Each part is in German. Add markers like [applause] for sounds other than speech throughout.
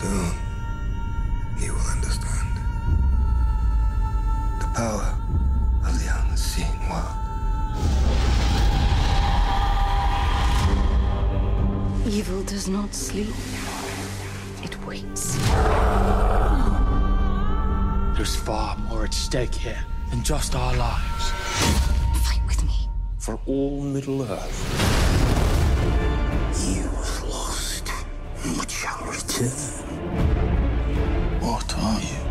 Soon, you will understand the power of the unseen world. Evil does not sleep, it waits. There's far more at stake here than just our lives. Fight with me. For all Middle Earth. You've lost, but shall return. What are you?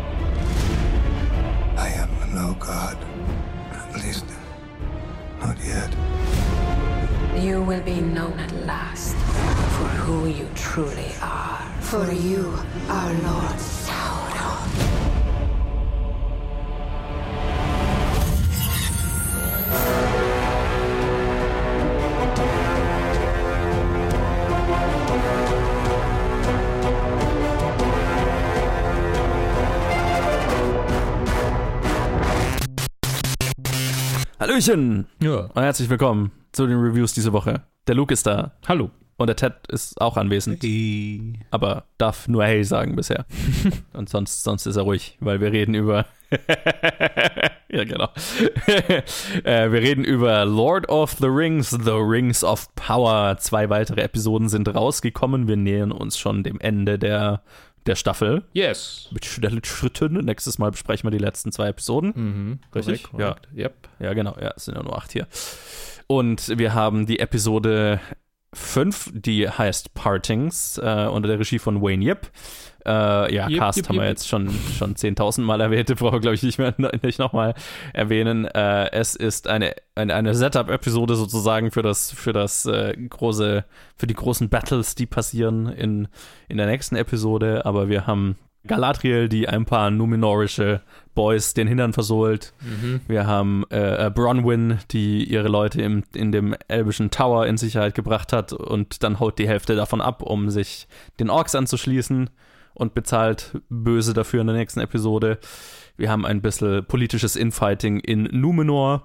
I am no god. At least, not yet. You will be known at last for who you truly are. For you are Lord Hallöchen Ja. und herzlich willkommen zu den Reviews diese Woche. Der Luke ist da Hallo. und der Ted ist auch anwesend, aber darf nur Hey sagen bisher. [laughs] und sonst, sonst ist er ruhig, weil wir reden über. [laughs] ja, genau. [laughs] äh, wir reden über Lord of the Rings, The Rings of Power. Zwei weitere Episoden sind rausgekommen. Wir nähern uns schon dem Ende der, der Staffel. Yes. Mit schnellen Schritten. Nächstes Mal besprechen wir die letzten zwei Episoden. Mhm. Richtig? Korrekt. Yep. Ja, genau. Ja, es sind ja nur acht hier. Und wir haben die Episode 5, die heißt Partings, äh, unter der Regie von Wayne Yip. Äh, ja, Yip, Cast yip, haben wir jetzt schon, schon 10.000 Mal erwähnt, [laughs] brauchen wir, glaube ich, nicht mehr [laughs] nicht nochmal erwähnen. Äh, es ist eine, eine, eine Setup-Episode sozusagen für das, für das äh, große, für die großen Battles, die passieren in, in der nächsten Episode. Aber wir haben Galadriel, die ein paar numenorische Boys den Hintern versohlt. Wir haben äh, äh, Bronwyn, die ihre Leute im, in dem elbischen Tower in Sicherheit gebracht hat und dann haut die Hälfte davon ab, um sich den Orks anzuschließen und bezahlt böse dafür in der nächsten Episode. Wir haben ein bisschen politisches Infighting in Numenor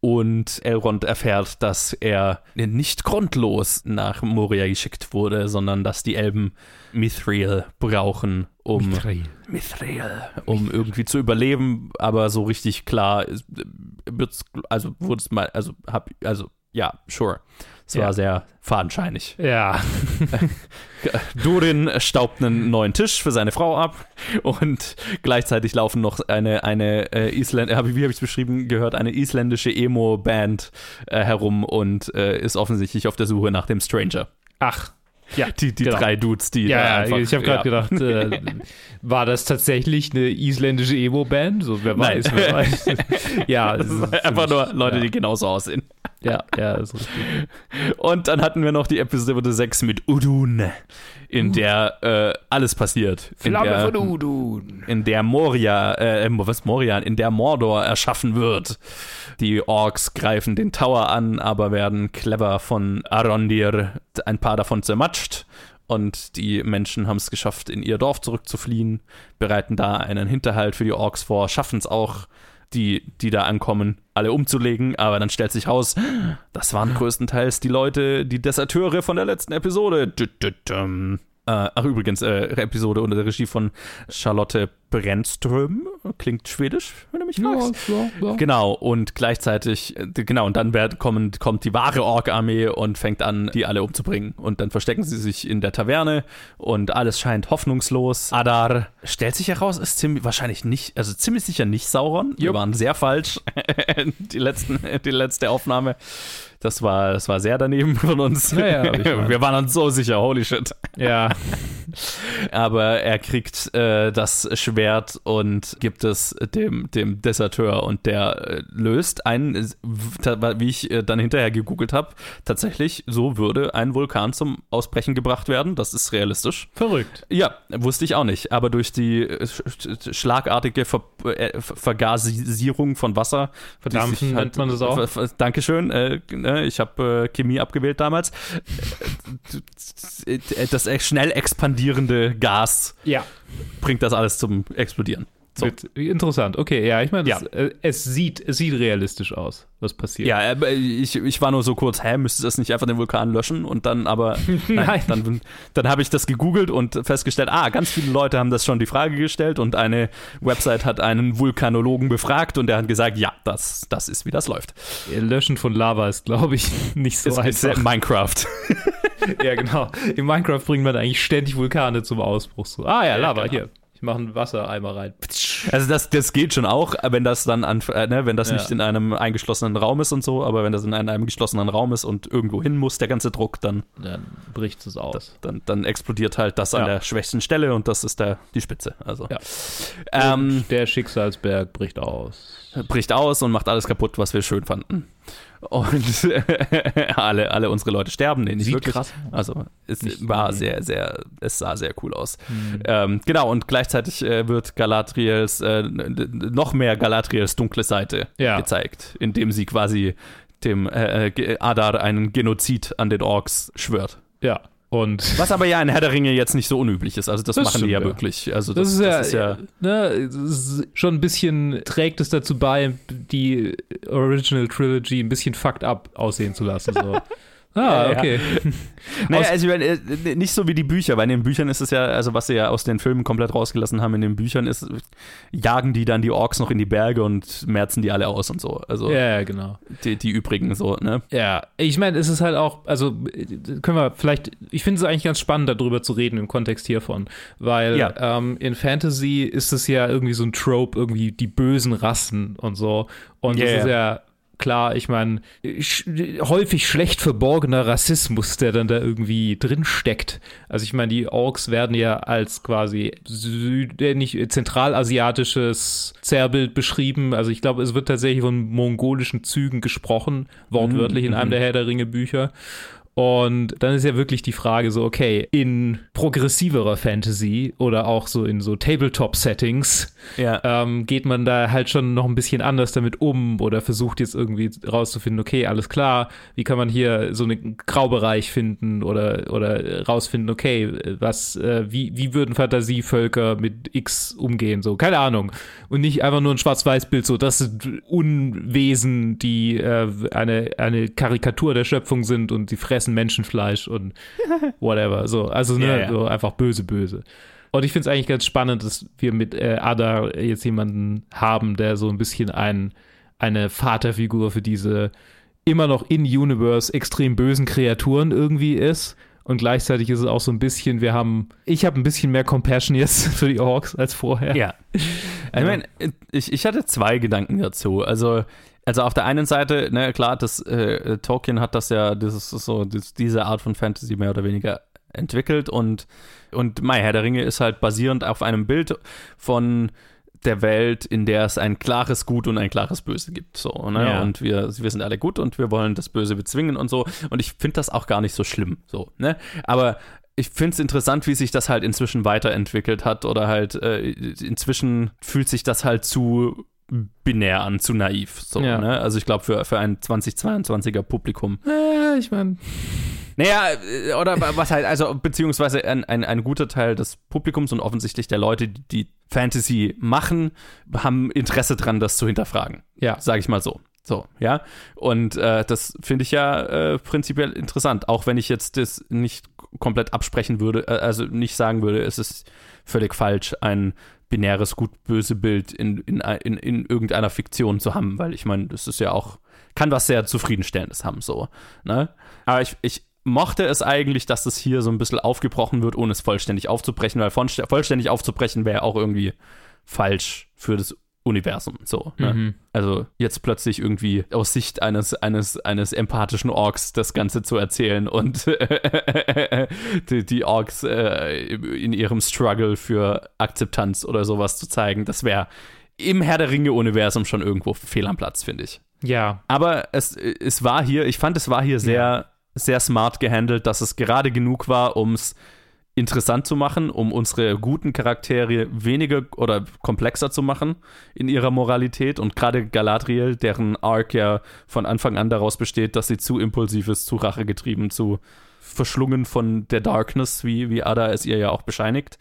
und Elrond erfährt, dass er nicht grundlos nach Moria geschickt wurde, sondern dass die Elben Mithril brauchen, um Mithril, um irgendwie zu überleben, aber so richtig klar ist- wird's, also wurde es mal, also hab, also ja, sure. Es war Ja. sehr fadenscheinig. Ja. [laughs] Durin staubt einen neuen Tisch für seine Frau ab und gleichzeitig laufen noch eine, eine äh, Island, äh, wie habe ich es beschrieben, gehört eine isländische Emo-Band äh, herum und äh, ist offensichtlich auf der Suche nach dem Stranger. Ach. Ja. Die, die genau. drei Dudes, die da Ja, einfach, ich habe gerade ja. gedacht, äh, [laughs] war das tatsächlich eine isländische Emo-Band? So, wer Nein. weiß, wer weiß. [laughs] ja, Das ist einfach nur Leute, ja. die genauso aussehen. Ja, ja, ist richtig. [laughs] Und dann hatten wir noch die Episode 6 mit Udun, in der äh, alles passiert. In der, Udun. in der Moria, äh, was Moria, in der Mordor erschaffen wird. Die Orks greifen den Tower an, aber werden clever von Arondir ein paar davon zermatscht. Und die Menschen haben es geschafft, in ihr Dorf zurückzufliehen, bereiten da einen Hinterhalt für die Orks vor, schaffen es auch, die, die da ankommen, alle umzulegen. Aber dann stellt sich raus, das waren größtenteils die Leute, die Deserteure von der letzten Episode. Äh, ach, übrigens, äh, Episode unter der Regie von Charlotte Brennström. Klingt schwedisch, wenn du mich fragst. ja, ja. Genau, und gleichzeitig, äh, genau, und dann werden, kommen, kommt die wahre Ork-Armee und fängt an, die alle umzubringen. Und dann verstecken sie sich in der Taverne und alles scheint hoffnungslos. Adar stellt sich heraus, ist ziemlich, wahrscheinlich nicht, also ziemlich sicher nicht Sauron. Wir waren sehr falsch, [laughs] die, letzten, die letzte Aufnahme. Das war, das war sehr daneben [laughs] von uns. Ja, ja. [laughs] Wir waren uns so sicher, holy shit. Ja, [laughs] Aber er kriegt äh, das Schwert und gibt es dem, dem Deserteur und der äh, löst einen, äh, wie ich äh, dann hinterher gegoogelt habe, tatsächlich, so würde ein Vulkan zum Ausbrechen gebracht werden. Das ist realistisch. verrückt. Ja, wusste ich auch nicht. Aber durch die äh, sch sch schlagartige Ver äh, Ver Vergasisierung von Wasser, Verdampfen nennt man das auch. Dankeschön. Ne, ich habe äh, Chemie abgewählt damals. Äh, das schnell expandierende Gas Ja. bringt das alles zum Explodieren. So. Interessant. Okay, ja, ich meine, Ja. es, äh, es, sieht, es sieht realistisch aus, was passiert. Ja, aber ich, ich war nur so kurz, hä, müsste das nicht einfach den Vulkan löschen? Und dann aber, [laughs] nein, Nein. dann, dann habe ich das gegoogelt und festgestellt, ah, ganz viele Leute haben das schon die Frage gestellt und eine Website hat einen Vulkanologen befragt und der hat gesagt, ja, das, das ist, wie das läuft. Löschen von Lava ist, glaube ich, [laughs] nicht so ist einfach. Minecraft. [laughs] ja, genau. In Minecraft bringt man eigentlich ständig Vulkane zum Ausbruch. So, ah ja, Lava, genau. hier. Ich mache einen Wassereimer rein. Also das, das geht schon auch, wenn das dann an, äh, ne, wenn das Ja. nicht in einem eingeschlossenen Raum ist und so, aber wenn das in einem, geschlossenen Raum ist und irgendwo hin muss, der ganze Druck, dann, Dann bricht es aus. dann, dann explodiert halt das an Ja. der schwächsten Stelle und das ist der, die Spitze. Also Ja. ähm, Der Schicksalsberg bricht aus. bricht aus und macht alles kaputt, was wir schön fanden. Und [laughs] alle, alle unsere Leute sterben. Nee, nicht Sieht wirklich. krass. Also es Nicht- war nee. sehr, sehr, es sah sehr cool aus. Hm. Ähm, genau, und gleichzeitig äh, wird Galadriels, äh, noch mehr Galadriels dunkle Seite Ja. gezeigt, indem sie quasi dem äh, äh, Adar einen Genozid an den Orks schwört. Ja. Und Was aber ja in Herr der Ringe jetzt nicht so unüblich ist. Also das, Das machen die ja, ja. wirklich. Also das, das, ist ja, das ne, es ist schon ein bisschen trägt es dazu bei, die Original Trilogy ein bisschen fucked up aussehen zu lassen. So. [laughs] Ah, Ja, ja. okay. [laughs] Naja, Aus- also ich meine, äh, nicht so wie die Bücher, weil in den Büchern ist es ja, also was sie ja aus den Filmen komplett rausgelassen haben, in den Büchern ist, jagen die dann die Orks noch in die Berge und merzen die alle aus und so. Also Ja, genau. die, die übrigen so, ne? Ja, ich meine, es ist halt auch, also können wir vielleicht, ich finde es eigentlich ganz spannend, darüber zu reden im Kontext hiervon, weil Ja. ähm, in Fantasy ist es ja irgendwie so ein Trope, irgendwie die bösen Rassen und so. Und Ja, das ist ja klar, ich meine, sch häufig schlecht verborgener Rassismus, der dann da irgendwie drin steckt. Also ich meine, die Orks werden ja als quasi Süd äh, nicht zentralasiatisches Zerrbild beschrieben. Also ich glaube, es wird tatsächlich von mongolischen Zügen gesprochen, wortwörtlich in einem der Herr der Ringe Bücher. Und dann ist ja wirklich die Frage so, okay, in progressiverer Fantasy oder auch so in so Tabletop-Settings Ja. ähm, geht man da halt schon noch ein bisschen anders damit um oder versucht jetzt irgendwie rauszufinden, okay, alles klar, wie kann man hier so einen Graubereich finden oder, oder rausfinden, okay, was, äh, wie, wie würden Fantasievölker mit X umgehen, so, keine Ahnung. Und nicht einfach nur ein Schwarz-Weiß-Bild, so, das sind Unwesen, die äh, eine, eine Karikatur der Schöpfung sind und die fressen Menschenfleisch und [laughs] whatever, so, also ne, Ja, ja. so einfach böse, böse. Und ich finde es eigentlich ganz spannend, dass wir mit äh, Ada jetzt jemanden haben, der so ein bisschen ein, eine Vaterfigur für diese immer noch in Universe extrem bösen Kreaturen irgendwie ist. Und gleichzeitig ist es auch so ein bisschen, wir haben, ich habe ein bisschen mehr Compassion jetzt [laughs] für die Orks als vorher. Ja. Ich meine, ich, ich hatte zwei Gedanken dazu. Also, also auf der einen Seite, ne, klar, das, äh, Tolkien hat das ja, das ist so, das, diese Art von Fantasy mehr oder weniger entwickelt und, und mein Herr der Ringe ist halt basierend auf einem Bild von der Welt, in der es ein klares Gut und ein klares Böse gibt. So, ne? Ja. Und wir, wir sind alle gut und wir wollen das Böse bezwingen und so. Und ich finde das auch gar nicht so schlimm. So, ne? Aber ich finde es interessant, wie sich das halt inzwischen weiterentwickelt hat oder halt äh, inzwischen fühlt sich das halt zu binär an, zu naiv. So, Ja. ne? Also ich glaube, für, für ein 2022er Publikum Äh, ich meine, naja, äh, oder was halt, also beziehungsweise ein, ein, ein guter Teil des Publikums und offensichtlich der Leute, die, Fantasy machen, haben Interesse dran, das zu hinterfragen. Ja. Sag ich mal so. So, ja. Und äh, das finde ich ja äh, prinzipiell interessant, auch wenn ich jetzt das nicht komplett absprechen würde, äh, also nicht sagen würde, es ist völlig falsch, ein binäres gut-böse Bild in, in, in, in irgendeiner Fiktion zu haben, weil ich meine, das ist ja auch, kann was sehr Zufriedenstellendes haben, so. Ne? Aber ich, ich mochte es eigentlich, dass das hier so ein bisschen aufgebrochen wird, ohne es vollständig aufzubrechen, weil vollständig aufzubrechen wäre auch irgendwie falsch für das Universum. So, ne? Mhm. Also jetzt plötzlich irgendwie aus Sicht eines, eines, eines empathischen Orks das Ganze zu erzählen und [laughs] die, die Orks äh, in ihrem Struggle für Akzeptanz oder sowas zu zeigen, das wäre im Herr der Ringe-Universum schon irgendwo fehl am Platz, finde ich. ja, Aber es, es war hier, ich fand, es war hier sehr, sehr smart gehandelt, dass es gerade genug war, um es interessant zu machen, um unsere guten Charaktere weniger oder komplexer zu machen in ihrer Moralität. Und gerade Galadriel, deren Arc ja von Anfang an daraus besteht, dass sie zu impulsiv ist, zu rachegetrieben, zu verschlungen von der Darkness, wie, wie Ada es ihr ja auch bescheinigt.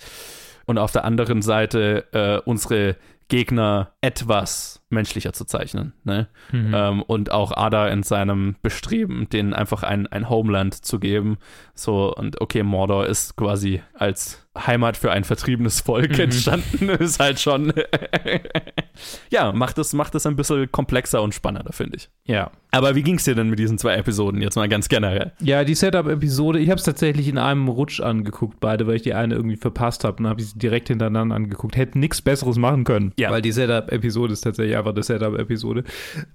Und auf der anderen Seite äh, unsere Gegner etwas menschlicher zu zeichnen. Ne? Mhm. Ähm, und auch Ada in seinem Bestreben, denen einfach ein, ein Homeland zu geben. So, und okay, Mordor ist quasi als Heimat für ein vertriebenes Volk Mhm. entstanden, [laughs] ist halt schon. [laughs] ja, macht es, macht es ein bisschen komplexer und spannender, finde ich. Ja. Aber wie ging es dir denn mit diesen zwei Episoden jetzt mal ganz generell? Ja, die Setup-Episode, ich habe es tatsächlich in einem Rutsch angeguckt, beide, weil ich die eine irgendwie verpasst habe. Dann habe ich sie direkt hintereinander angeguckt. Hätte nichts Besseres machen können. Ja. Weil die Setup-Episode ist tatsächlich einfach eine Setup-Episode.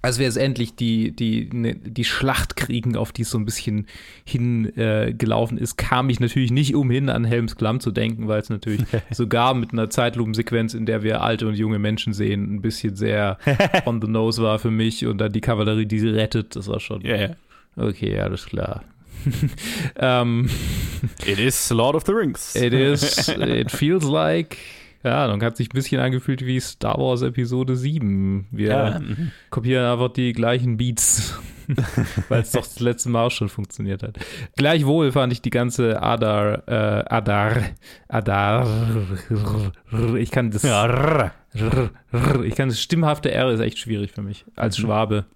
Als wir jetzt endlich die, die, ne, die Schlacht kriegen, auf die es so ein bisschen hingelaufen äh, ist, kam ich natürlich nicht umhin, an Helms Klamm zu denken, weil es natürlich [laughs] sogar mit einer Zeitlupensequenz, in der wir alte und junge Menschen sehen, ein bisschen sehr [laughs] on the nose war für mich. Und dann die Kavallerie, die sie rettet, das war schon. Ja. Okay, alles klar. [laughs] ähm, It is Lord of the Rings. it is, it feels like, ja, dann hat sich ein bisschen angefühlt wie Star Wars Episode 7. Wir Ja, mhm. kopieren einfach die gleichen Beats, [laughs] weil es doch das letzte Mal auch schon funktioniert hat. Gleichwohl fand ich die ganze Adar, äh, Adar, Adar, ich kann das, ich kann das stimmhafte R ist echt schwierig für mich. Als Schwabe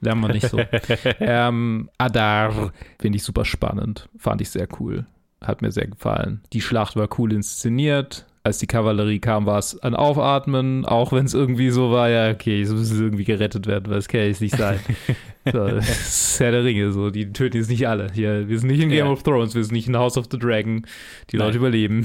lernt man nicht so. [laughs] ähm, Adar finde ich super spannend. Fand ich sehr cool. Hat mir sehr gefallen. Die Schlacht war cool inszeniert. Als die Kavallerie kam, war es ein Aufatmen, auch wenn es irgendwie so war, ja, okay, jetzt müssen sie irgendwie gerettet werden, weil es kann jetzt nicht sein. [laughs] so, das ist Herr der Ringe, so, die töten jetzt nicht alle. Hier, wir sind nicht in Game Ja. of Thrones, wir sind nicht in House of the Dragon. Die Nein. Leute überleben.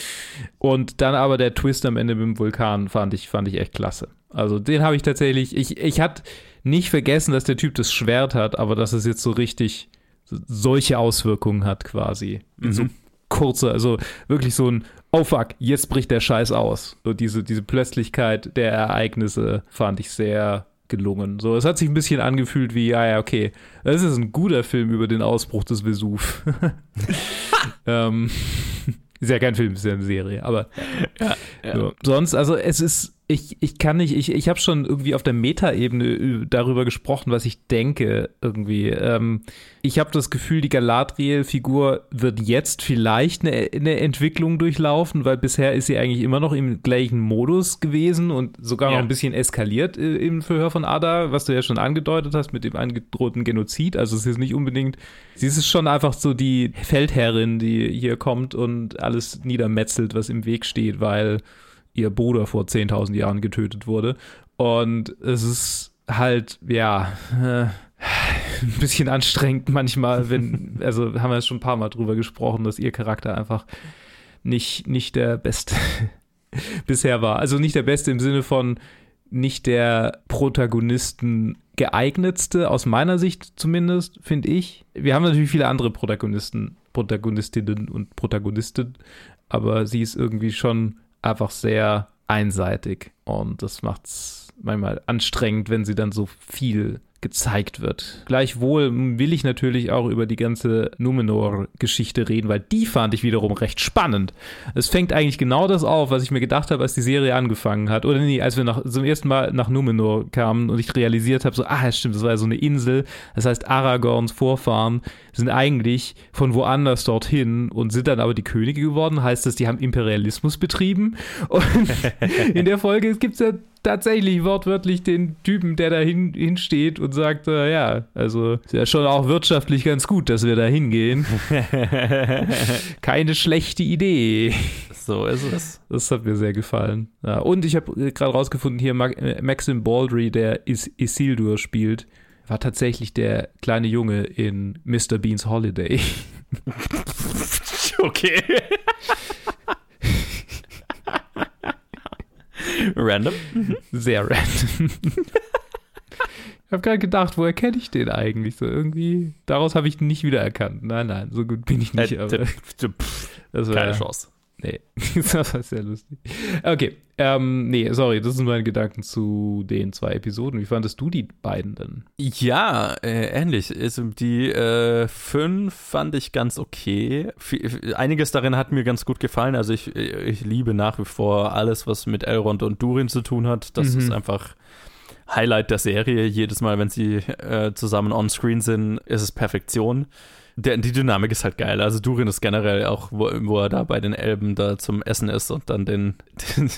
[laughs] Und dann aber der Twist am Ende mit dem Vulkan fand ich, fand ich echt klasse. Also den habe ich tatsächlich, ich, ich hatte nicht vergessen, dass der Typ das Schwert hat, aber dass es jetzt so richtig so- solche Auswirkungen hat quasi. In so Kurzer, also wirklich so ein, oh fuck, jetzt bricht der Scheiß aus. So diese, diese Plötzlichkeit der Ereignisse fand ich sehr gelungen. So, es hat sich ein bisschen angefühlt wie, ja, ja, okay, das ist ein guter Film über den Ausbruch des Vesuv. [laughs] ähm, [laughs] ist ja kein Film, ist ja eine Serie, aber ja. so. sonst, also es ist, ich, ich kann nicht, ich, ich habe schon irgendwie auf der Metaebene darüber gesprochen, was ich denke irgendwie. Ähm, ich habe das Gefühl, die Galadriel-Figur wird jetzt vielleicht eine, eine Entwicklung durchlaufen, weil bisher ist sie eigentlich immer noch im gleichen Modus gewesen und sogar noch Ja. ein bisschen eskaliert äh, im Verhör von Ada, was du ja schon angedeutet hast mit dem angedrohten Genozid. Also es ist nicht unbedingt, sie ist schon einfach so die Feldherrin, die hier kommt und alles niedermetzelt, was im Weg steht, weil ihr Bruder vor 10.000 Jahren getötet wurde. Und es ist halt, ja, äh, ein bisschen anstrengend manchmal, wenn, [laughs] also haben wir schon ein paar Mal drüber gesprochen, dass ihr Charakter einfach nicht, nicht der beste [laughs] bisher war. Also nicht der beste im Sinne von nicht der Protagonisten geeignetste, aus meiner Sicht zumindest, finde ich. Wir haben natürlich viele andere Protagonisten, Protagonistinnen und Protagonisten, aber sie ist irgendwie schon einfach sehr einseitig. Und das macht's manchmal anstrengend, wenn sie dann so viel gezeigt wird. Gleichwohl will ich natürlich auch über die ganze Numenor-Geschichte reden, weil die fand ich wiederum recht spannend. Es fängt eigentlich genau das auf, was ich mir gedacht habe, als die Serie angefangen hat. Oder nee, als wir nach, zum ersten Mal nach Numenor kamen und ich realisiert habe, so, ah, stimmt, das war ja so eine Insel. Das heißt, Aragorns Vorfahren sind eigentlich von woanders dorthin und sind dann aber die Könige geworden. Heißt das, die haben Imperialismus betrieben? Und [laughs] in der Folge gibt es ja tatsächlich wortwörtlich den Typen, der da hin, hinsteht und sagt, äh, ja, also ist ja schon auch wirtschaftlich ganz gut, dass wir da hingehen. [laughs] Keine schlechte Idee. So ist es. Das hat mir sehr gefallen. Ja, und ich habe gerade rausgefunden, hier äh, Maxim Baldry, der Is Isildur spielt, war tatsächlich der kleine Junge in Mr. Beans Holiday. [laughs] Okay. [laughs] Random. Sehr random. Ich habe gerade gedacht, woher kenne ich den eigentlich? So irgendwie, daraus habe ich ihn nicht wiedererkannt. Nein, nein, so gut bin ich nicht. Äh, aber das war Keine Chance. Nee, [laughs] das war sehr lustig. Okay, ähm, nee, sorry, das sind meine Gedanken zu den zwei Episoden. Wie fandest du die beiden denn? Ja, äh, ähnlich. Also die äh, fünf fand ich ganz okay. Einiges darin hat mir ganz gut gefallen. Also ich, ich liebe nach wie vor alles, was mit Elrond und Durin zu tun hat. Das Mhm. ist einfach Highlight der Serie. Jedes Mal, wenn sie äh, zusammen on-screen sind, ist es Perfektion. Der, die Dynamik ist halt geil. Also Durin ist generell auch, wo, wo er da bei den Elben da zum Essen ist und dann den, [laughs] den,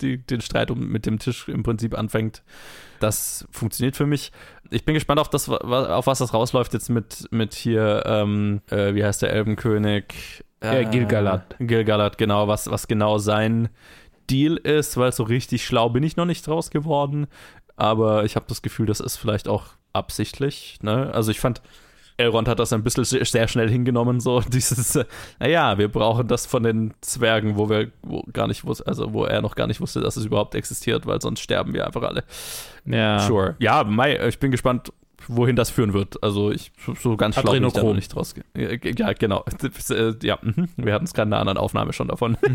den, den Streit um, mit dem Tisch im Prinzip anfängt. Das funktioniert für mich. Ich bin gespannt auf das, auf was das rausläuft jetzt mit, mit hier, ähm, äh, wie heißt der Elbenkönig? Äh, Gilgalad. Gilgalad, genau, was, was genau sein Deal ist, weil so richtig schlau bin ich noch nicht draus geworden. Aber ich habe das Gefühl, das ist vielleicht auch absichtlich. Ne? Also ich fand, Elrond hat das ein bisschen sehr schnell hingenommen, so [laughs] dieses, äh, naja, wir brauchen das von den Zwergen, wo wir wo gar nicht wussten, also wo er noch gar nicht wusste, dass es überhaupt existiert, weil sonst sterben wir einfach alle. Ja. Sure. Ja, Mai, ich bin gespannt, wohin das führen wird. Also ich so ganz schlau bin ich da noch nicht draus. Ja, genau. [laughs] Ja, mhm. wir hatten es gerade in einer anderen Aufnahme schon davon. [laughs]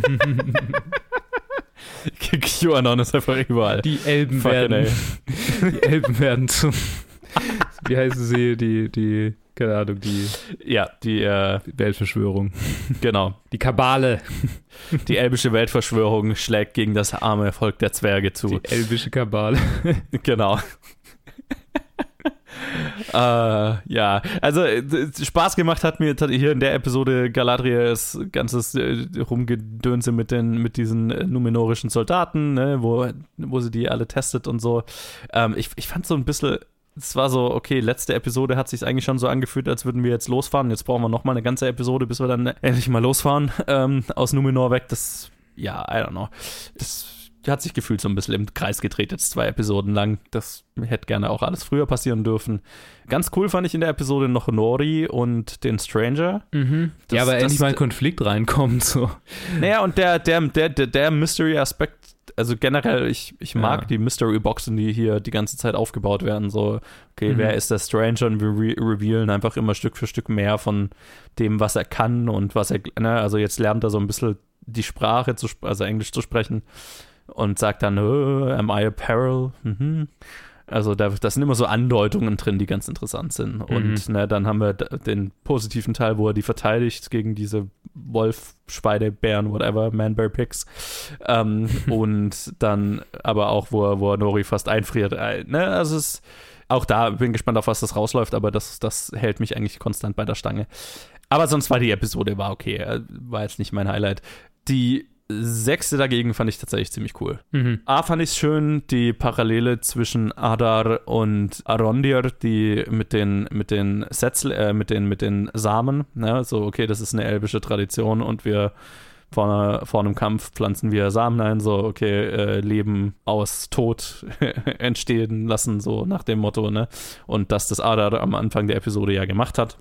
QAnon ist einfach überall. Die Elben Fucking werden. Die Elben werden zum. Wie heißen sie? Die, die, keine Ahnung, die. Ja, die äh, Weltverschwörung. Genau. Die Kabale. Die elbische Weltverschwörung schlägt gegen das arme Volk der Zwerge zu. Die elbische Kabale. [laughs] Genau. Uh, [laughs] ja, also äh, Spaß gemacht hat mir hier in der Episode Galadriels ganzes äh, Rumgedönse mit den mit diesen äh, numenorischen Soldaten, ne, wo, wo sie die alle testet und so. Ähm, ich, ich fand so ein bisschen es war so, okay, letzte Episode hat sich eigentlich schon so angefühlt, als würden wir jetzt losfahren. Jetzt brauchen wir noch mal eine ganze Episode, bis wir dann endlich mal losfahren [laughs] ähm, aus Numenor weg. Das, ja, I don't know. Das hat sich gefühlt so ein bisschen im Kreis gedreht, jetzt zwei Episoden lang. Das hätte gerne auch alles früher passieren dürfen. Ganz cool fand ich in der Episode noch Nori und den Stranger. Mhm. Das, ja, aber endlich mal ein Konflikt reinkommt. So. Naja, und der, der, der, der, der Mystery-Aspekt, also generell, ich, ich mag ja. die Mystery-Boxen, die hier die ganze Zeit aufgebaut werden. So, okay, mhm. wer ist der Stranger? Und wir re revealen einfach immer Stück für Stück mehr von dem, was er kann und was er, ne, also jetzt lernt er so ein bisschen die Sprache, zu, also Englisch zu sprechen und sagt dann, oh, am I a peril? Mhm. Also da, das sind immer so Andeutungen drin, die ganz interessant sind. Mhm. Und ne, dann haben wir den positiven Teil, wo er die verteidigt gegen diese Wolf, Schweine, Bären, whatever, Man-Bear Picks. Ähm, [laughs] und dann aber auch, wo er, wo er Nori fast einfriert. Äh, ne, also es auch da, bin gespannt, auf was das rausläuft, aber das, das hält mich eigentlich konstant bei der Stange. Aber sonst war die Episode war okay, äh, war jetzt nicht mein Highlight. Die sechste dagegen fand ich tatsächlich ziemlich cool. Mhm. A fand ich es schön, die Parallele zwischen Adar und Arondir, die mit den, mit den Setzel, äh, mit den, mit den Samen, ne? so, okay, das ist eine elbische Tradition und wir vor, einer, vor einem Kampf pflanzen wir Samen ein, so, okay, äh, Leben aus Tod [laughs] entstehen lassen, so nach dem Motto, ne? Und dass das Adar am Anfang der Episode ja gemacht hat.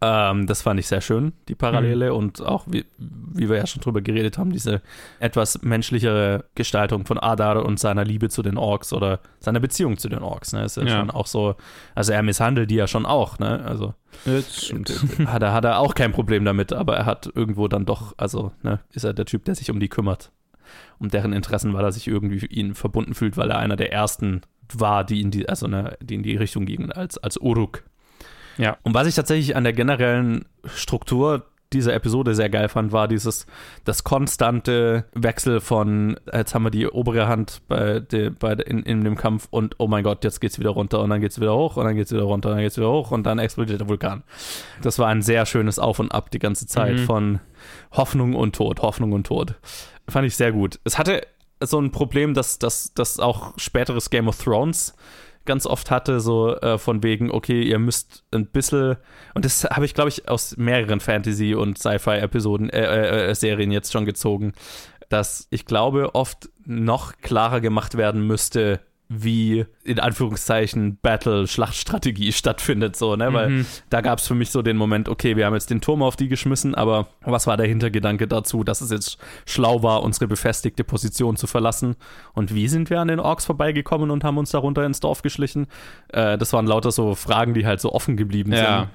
Ähm, das fand ich sehr schön, die Parallele. Mhm. Und auch, wie, wie wir ja schon drüber geredet haben, diese etwas menschlichere Gestaltung von Adar und seiner Liebe zu den Orks oder seiner Beziehung zu den Orks. Ne? Ist ja, ja. schon auch so, also er misshandelt die ja schon auch, ne? Also [laughs] hat, er, hat er auch kein Problem damit, aber er hat irgendwo dann doch, also ne, ist er der Typ, der sich um die kümmert. Um deren Interessen, weil er sich irgendwie ihnen verbunden fühlt, weil er einer der ersten war, die in die, also ne, die in die Richtung gingen als, als Uruk. Ja. Und was ich tatsächlich an der generellen Struktur dieser Episode sehr geil fand, war dieses, das konstante Wechsel von, jetzt haben wir die obere Hand bei, de, bei in, in dem Kampf und oh mein Gott, jetzt geht's wieder runter und dann geht's wieder hoch und dann geht's wieder runter und dann geht's wieder hoch und dann explodiert der Vulkan. Das war ein sehr schönes Auf und Ab die ganze Zeit mhm. von Hoffnung und Tod, Hoffnung und Tod. Fand ich sehr gut. Es hatte so ein Problem, dass, dass, dass auch späteres Game of Thrones ganz oft hatte, so äh, von wegen, okay, ihr müsst ein bisschen, und das habe ich, glaube ich, aus mehreren Fantasy- und Sci-Fi-Episoden, äh, äh, äh, Serien jetzt schon gezogen, dass ich glaube, oft noch klarer gemacht werden müsste, wie in Anführungszeichen Battle-Schlachtstrategie [laughs] stattfindet, so, ne? Weil mhm. da gab es für mich so den Moment, okay, wir haben jetzt den Turm auf die geschmissen, aber was war der Hintergedanke dazu, dass es jetzt schlau war, unsere befestigte Position zu verlassen? Und wie sind wir an den Orks vorbeigekommen und haben uns darunter ins Dorf geschlichen? Äh, das waren lauter so Fragen, die halt so offen geblieben ja. sind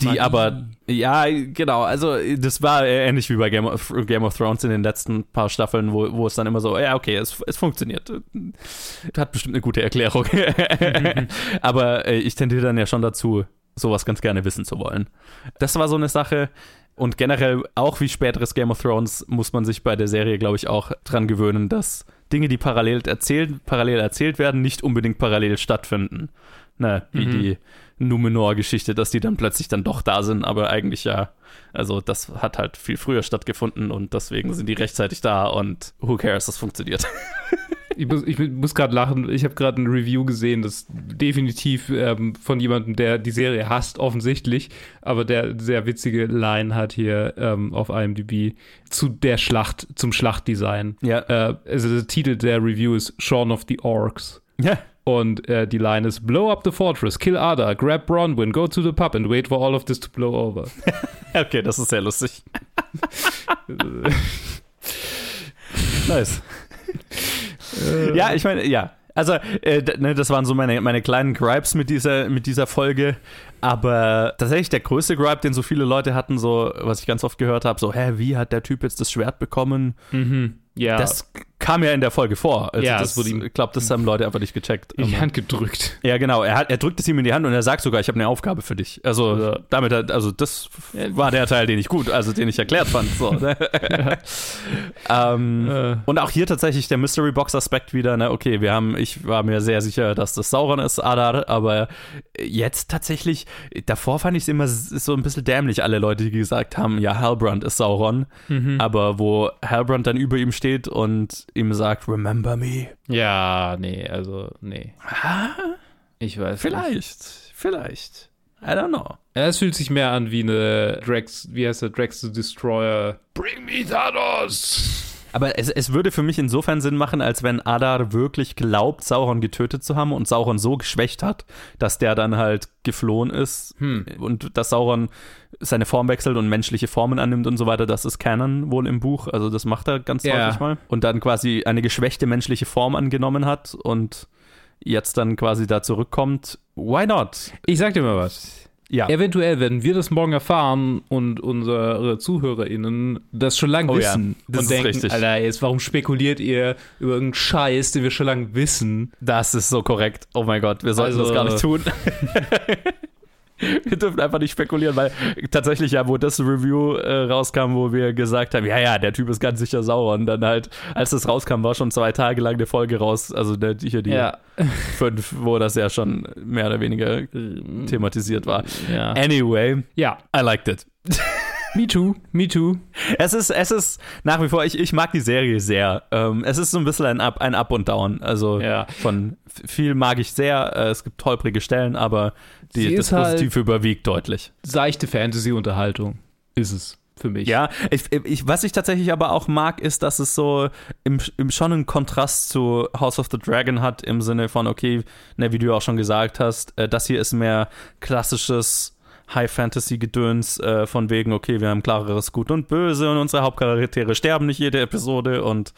die Magie. aber, ja, genau, also das war ähnlich wie bei Game of, Game of Thrones in den letzten paar Staffeln, wo, wo es dann immer so, ja, okay, es, es funktioniert. Hat bestimmt eine gute Erklärung. [laughs] aber äh, ich tendiere dann ja schon dazu, sowas ganz gerne wissen zu wollen. Das war so eine Sache. Und generell, auch wie späteres Game of Thrones, muss man sich bei der Serie, glaube ich, auch dran gewöhnen, dass Dinge, die parallel erzählt, parallel erzählt werden, nicht unbedingt parallel stattfinden. Ne, wie Mhm. die Numenor-Geschichte, dass die dann plötzlich dann doch da sind, aber eigentlich ja, also das hat halt viel früher stattgefunden und deswegen sind die rechtzeitig da und who cares, das funktioniert. [laughs] Ich muss, ich muss gerade lachen. Ich habe gerade ein Review gesehen, das definitiv ähm, von jemandem, der die Serie hasst, offensichtlich, aber der sehr witzige Line hat hier ähm, auf IMDb zu der Schlacht, zum Schlachtdesign. Ja. Äh, also der Titel der Review ist Shaun of the Orcs. Ja. Und äh, die Line ist Blow up the fortress, kill Ada, grab Bronwyn, go to the pub and wait for all of this to blow over. [laughs] Okay, das ist sehr lustig. [laughs] nice. ja, ich meine, ja. Also, äh, ne, das waren so meine, meine kleinen Gripes mit dieser, mit dieser Folge. Aber tatsächlich der größte Gripe, den so viele Leute hatten, so, was ich ganz oft gehört habe, so, hä, wie hat der Typ jetzt das Schwert bekommen? Ja, Das kam ja in der Folge vor. Also Ja, das wurde ihm- ich glaube, das haben Leute einfach nicht gecheckt. in die Hand gedrückt. Ja, genau. Er, hat, er drückt es ihm in die Hand und er sagt sogar, ich habe eine Aufgabe für dich. Also Ja. damit, hat- also das war der Teil, den ich gut, also den ich erklärt fand. So, ne? [laughs] [laughs] ähm, Äh. Und auch hier tatsächlich der Mystery Box Aspekt wieder. Ne? Okay, wir haben, ich war mir sehr sicher, dass das Sauron ist, Adar, aber jetzt tatsächlich, davor fand ich es immer so ein bisschen dämlich, alle Leute, die gesagt haben, ja, Halbrand ist Sauron, Mhm. aber wo Halbrand dann über ihm steht und ihm sagt, remember me. Ja, nee, also, nee. Ich weiß nicht. Vielleicht, vielleicht. I don't know. Ja, es fühlt sich mehr an wie eine Drax, wie heißt der, Drax the Destroyer. Bring me Thanos! Aber es, es würde für mich insofern Sinn machen, als wenn Adar wirklich glaubt, Sauron getötet zu haben und Sauron so geschwächt hat, dass der dann halt geflohen ist und dass Sauron seine Form wechselt und menschliche Formen annimmt und so weiter. Das ist Canon wohl im Buch. Also das macht er ganz Ja. häufig mal. Und dann quasi eine geschwächte menschliche Form angenommen hat und jetzt dann quasi da zurückkommt. Why not? Ich sag dir mal was. Ja. Eventuell werden wir das morgen erfahren und unsere ZuhörerInnen das schon lange Oh ja, wissen. das und denken, richtig. Alter, jetzt warum spekuliert ihr über irgendeinen Scheiß, den wir schon lange wissen? Das ist so korrekt. Oh mein Gott, wir sollten Also- das gar nicht tun. [laughs] [laughs] wir dürfen einfach nicht spekulieren, weil tatsächlich ja, wo das Review äh, rauskam, wo wir gesagt haben, ja, ja, der Typ ist ganz sicher Sauron, dann halt, als das rauskam, war schon zwei Tage lang eine Folge raus, also der, hier die [laughs] fünf, wo das ja schon mehr oder weniger thematisiert war. Ja. Anyway, ja. I liked it. [laughs] Me too, me too. Es ist, es ist nach wie vor, ich, ich mag die Serie sehr. Ähm, es ist so ein bisschen ein Up, ein Up und Down. Also Ja. von viel mag ich sehr. Äh, es gibt holprige Stellen, aber die, das ist halt- Positive überwiegt deutlich. Seichte Fantasy-Unterhaltung ist es für mich. Ja, ich, ich, was ich tatsächlich aber auch mag, ist, dass es so im, im schon einen Kontrast zu House of the Dragon hat, im Sinne von, okay, ne, wie du auch schon gesagt hast, äh, das hier ist mehr klassisches High-Fantasy-Gedöns äh, von wegen, okay, wir haben klareres Gut und Böse und unsere Hauptcharaktere sterben nicht jede Episode und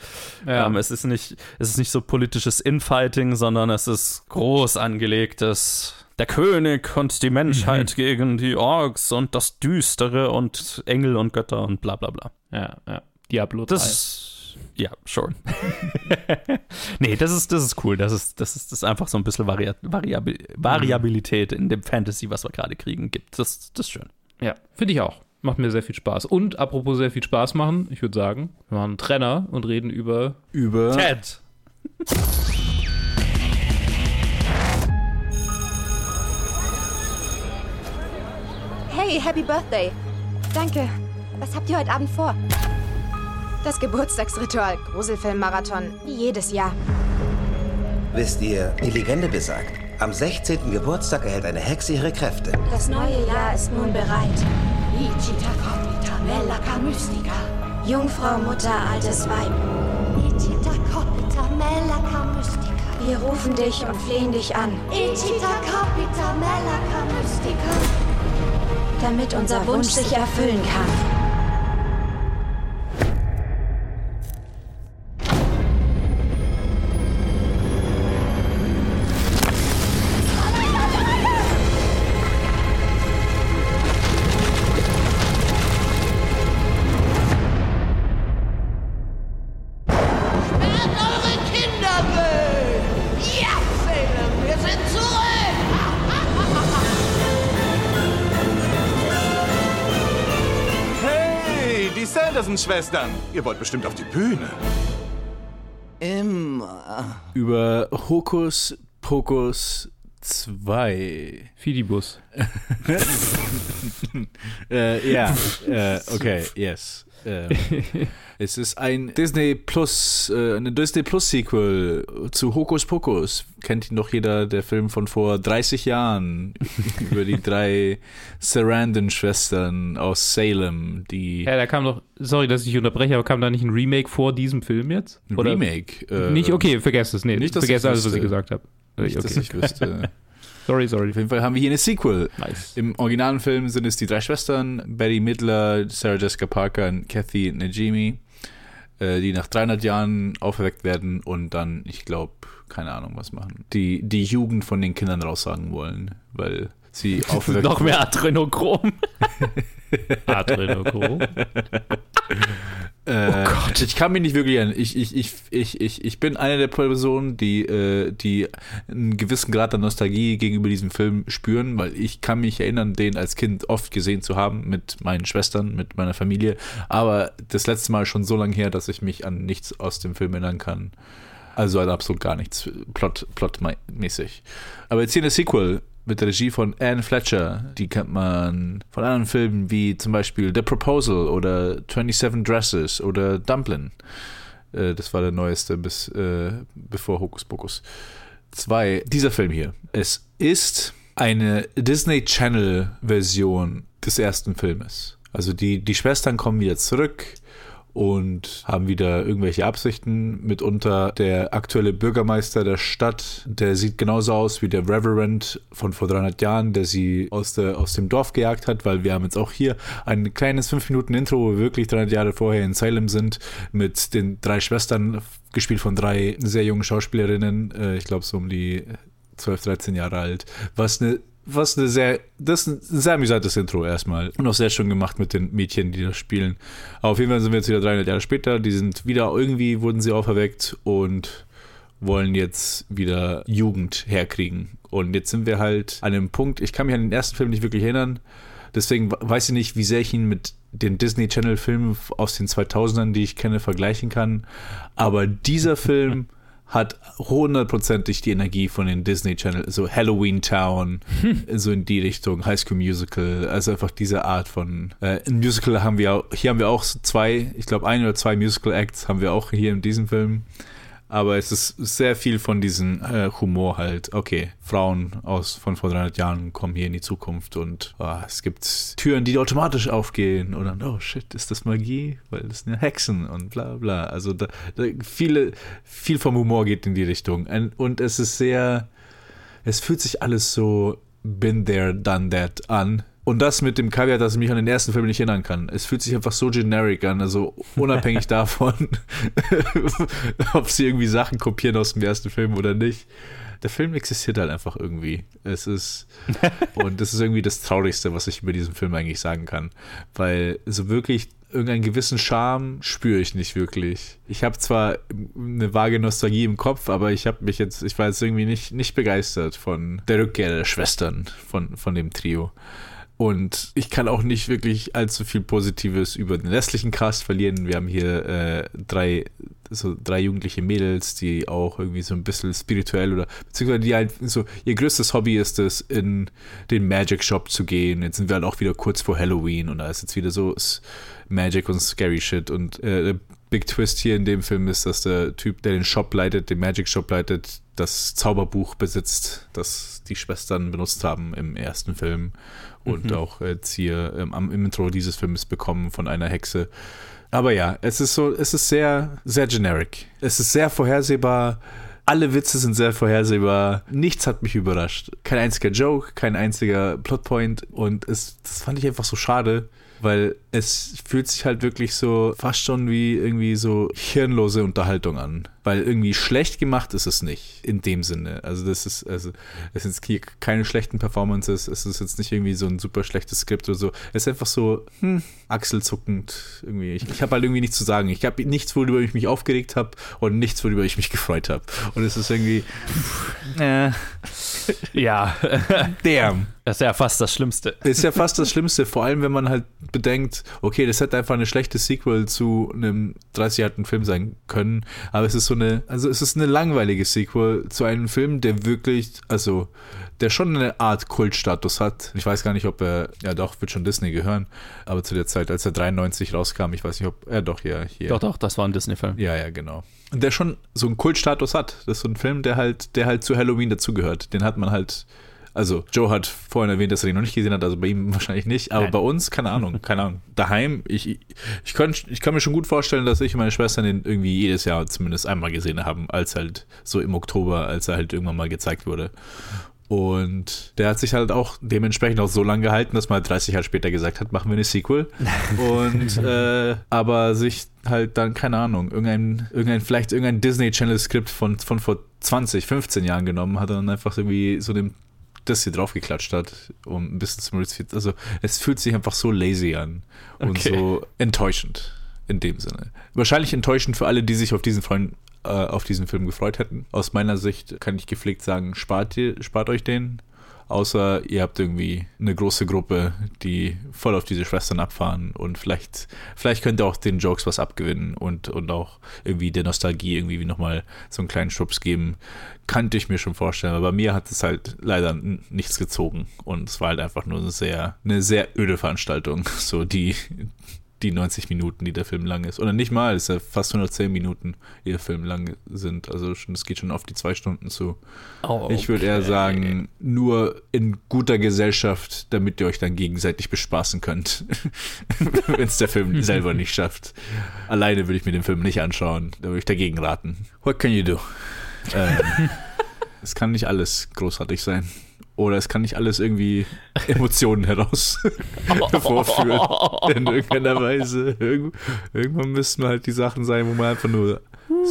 Ja. ähm, es ist nicht, es ist nicht so politisches Infighting, sondern es ist groß angelegtes der König und die Menschheit gegen die Orks und das Düstere und Engel und Götter und bla bla bla. ja, ja. Diablo 3. Das ja, sure. [laughs] nee, das ist, das ist cool. Das ist, das ist, das ist einfach so ein bisschen Vari Variabil Variabilität in dem Fantasy, was wir gerade kriegen, gibt. Das, das ist schön. Ja, finde ich auch. Macht mir sehr viel Spaß. Und apropos sehr viel Spaß machen, ich würde sagen, wir machen einen Trenner und reden über Über Ted. [laughs] Hey, Happy Birthday. Danke. Was habt ihr heute Abend vor? Das Geburtstagsritual, Gruselfilm-Marathon, wie jedes Jahr. Wisst ihr, die Legende besagt, am 16. Geburtstag erhält eine Hexe ihre Kräfte. Das neue Jahr ist nun bereit. Icita copita mellaca mystica. Jungfrau, Mutter, altes Weib. Icita copita mellaca mystica. Wir rufen dich und flehen dich an, Icita copita mellaca mystica. Damit unser Wunsch sich erfüllen kann. Sanderson-Schwestern. Ihr wollt bestimmt auf die Bühne. Immer. über Hokus Pokus 2. Fidibus. [laughs] Äh, ja, äh, okay, yes. Ähm, [laughs] es ist ein Disney Plus, äh, eine Disney Plus Sequel zu Hokus Pokus. Kennt ihn doch jeder, der Film von vor 30 Jahren [laughs] über die drei Sarandon-Schwestern aus Salem, die Ja, da kam doch, sorry, dass ich unterbreche, aber kam da nicht ein Remake vor diesem Film jetzt? Oder- Remake. äh, Nicht, okay, vergesst es. Nee, nicht, dass vergesst alles, was ich gesagt habe. Nicht, okay. dass ich wüsste. [laughs] Sorry, sorry. Auf jeden Fall haben wir hier eine Sequel. Nice. Im originalen Film sind es die drei Schwestern, Betty Midler, Sarah Jessica Parker und Kathy Najimy, äh, die nach 300 Jahren auferweckt werden und dann, ich glaube, keine Ahnung was machen. Die, die Jugend von den Kindern raussagen wollen, weil sie [laughs] auferweckt Noch mehr Adrenochrom. [laughs] Adrenochrom. Äh, oh Gott. Ich kann mich nicht wirklich erinnern. Ich, ich, ich, ich, ich, ich bin eine der Personen, die, äh, die einen gewissen Grad der Nostalgie gegenüber diesem Film spüren, weil ich kann mich erinnern, den als Kind oft gesehen zu haben mit meinen Schwestern, mit meiner Familie. Aber das letzte Mal schon so lange her, dass ich mich an nichts aus dem Film erinnern kann. Also an absolut gar nichts, Plot, plotmäßig. Aber jetzt hier eine Sequel mit der Regie von Anne Fletcher. Die kennt man von anderen Filmen wie zum Beispiel The Proposal oder 27 Dresses oder Dumplin. Äh, das war der neueste bis äh, bevor Hokus Pokus 2. Dieser Film hier. Es ist eine Disney Channel Version des ersten Filmes. Also die, die Schwestern kommen wieder zurück und haben wieder irgendwelche Absichten. Mitunter der aktuelle Bürgermeister der Stadt, der sieht genauso aus wie der Reverend von vor 300 Jahren, der sie aus, der, aus dem Dorf gejagt hat, weil wir haben jetzt auch hier ein kleines 5-Minuten-Intro, wo wir wirklich 300 Jahre vorher in Salem sind, mit den drei Schwestern, gespielt von drei sehr jungen Schauspielerinnen, äh, ich glaube so um die 12, 13 Jahre alt, was eine was eine sehr, das ist ein sehr amüsantes Intro erstmal. Und auch sehr schön gemacht mit den Mädchen, die das spielen. Aber auf jeden Fall sind wir jetzt wieder 300 Jahre später. Die sind wieder, irgendwie wurden sie auferweckt und wollen jetzt wieder Jugend herkriegen. Und jetzt sind wir halt an einem Punkt, ich kann mich an den ersten Film nicht wirklich erinnern. Deswegen weiß ich nicht, wie sehr ich ihn mit den Disney Channel Filmen aus den 2000ern, die ich kenne, vergleichen kann. Aber dieser Film hat hundertprozentig die Energie von den Disney Channel, so Halloween Town, so in die Richtung, High School Musical, also einfach diese Art von äh, ein Musical haben wir auch, hier haben wir auch so zwei, ich glaube ein oder zwei Musical Acts haben wir auch hier in diesem Film. Aber es ist sehr viel von diesem äh, Humor halt. Okay, Frauen aus von vor 300 Jahren kommen hier in die Zukunft und ah, es gibt Türen, die automatisch aufgehen und dann, oh shit, ist das Magie? Weil das sind ja Hexen und bla bla. Also da, da viele, viel vom Humor geht in die Richtung. Ein- Und es ist sehr, es fühlt sich alles so been there, done that an. Und das mit dem Kaviar, dass ich mich an den ersten Film nicht erinnern kann. Es fühlt sich einfach so generic an, also unabhängig [laughs] davon, [laughs] ob sie irgendwie Sachen kopieren aus dem ersten Film oder nicht. Der Film existiert halt einfach irgendwie. Es ist, [laughs] und das ist irgendwie das Traurigste, was ich über diesen Film eigentlich sagen kann. Weil so wirklich irgendeinen gewissen Charme spüre ich nicht wirklich. Ich habe zwar eine vage Nostalgie im Kopf, aber ich habe mich jetzt, ich war jetzt irgendwie nicht, nicht begeistert von der Rückkehr der Schwestern, von, von dem Trio. Und ich kann auch nicht wirklich allzu viel Positives über den restlichen Cast verlieren. Wir haben hier äh, drei, so drei jugendliche Mädels, die auch irgendwie so ein bisschen spirituell oder beziehungsweise die halt so, ihr größtes Hobby ist es, in den Magic Shop zu gehen. Jetzt sind wir halt auch wieder kurz vor Halloween und da ist jetzt wieder so Magic und Scary Shit. Und äh, Big Twist hier in dem Film ist, dass der Typ, der den Shop leitet, den Magic Shop leitet, das Zauberbuch besitzt, das die Schwestern benutzt haben im ersten Film und Mhm. auch jetzt hier ähm, am im Intro dieses Films bekommen von einer Hexe. Aber ja, es ist so, es ist sehr, sehr generic. Es ist sehr vorhersehbar. Alle Witze sind sehr vorhersehbar. Nichts hat mich überrascht. Kein einziger Joke, kein einziger Plotpoint. Und es, das fand ich einfach so schade, weil es fühlt sich halt wirklich so fast schon wie irgendwie so hirnlose Unterhaltung an. Weil irgendwie schlecht gemacht ist es nicht, in dem Sinne. Also das ist, also es sind hier keine schlechten Performances, es ist jetzt nicht irgendwie so ein super schlechtes Skript oder so. Es ist einfach so, hm, achselzuckend irgendwie. Ich, ich habe halt irgendwie nichts zu sagen. Ich habe nichts, worüber ich mich aufgeregt habe und nichts, worüber ich mich gefreut habe. Und es ist irgendwie, äh, [laughs] Ja, damn. das ist ja fast das Schlimmste. Ist ja fast das Schlimmste, vor allem wenn man halt bedenkt, okay, das hätte einfach eine schlechte Sequel zu einem 30 Jahre alten Film sein können, aber es ist so eine, also es ist eine langweilige Sequel zu einem Film, der wirklich, also der schon eine Art Kultstatus hat. Ich weiß gar nicht, ob er, ja doch, wird schon Disney gehören, aber zu der Zeit, als er 93 rauskam, ich weiß nicht, ob er doch hier, hier. Doch, doch, das war ein Disney-Film. Ja, ja, genau. Und der schon so einen Kultstatus hat. Das ist so ein Film, der halt, der halt zu Halloween dazugehört. Den hat man halt also, Joe hat vorhin erwähnt, dass er den noch nicht gesehen hat, also bei ihm [laughs] wahrscheinlich nicht. Aber Nein. bei uns, keine Ahnung, keine Ahnung. Daheim, ich, ich, ich, kann, ich kann mir schon gut vorstellen, dass ich und meine Schwestern den irgendwie jedes Jahr zumindest einmal gesehen haben, als halt so im Oktober, als er halt irgendwann mal gezeigt wurde. Und der hat sich halt auch dementsprechend auch so lange gehalten, dass man halt 30 Jahre später gesagt hat, machen wir eine Sequel. [laughs] Und äh, aber sich halt dann, keine Ahnung, irgendein, irgendein, vielleicht irgendein Disney Channel Skript von, von vor 20, 15 Jahren genommen hat und dann einfach irgendwie so dem das hier draufgeklatscht hat, um ein bisschen zu modifizieren. Also es fühlt sich einfach so lazy an und Okay. so enttäuschend in dem Sinne. Wahrscheinlich enttäuschend für alle, die sich auf diesen Freund, äh, auf diesen Film gefreut hätten. Aus meiner Sicht kann ich gepflegt sagen, spart, ihr, spart euch den. Außer ihr habt irgendwie eine große Gruppe, die voll auf diese Schwestern abfahren und vielleicht, vielleicht könnt ihr auch den Jokes was abgewinnen und, und auch irgendwie der Nostalgie irgendwie nochmal so einen kleinen Schubs geben. Kannte ich mir schon vorstellen, aber bei mir hat es halt leider nichts gezogen und es war halt einfach nur eine sehr, eine sehr öde Veranstaltung, so die, die 90 Minuten, die der Film lang ist. Oder nicht mal, es ist ja fast 110 Minuten, die der Film lang sind. Also es geht schon auf die zwei Stunden zu. Oh, Ich würde eher okay. sagen, nur in guter Gesellschaft, damit ihr euch dann gegenseitig bespaßen könnt, [laughs] wenn es der Film [laughs] selber nicht schafft. Alleine würde ich mir den Film nicht anschauen, da würde ich dagegen raten. What can you do? Ähm, [laughs] es kann nicht alles großartig sein. Oder es kann nicht alles irgendwie Emotionen heraus [laughs] hervorführen. [laughs] In irgendeiner Weise. Irgend, irgendwann müssten halt die Sachen sein, wo man einfach nur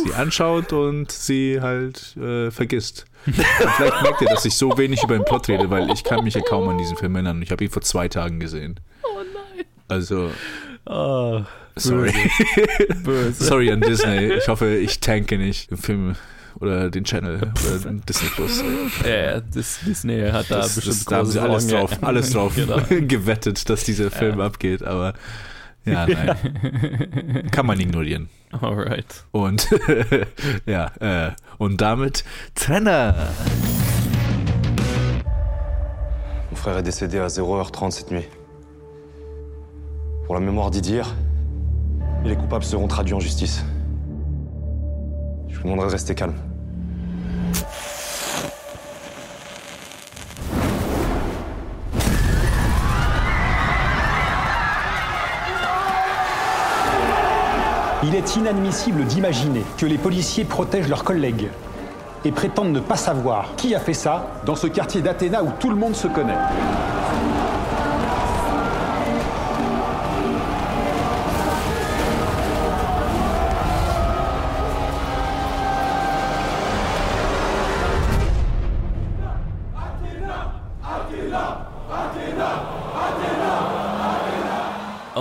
sie anschaut und sie halt äh, vergisst. Und vielleicht merkt ihr, dass ich so wenig über den Plot rede, weil ich kann mich ja kaum an diesen Film erinnern. Ich habe ihn vor zwei Tagen gesehen. Oh nein. Also, Oh, sorry. böse. [laughs] sorry an Disney. Ich hoffe, ich tanke nicht den Film oder den Channel oder [laughs] den Disney Plus. Ja, ja, das, Disney hat da Das, bestimmt das, da haben sie alles Sorgen. drauf, alles drauf [laughs] Genau. [laughs] gewettet, dass dieser Film abgeht, aber ja, nein. Kann man ignorieren. Alright. Und ja, äh, und damit Trenner. Mon frère est décédé à 0h30 cette nuit. Pour la mémoire d'Idir, les coupables seront traduits en justice. Je vous demanderai de rester calme. Il est inadmissible d'imaginer que les policiers protègent leurs collègues et prétendent ne pas savoir qui a fait ça dans ce quartier d'Athéna où tout le monde se connaît.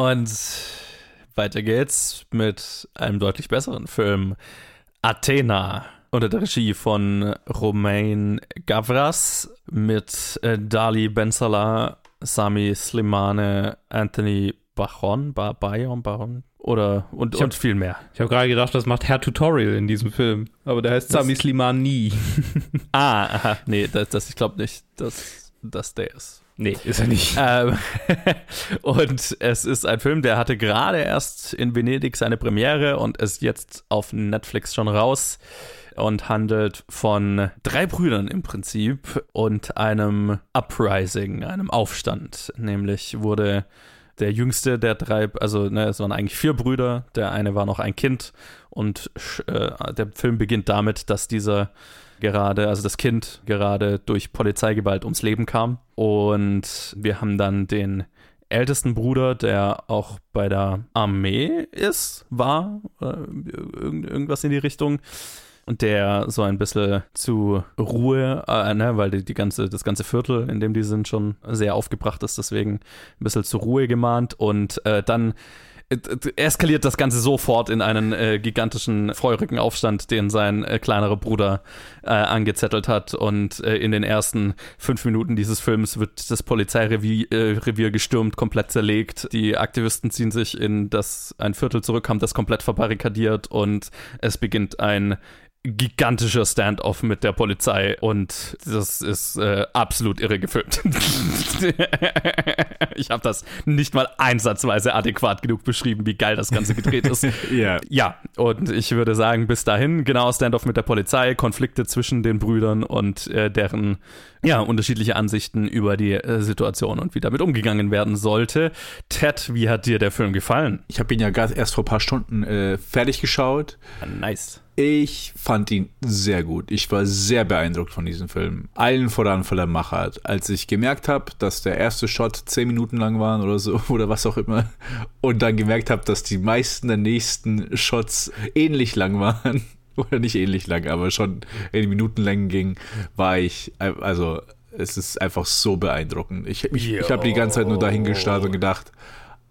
Und weiter geht's mit einem deutlich besseren Film. Athena. Unter der Regie von Romain Gavras mit äh, Dali Bensala, Sami Slimane, Anthony Bajon, ba Bayon, Baron oder und, Ich hab- und viel mehr. Ich habe gerade gedacht, das macht Herr Tutorial in diesem Film. Aber der heißt Sami Sliman nie. [laughs] Ah, aha, nee, das, das ich glaube nicht, dass das der ist. Nee, ist er nicht. Ähm, [laughs] und es ist ein Film, der hatte gerade erst in Venedig seine Premiere und ist jetzt auf Netflix schon raus und handelt von drei Brüdern im Prinzip und einem Uprising, einem Aufstand. Nämlich wurde der jüngste der drei, also ne, es waren eigentlich vier Brüder, der eine war noch ein Kind und äh, der Film beginnt damit, dass dieser gerade, also das Kind gerade durch Polizeigewalt ums Leben kam. Und wir haben dann den ältesten Bruder, der auch bei der Armee ist, war, oder irgend, irgendwas in die Richtung. Und der so ein bisschen zu Ruhe, äh, ne, weil die, die ganze, das ganze Viertel, in dem die sind, schon sehr aufgebracht ist, deswegen ein bisschen zur Ruhe gemahnt. Und äh, dann äh, eskaliert das Ganze sofort in einen äh, gigantischen feurigen Aufstand, den sein äh, kleinerer Bruder äh, angezettelt hat. Und äh, in den ersten fünf Minuten dieses Films wird das Polizeirevier äh, gestürmt, komplett zerlegt. Die Aktivisten ziehen sich in das ein Viertel zurück, haben das komplett verbarrikadiert und es beginnt ein gigantischer Standoff mit der Polizei und das ist äh, absolut irre gefilmt. [laughs] ich habe das nicht mal einsatzweise adäquat genug beschrieben, wie geil das Ganze gedreht ist. [laughs] Ja. Ja, und ich würde sagen, bis dahin, genau, Standoff mit der Polizei, Konflikte zwischen den Brüdern und äh, deren ja, unterschiedliche Ansichten über die äh, Situation und wie damit umgegangen werden sollte. Ted, wie hat dir der Film gefallen? Ich habe ihn ja gerade erst vor ein paar Stunden äh, fertig geschaut. Nice. Ich fand ihn sehr gut. Ich war sehr beeindruckt von diesem Film. Allen voran von der Machart. Als ich gemerkt habe, dass der erste Shot zehn Minuten lang waren oder so [laughs] oder was auch immer und dann gemerkt habe, dass die meisten der nächsten Shots ähnlich lang waren [laughs] oder nicht ähnlich lang, aber schon in Minutenlängen ging, war ich also es ist einfach so beeindruckend. Ich, ich, ich habe die ganze Zeit nur dahingestarrt und gedacht,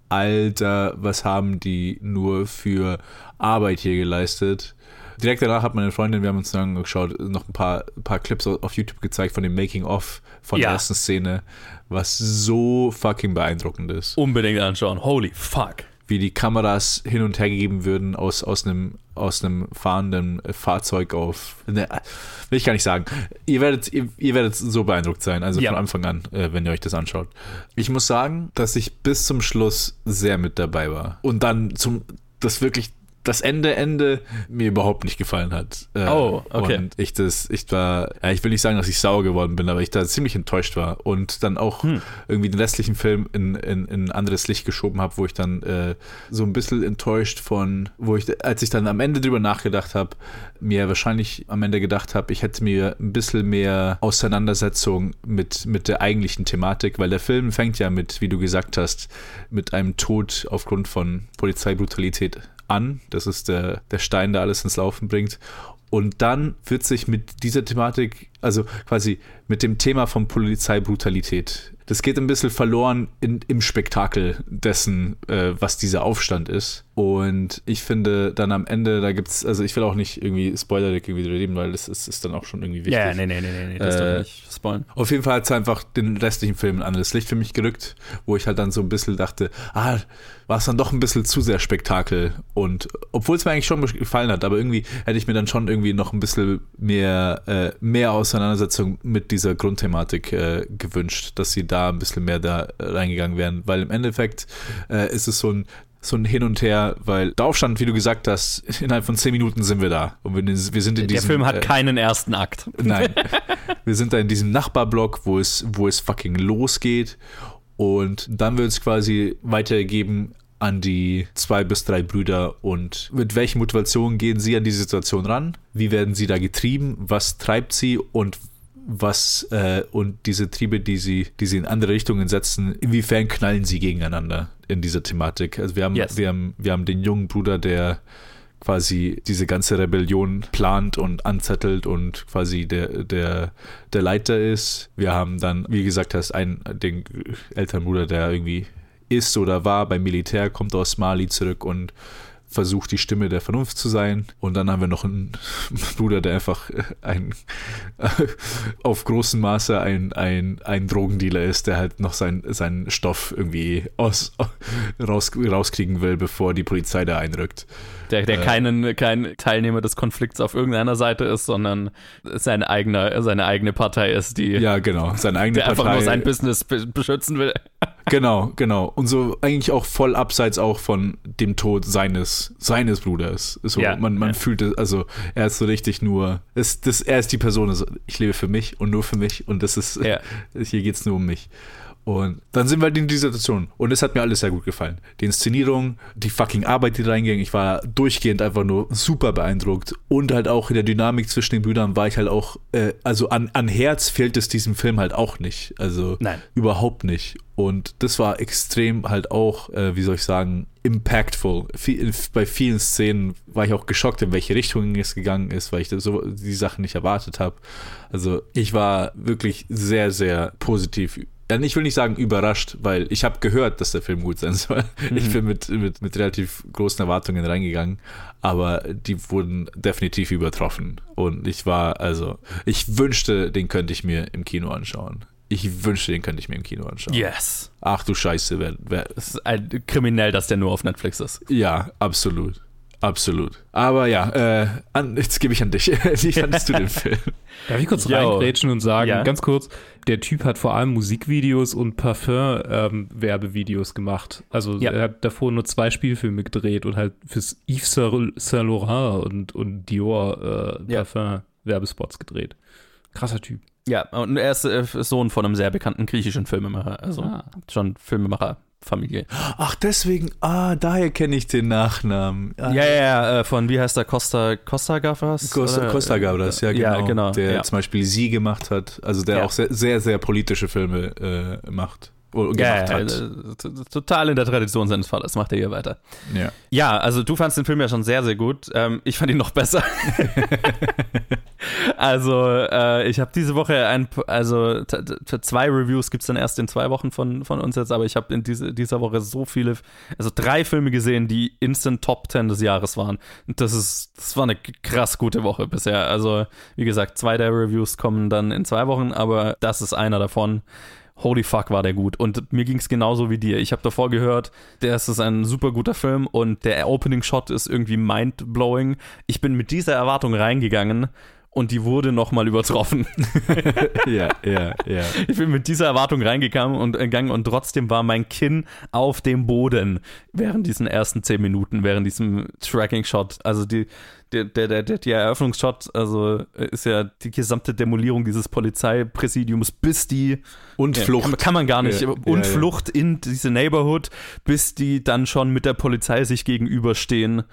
Alter, was haben die nur für Arbeit hier geleistet? Direkt danach hat meine Freundin, wir haben uns dann angeschaut, noch ein paar, ein paar Clips auf YouTube gezeigt von dem Making-of von Ja. der ersten Szene, was so fucking beeindruckend ist. Unbedingt anschauen. Holy fuck. Wie die Kameras hin und her gegeben würden aus, aus, einem, aus einem fahrenden Fahrzeug auf. Ne, will ich gar nicht sagen. Ihr werdet, ihr, ihr werdet so beeindruckt sein, also Ja. von Anfang an, äh, wenn ihr euch das anschaut. Ich muss sagen, dass ich bis zum Schluss sehr mit dabei war. Und dann zum, das wirklich das Ende, Ende mir überhaupt nicht gefallen hat. Äh, Oh, okay. Und ich das, ich war, ja, ich will nicht sagen, dass ich sauer geworden bin, aber ich da ziemlich enttäuscht war und dann auch Hm. irgendwie den restlichen Film in, in, in ein anderes Licht geschoben habe, wo ich dann äh, so ein bisschen enttäuscht von, wo ich, als ich dann am Ende drüber nachgedacht habe, mir wahrscheinlich am Ende gedacht habe, ich hätte mir ein bisschen mehr Auseinandersetzung mit, mit der eigentlichen Thematik, weil der Film fängt ja mit, wie du gesagt hast, mit einem Tod aufgrund von Polizeibrutalität an. Das ist der, der Stein, der alles ins Laufen bringt. Und dann wird sich mit dieser Thematik, also quasi mit dem Thema von Polizeibrutalität, das geht ein bisschen verloren in, im Spektakel dessen, äh, was dieser Aufstand ist. Und ich finde dann am Ende, da gibt es, also ich will auch nicht irgendwie spoilerig irgendwie reden, weil das ist, ist dann auch schon irgendwie wichtig. Ja, nee, nee, nee, nee, nee das Äh, darf ich nicht spoilen. Auf jeden Fall hat es einfach den restlichen Film ein anderes Licht für mich gerückt, wo ich halt dann so ein bisschen dachte, ah, war es dann doch ein bisschen zu sehr Spektakel. Und obwohl es mir eigentlich schon gefallen hat, aber irgendwie hätte ich mir dann schon irgendwie noch ein bisschen mehr, äh, mehr Auseinandersetzung mit dieser Grundthematik äh, gewünscht, dass sie da ein bisschen mehr da reingegangen wären. Weil im Endeffekt äh, ist es so ein so ein Hin und Her, weil der Aufstand, wie du gesagt hast, innerhalb von zehn Minuten sind wir da. Und wir, wir sind in Der diesem, Film hat äh, keinen ersten Akt. [laughs] Nein. Wir sind da in diesem Nachbarblock, wo es, wo es fucking losgeht. Und dann wird es quasi weitergeben an die zwei bis drei Brüder und mit welchen Motivationen gehen sie an die Situation ran? Wie werden sie da getrieben? Was treibt sie und was äh, und diese Triebe, die sie, die sie in andere Richtungen setzen, inwiefern knallen sie gegeneinander in dieser Thematik? Also wir haben, Yes. wir haben, wir haben den jungen Bruder, der quasi diese ganze Rebellion plant und anzettelt und quasi der, der, der Leiter ist. Wir haben dann, wie gesagt hast, einen, den älteren Bruder, der irgendwie ist oder war beim Militär, kommt aus Mali zurück und versucht die Stimme der Vernunft zu sein. Und dann haben wir noch einen [laughs] Bruder, der einfach ein [laughs] auf großem Maße ein, ein, ein Drogendealer ist, der halt noch sein, seinen Stoff irgendwie aus, [laughs] raus, rauskriegen will, bevor die Polizei da einrückt. Der, der Äh, keinen, kein Teilnehmer des Konflikts auf irgendeiner Seite ist, sondern sein eigener, seine eigene Partei ist, die Ja, genau. Seine eigene der einfach Partei. nur sein Business be beschützen will. Genau, genau. Und so eigentlich auch voll abseits auch von dem Tod seines, seines Bruders. So, Ja, man, man ja. fühlt es, also er ist so richtig nur, es, das, er ist die Person, also ich lebe für mich und nur für mich und das ist, Ja. [laughs] hier geht es nur um mich. Und dann sind wir halt in dieser Situation. Und es hat mir alles sehr gut gefallen. Die Inszenierung, die fucking Arbeit, die da reinging. Ich war durchgehend einfach nur super beeindruckt. Und halt auch in der Dynamik zwischen den Brüdern war ich halt auch, äh, also an, an Herz fehlt es diesem Film halt auch nicht. Also Nein. überhaupt nicht. Und das war extrem halt auch, äh, wie soll ich sagen, impactful. Bei vielen Szenen war ich auch geschockt, in welche Richtung es gegangen ist, weil ich so die Sachen nicht erwartet habe. Also ich war wirklich sehr, sehr positiv ja, ich will nicht sagen überrascht, weil ich habe gehört, dass der Film gut sein soll. [laughs] Mhm. Ich bin mit, mit, mit relativ großen Erwartungen reingegangen, aber die wurden definitiv übertroffen. Und ich war, also, ich wünschte, den könnte ich mir im Kino anschauen. Ich wünschte, den könnte ich mir im Kino anschauen. Yes. Ach du Scheiße, wer, wer, Es ist ein, kriminell, dass der nur auf Netflix ist. ja, absolut. Absolut. Aber ja, äh, an, jetzt gebe ich an dich. [laughs] Wie fandest du den [laughs] Film? Darf ich kurz reingrätschen und sagen, Ja. ganz kurz, der Typ hat vor allem Musikvideos und Parfum-Werbevideos gemacht. Also Ja. er hat davor nur zwei Spielfilme gedreht und halt fürs Yves Saint Laurent und, und Dior äh, Ja. Parfum-Werbespots gedreht. Krasser Typ. Ja, und er ist äh, Sohn von einem sehr bekannten griechischen Filmemacher. Also Ah. schon Filmemacherfamilie. Ach, deswegen, ah, daher kenne ich den Nachnamen. Ah, Ja, ja, ja, äh, von wie heißt der Costa Costa Gavras? Costa? Costa Gavras, ja, genau. Ja, genau. Der ja. zum Beispiel Sie gemacht hat, also der auch sehr, sehr, sehr politische Filme äh, macht. Oder Ja, ja, total in der Tradition seines Vaters. Macht er hier weiter. Ja. Ja, also du fandst den Film ja schon sehr, sehr gut. Ähm, ich fand ihn noch besser. [laughs] also äh, ich habe diese Woche ein, also zwei Reviews gibt's dann erst in zwei Wochen von, von uns jetzt, aber ich habe in diese, dieser Woche so viele, also drei Filme gesehen, die instant Top 10 des Jahres waren. Das ist, das war eine krass gute Woche bisher. Also wie gesagt, zwei der Reviews kommen dann in zwei Wochen, aber das ist einer davon. Holy fuck, war der gut. Und mir ging es genauso wie dir. Ich habe davor gehört, der ist ein super guter Film und der Opening Shot ist irgendwie mind-blowing. Ich bin mit dieser Erwartung reingegangen und die wurde nochmal übertroffen. [laughs] ja, ja, ja. Ich bin mit dieser Erwartung reingegangen und gegangen und trotzdem war mein Kinn auf dem Boden während diesen ersten zehn Minuten, während diesem Tracking-Shot. Also die, der, der, der, der, Eröffnungsshot, also äh, ist ja die gesamte Demolierung dieses Polizeipräsidiums, bis die Und ja, Flucht. Kann, kann man gar nicht. Ja, und ja. Flucht in diese Neighborhood, bis die dann schon mit der Polizei sich gegenüberstehen.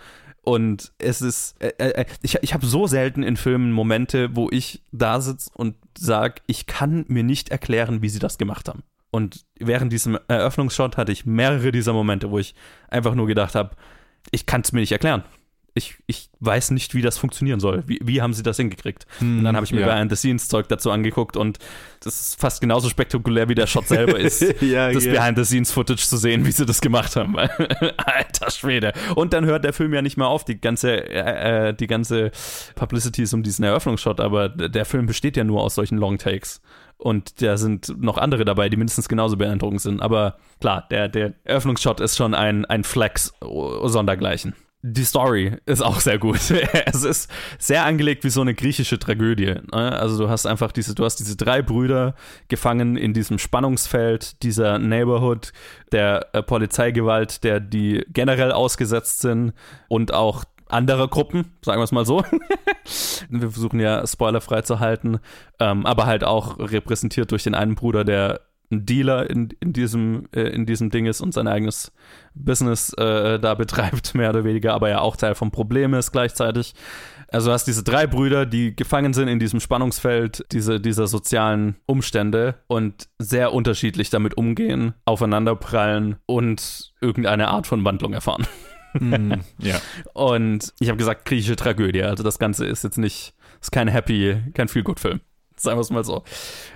Und es ist, äh, äh, ich, ich habe so selten in Filmen Momente, wo ich da sitze und sage, ich kann mir nicht erklären, wie sie das gemacht haben. Und während diesem Eröffnungsshot hatte ich mehrere dieser Momente, wo ich einfach nur gedacht habe, ich kann es mir nicht erklären. Ich, ich weiß nicht, wie das funktionieren soll. Wie, wie haben sie das hingekriegt? und dann habe ich mir ja. Behind-the-Scenes-Zeug dazu angeguckt und das ist fast genauso spektakulär, wie der Shot selber [laughs] ist. Ja, das ja. Behind-the-Scenes-Footage zu sehen, wie sie das gemacht haben. [laughs] Alter Schwede. Und dann hört der Film ja nicht mehr auf, die ganze, äh, äh, die ganze Publicity ist um diesen Eröffnungsshot, aber der Film besteht ja nur aus solchen Long-Takes. Und da sind noch andere dabei, die mindestens genauso beeindruckend sind. Aber klar, der, der Eröffnungsshot ist schon ein, ein Flex oh, sondergleichen. Die Story ist auch sehr gut. [laughs] es ist sehr angelegt wie so eine griechische Tragödie. ne? Also du hast einfach diese, du hast diese drei Brüder gefangen in diesem Spannungsfeld dieser Neighborhood, der äh, Polizeigewalt, der die generell ausgesetzt sind und auch anderer Gruppen, sagen wir es mal so. [laughs] wir versuchen ja spoilerfrei zu halten, ähm, aber halt auch repräsentiert durch den einen Bruder, der ein Dealer in, in, diesem, äh, in diesem Ding ist und sein eigenes Business äh, da betreibt, [laughs] mehr oder weniger, aber ja auch Teil vom Problem ist gleichzeitig. Also du hast diese drei Brüder, die gefangen sind in diesem Spannungsfeld diese, dieser sozialen Umstände und sehr unterschiedlich damit umgehen, aufeinanderprallen und irgendeine Art von Wandlung erfahren. Mm, [laughs] ja. Und ich habe gesagt, griechische Tragödie. Also das Ganze ist jetzt nicht, ist kein happy, kein Feel-Good-Film. Sagen wir es mal so.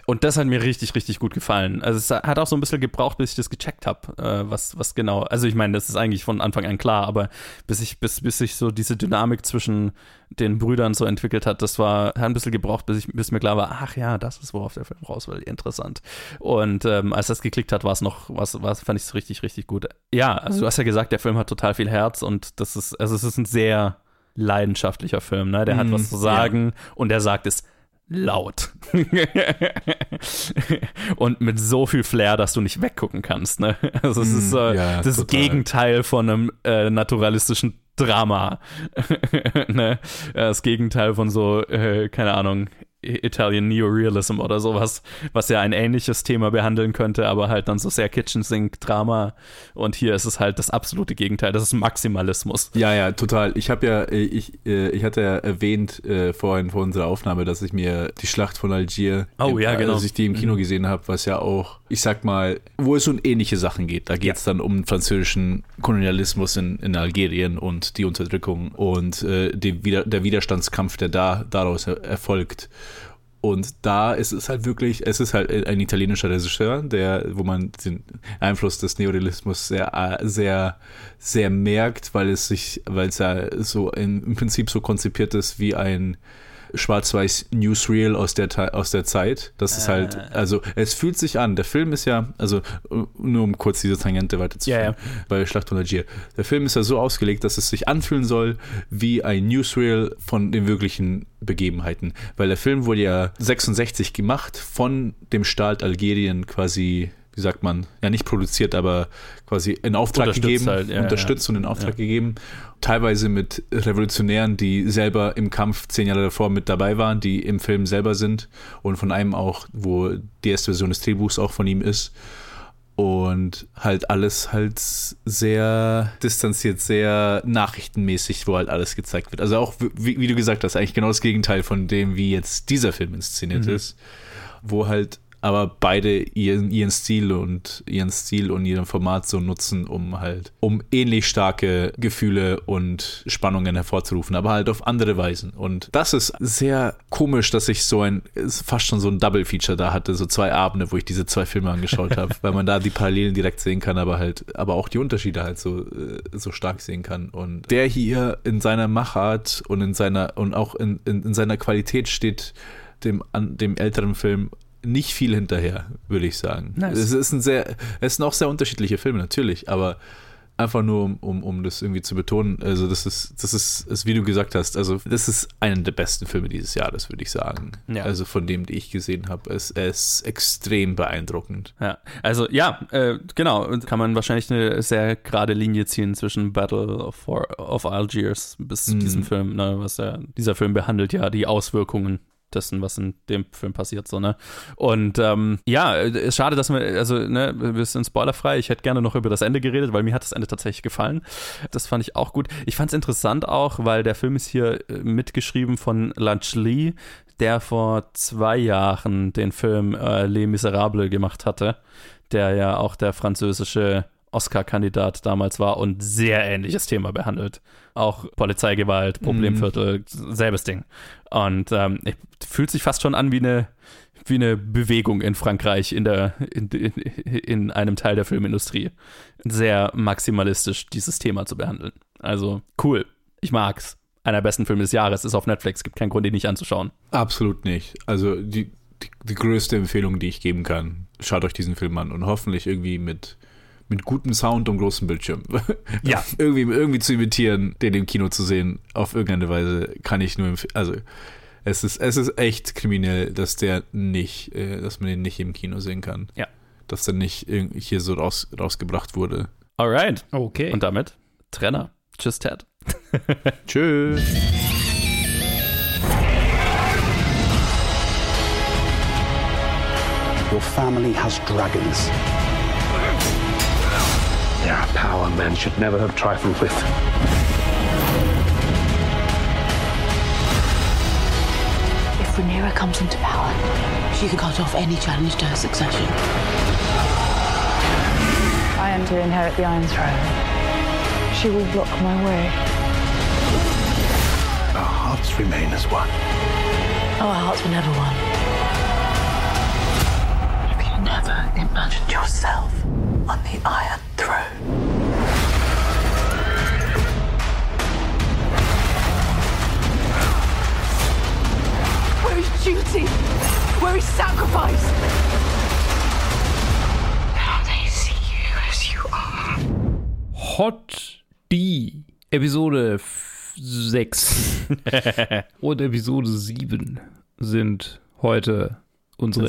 Und das hat mir richtig, richtig gut gefallen. Also es hat auch so ein bisschen gebraucht, bis ich das gecheckt habe, äh, was, was genau. Also ich meine, das ist eigentlich von Anfang an klar, aber bis ich, bis, bis sich so diese Dynamik zwischen den Brüdern so entwickelt hat, das war, hat ein bisschen gebraucht, bis ich, bis mir klar war, ach ja, das ist, worauf der Film raus will. Interessant. Und ähm, als das geklickt hat, war es noch, was, was fand ich es richtig, richtig gut. Ja, also du hast ja gesagt, der Film hat total viel Herz und das ist, also es ist ein sehr leidenschaftlicher Film, ne? Der hat Mm, was zu sagen und er sagt es laut. [laughs] und mit so viel Flair, dass du nicht weggucken kannst. Ne? Also es ist äh, ja, das total. Gegenteil von einem äh, naturalistischen Drama. [laughs] ne? Das Gegenteil von so, äh, keine Ahnung, Italian Neorealism oder sowas, was ja ein ähnliches Thema behandeln könnte, aber halt dann so sehr Kitchen Sink Drama. Und hier ist es halt das absolute Gegenteil. Das ist Maximalismus. Ja, ja, total. Ich habe ja, äh, ich, äh, ich hatte ja erwähnt äh, vorhin vor unserer Aufnahme, dass ich mir die Schlacht von Algier, Oh, im, ja, genau. als ich die im Kino Mhm. gesehen habe, was ja auch, ich sag mal, wo es um ähnliche Sachen geht. Da geht es dann um französischen Kolonialismus in, in Algerien und die Unterdrückung und äh, die, der Widerstandskampf, der da daraus er erfolgt. Und da ist es halt wirklich, es ist halt ein italienischer Regisseur, der, wo man den Einfluss des Neorealismus sehr, äh, sehr, sehr merkt, weil es sich, weil es ja so in, im Prinzip so konzipiert ist wie ein schwarz-weiß Newsreel aus der, aus der Zeit. Das ist halt, also es fühlt sich an. Der Film ist ja, also nur um kurz diese Tangente weiterzuführen, Ja, ja. bei Schlacht von Algier. Der Film ist ja so ausgelegt, dass es sich anfühlen soll wie ein Newsreel von den wirklichen Begebenheiten. Weil der Film wurde ja 66 gemacht von dem Staat Algerien quasi, wie sagt man, ja nicht produziert, aber quasi in Auftrag Unterstützt gegeben, halt, ja, unterstützt und in Auftrag gegeben. Teilweise mit Revolutionären, die selber im Kampf zehn Jahre davor mit dabei waren, die im Film selber sind und von einem auch, wo die erste Version des Drehbuchs auch von ihm ist. Und halt alles halt sehr distanziert, sehr nachrichtenmäßig, wo halt alles gezeigt wird. Also auch, wie, wie du gesagt hast, eigentlich genau das Gegenteil von dem, wie jetzt dieser Film inszeniert Mhm. ist. Wo halt aber beide ihren, ihren Stil und ihren Stil und ihren Format so nutzen, um halt, um ähnlich starke Gefühle und Spannungen hervorzurufen, aber halt auf andere Weisen. Und das ist sehr komisch, dass ich so ein, fast schon so ein Double-Feature da hatte, so zwei Abende, wo ich diese zwei Filme angeschaut habe, [laughs] weil man da die Parallelen direkt sehen kann, aber halt, aber auch die Unterschiede halt so, äh, so stark sehen kann. Und der hier in seiner Machart und in seiner, und auch in, in, in seiner Qualität steht dem, an, dem älteren Film nicht viel hinterher, würde ich sagen. Nice. Es ist ein sehr, es sind auch sehr unterschiedliche Filme, natürlich, aber einfach nur, um, um, um das irgendwie zu betonen, also das ist, das ist, ist, wie du gesagt hast, also das ist einer der besten Filme dieses Jahres, würde ich sagen. Ja. Also von dem, die ich gesehen habe. Es, ist extrem beeindruckend. Ja, also ja, äh, genau, und kann man wahrscheinlich eine sehr gerade Linie ziehen zwischen Battle of, of Algiers bis zu Mhm. diesem Film, ne, was ja, dieser Film behandelt ja die Auswirkungen dessen, was in dem Film passiert, so, ne? Und ähm, ja, ist schade, dass wir, also, ne, wir sind spoilerfrei. Ich hätte gerne noch über das Ende geredet, weil mir hat das Ende tatsächlich gefallen. Das fand ich auch gut. Ich fand es interessant auch, weil der Film ist hier äh, mitgeschrieben von Lunch Lee, der vor zwei Jahren den Film äh, Les Miserables gemacht hatte, der ja auch der französische Oscar-Kandidat damals war und sehr ähnliches Thema behandelt. Auch Polizeigewalt, Problemviertel, selbes Ding. Und ähm, fühlt sich fast schon an wie eine, wie eine Bewegung in Frankreich in, der, in, in, in einem Teil der Filmindustrie. Sehr maximalistisch dieses Thema zu behandeln. Also cool. Ich mag's. Einer der besten Filme des Jahres ist auf Netflix. Gibt keinen Grund, ihn nicht anzuschauen. Absolut nicht. Also die, die, die größte Empfehlung, die ich geben kann, schaut euch diesen Film an und hoffentlich irgendwie mit, mit gutem Sound und großem Bildschirm. [laughs] Ja. [laughs] irgendwie, irgendwie zu imitieren, den im Kino zu sehen, auf irgendeine Weise kann ich nur empfehlen. Also es ist, es ist echt kriminell, dass der nicht, äh, dass man den nicht im Kino sehen kann. Ja. Dass der nicht irgendwie hier so raus, rausgebracht wurde. Alright. Okay. Und damit Trenner. Tschüss, Ted. [laughs] Tschüss. Your family has dragons. There are power men should never have trifled with. If Rhaenyra comes into power, she can cut off any challenge to her succession. I am to inherit the Iron Throne. She will block my way. Our hearts remain as one. Oh, our hearts were never one. Never imagined yourself on the Iron Throne? Where is duty? Where is sacrifice? Now they see you as you are. Hot D, Episode 6 [laughs] und Episode 7 sind heute unsere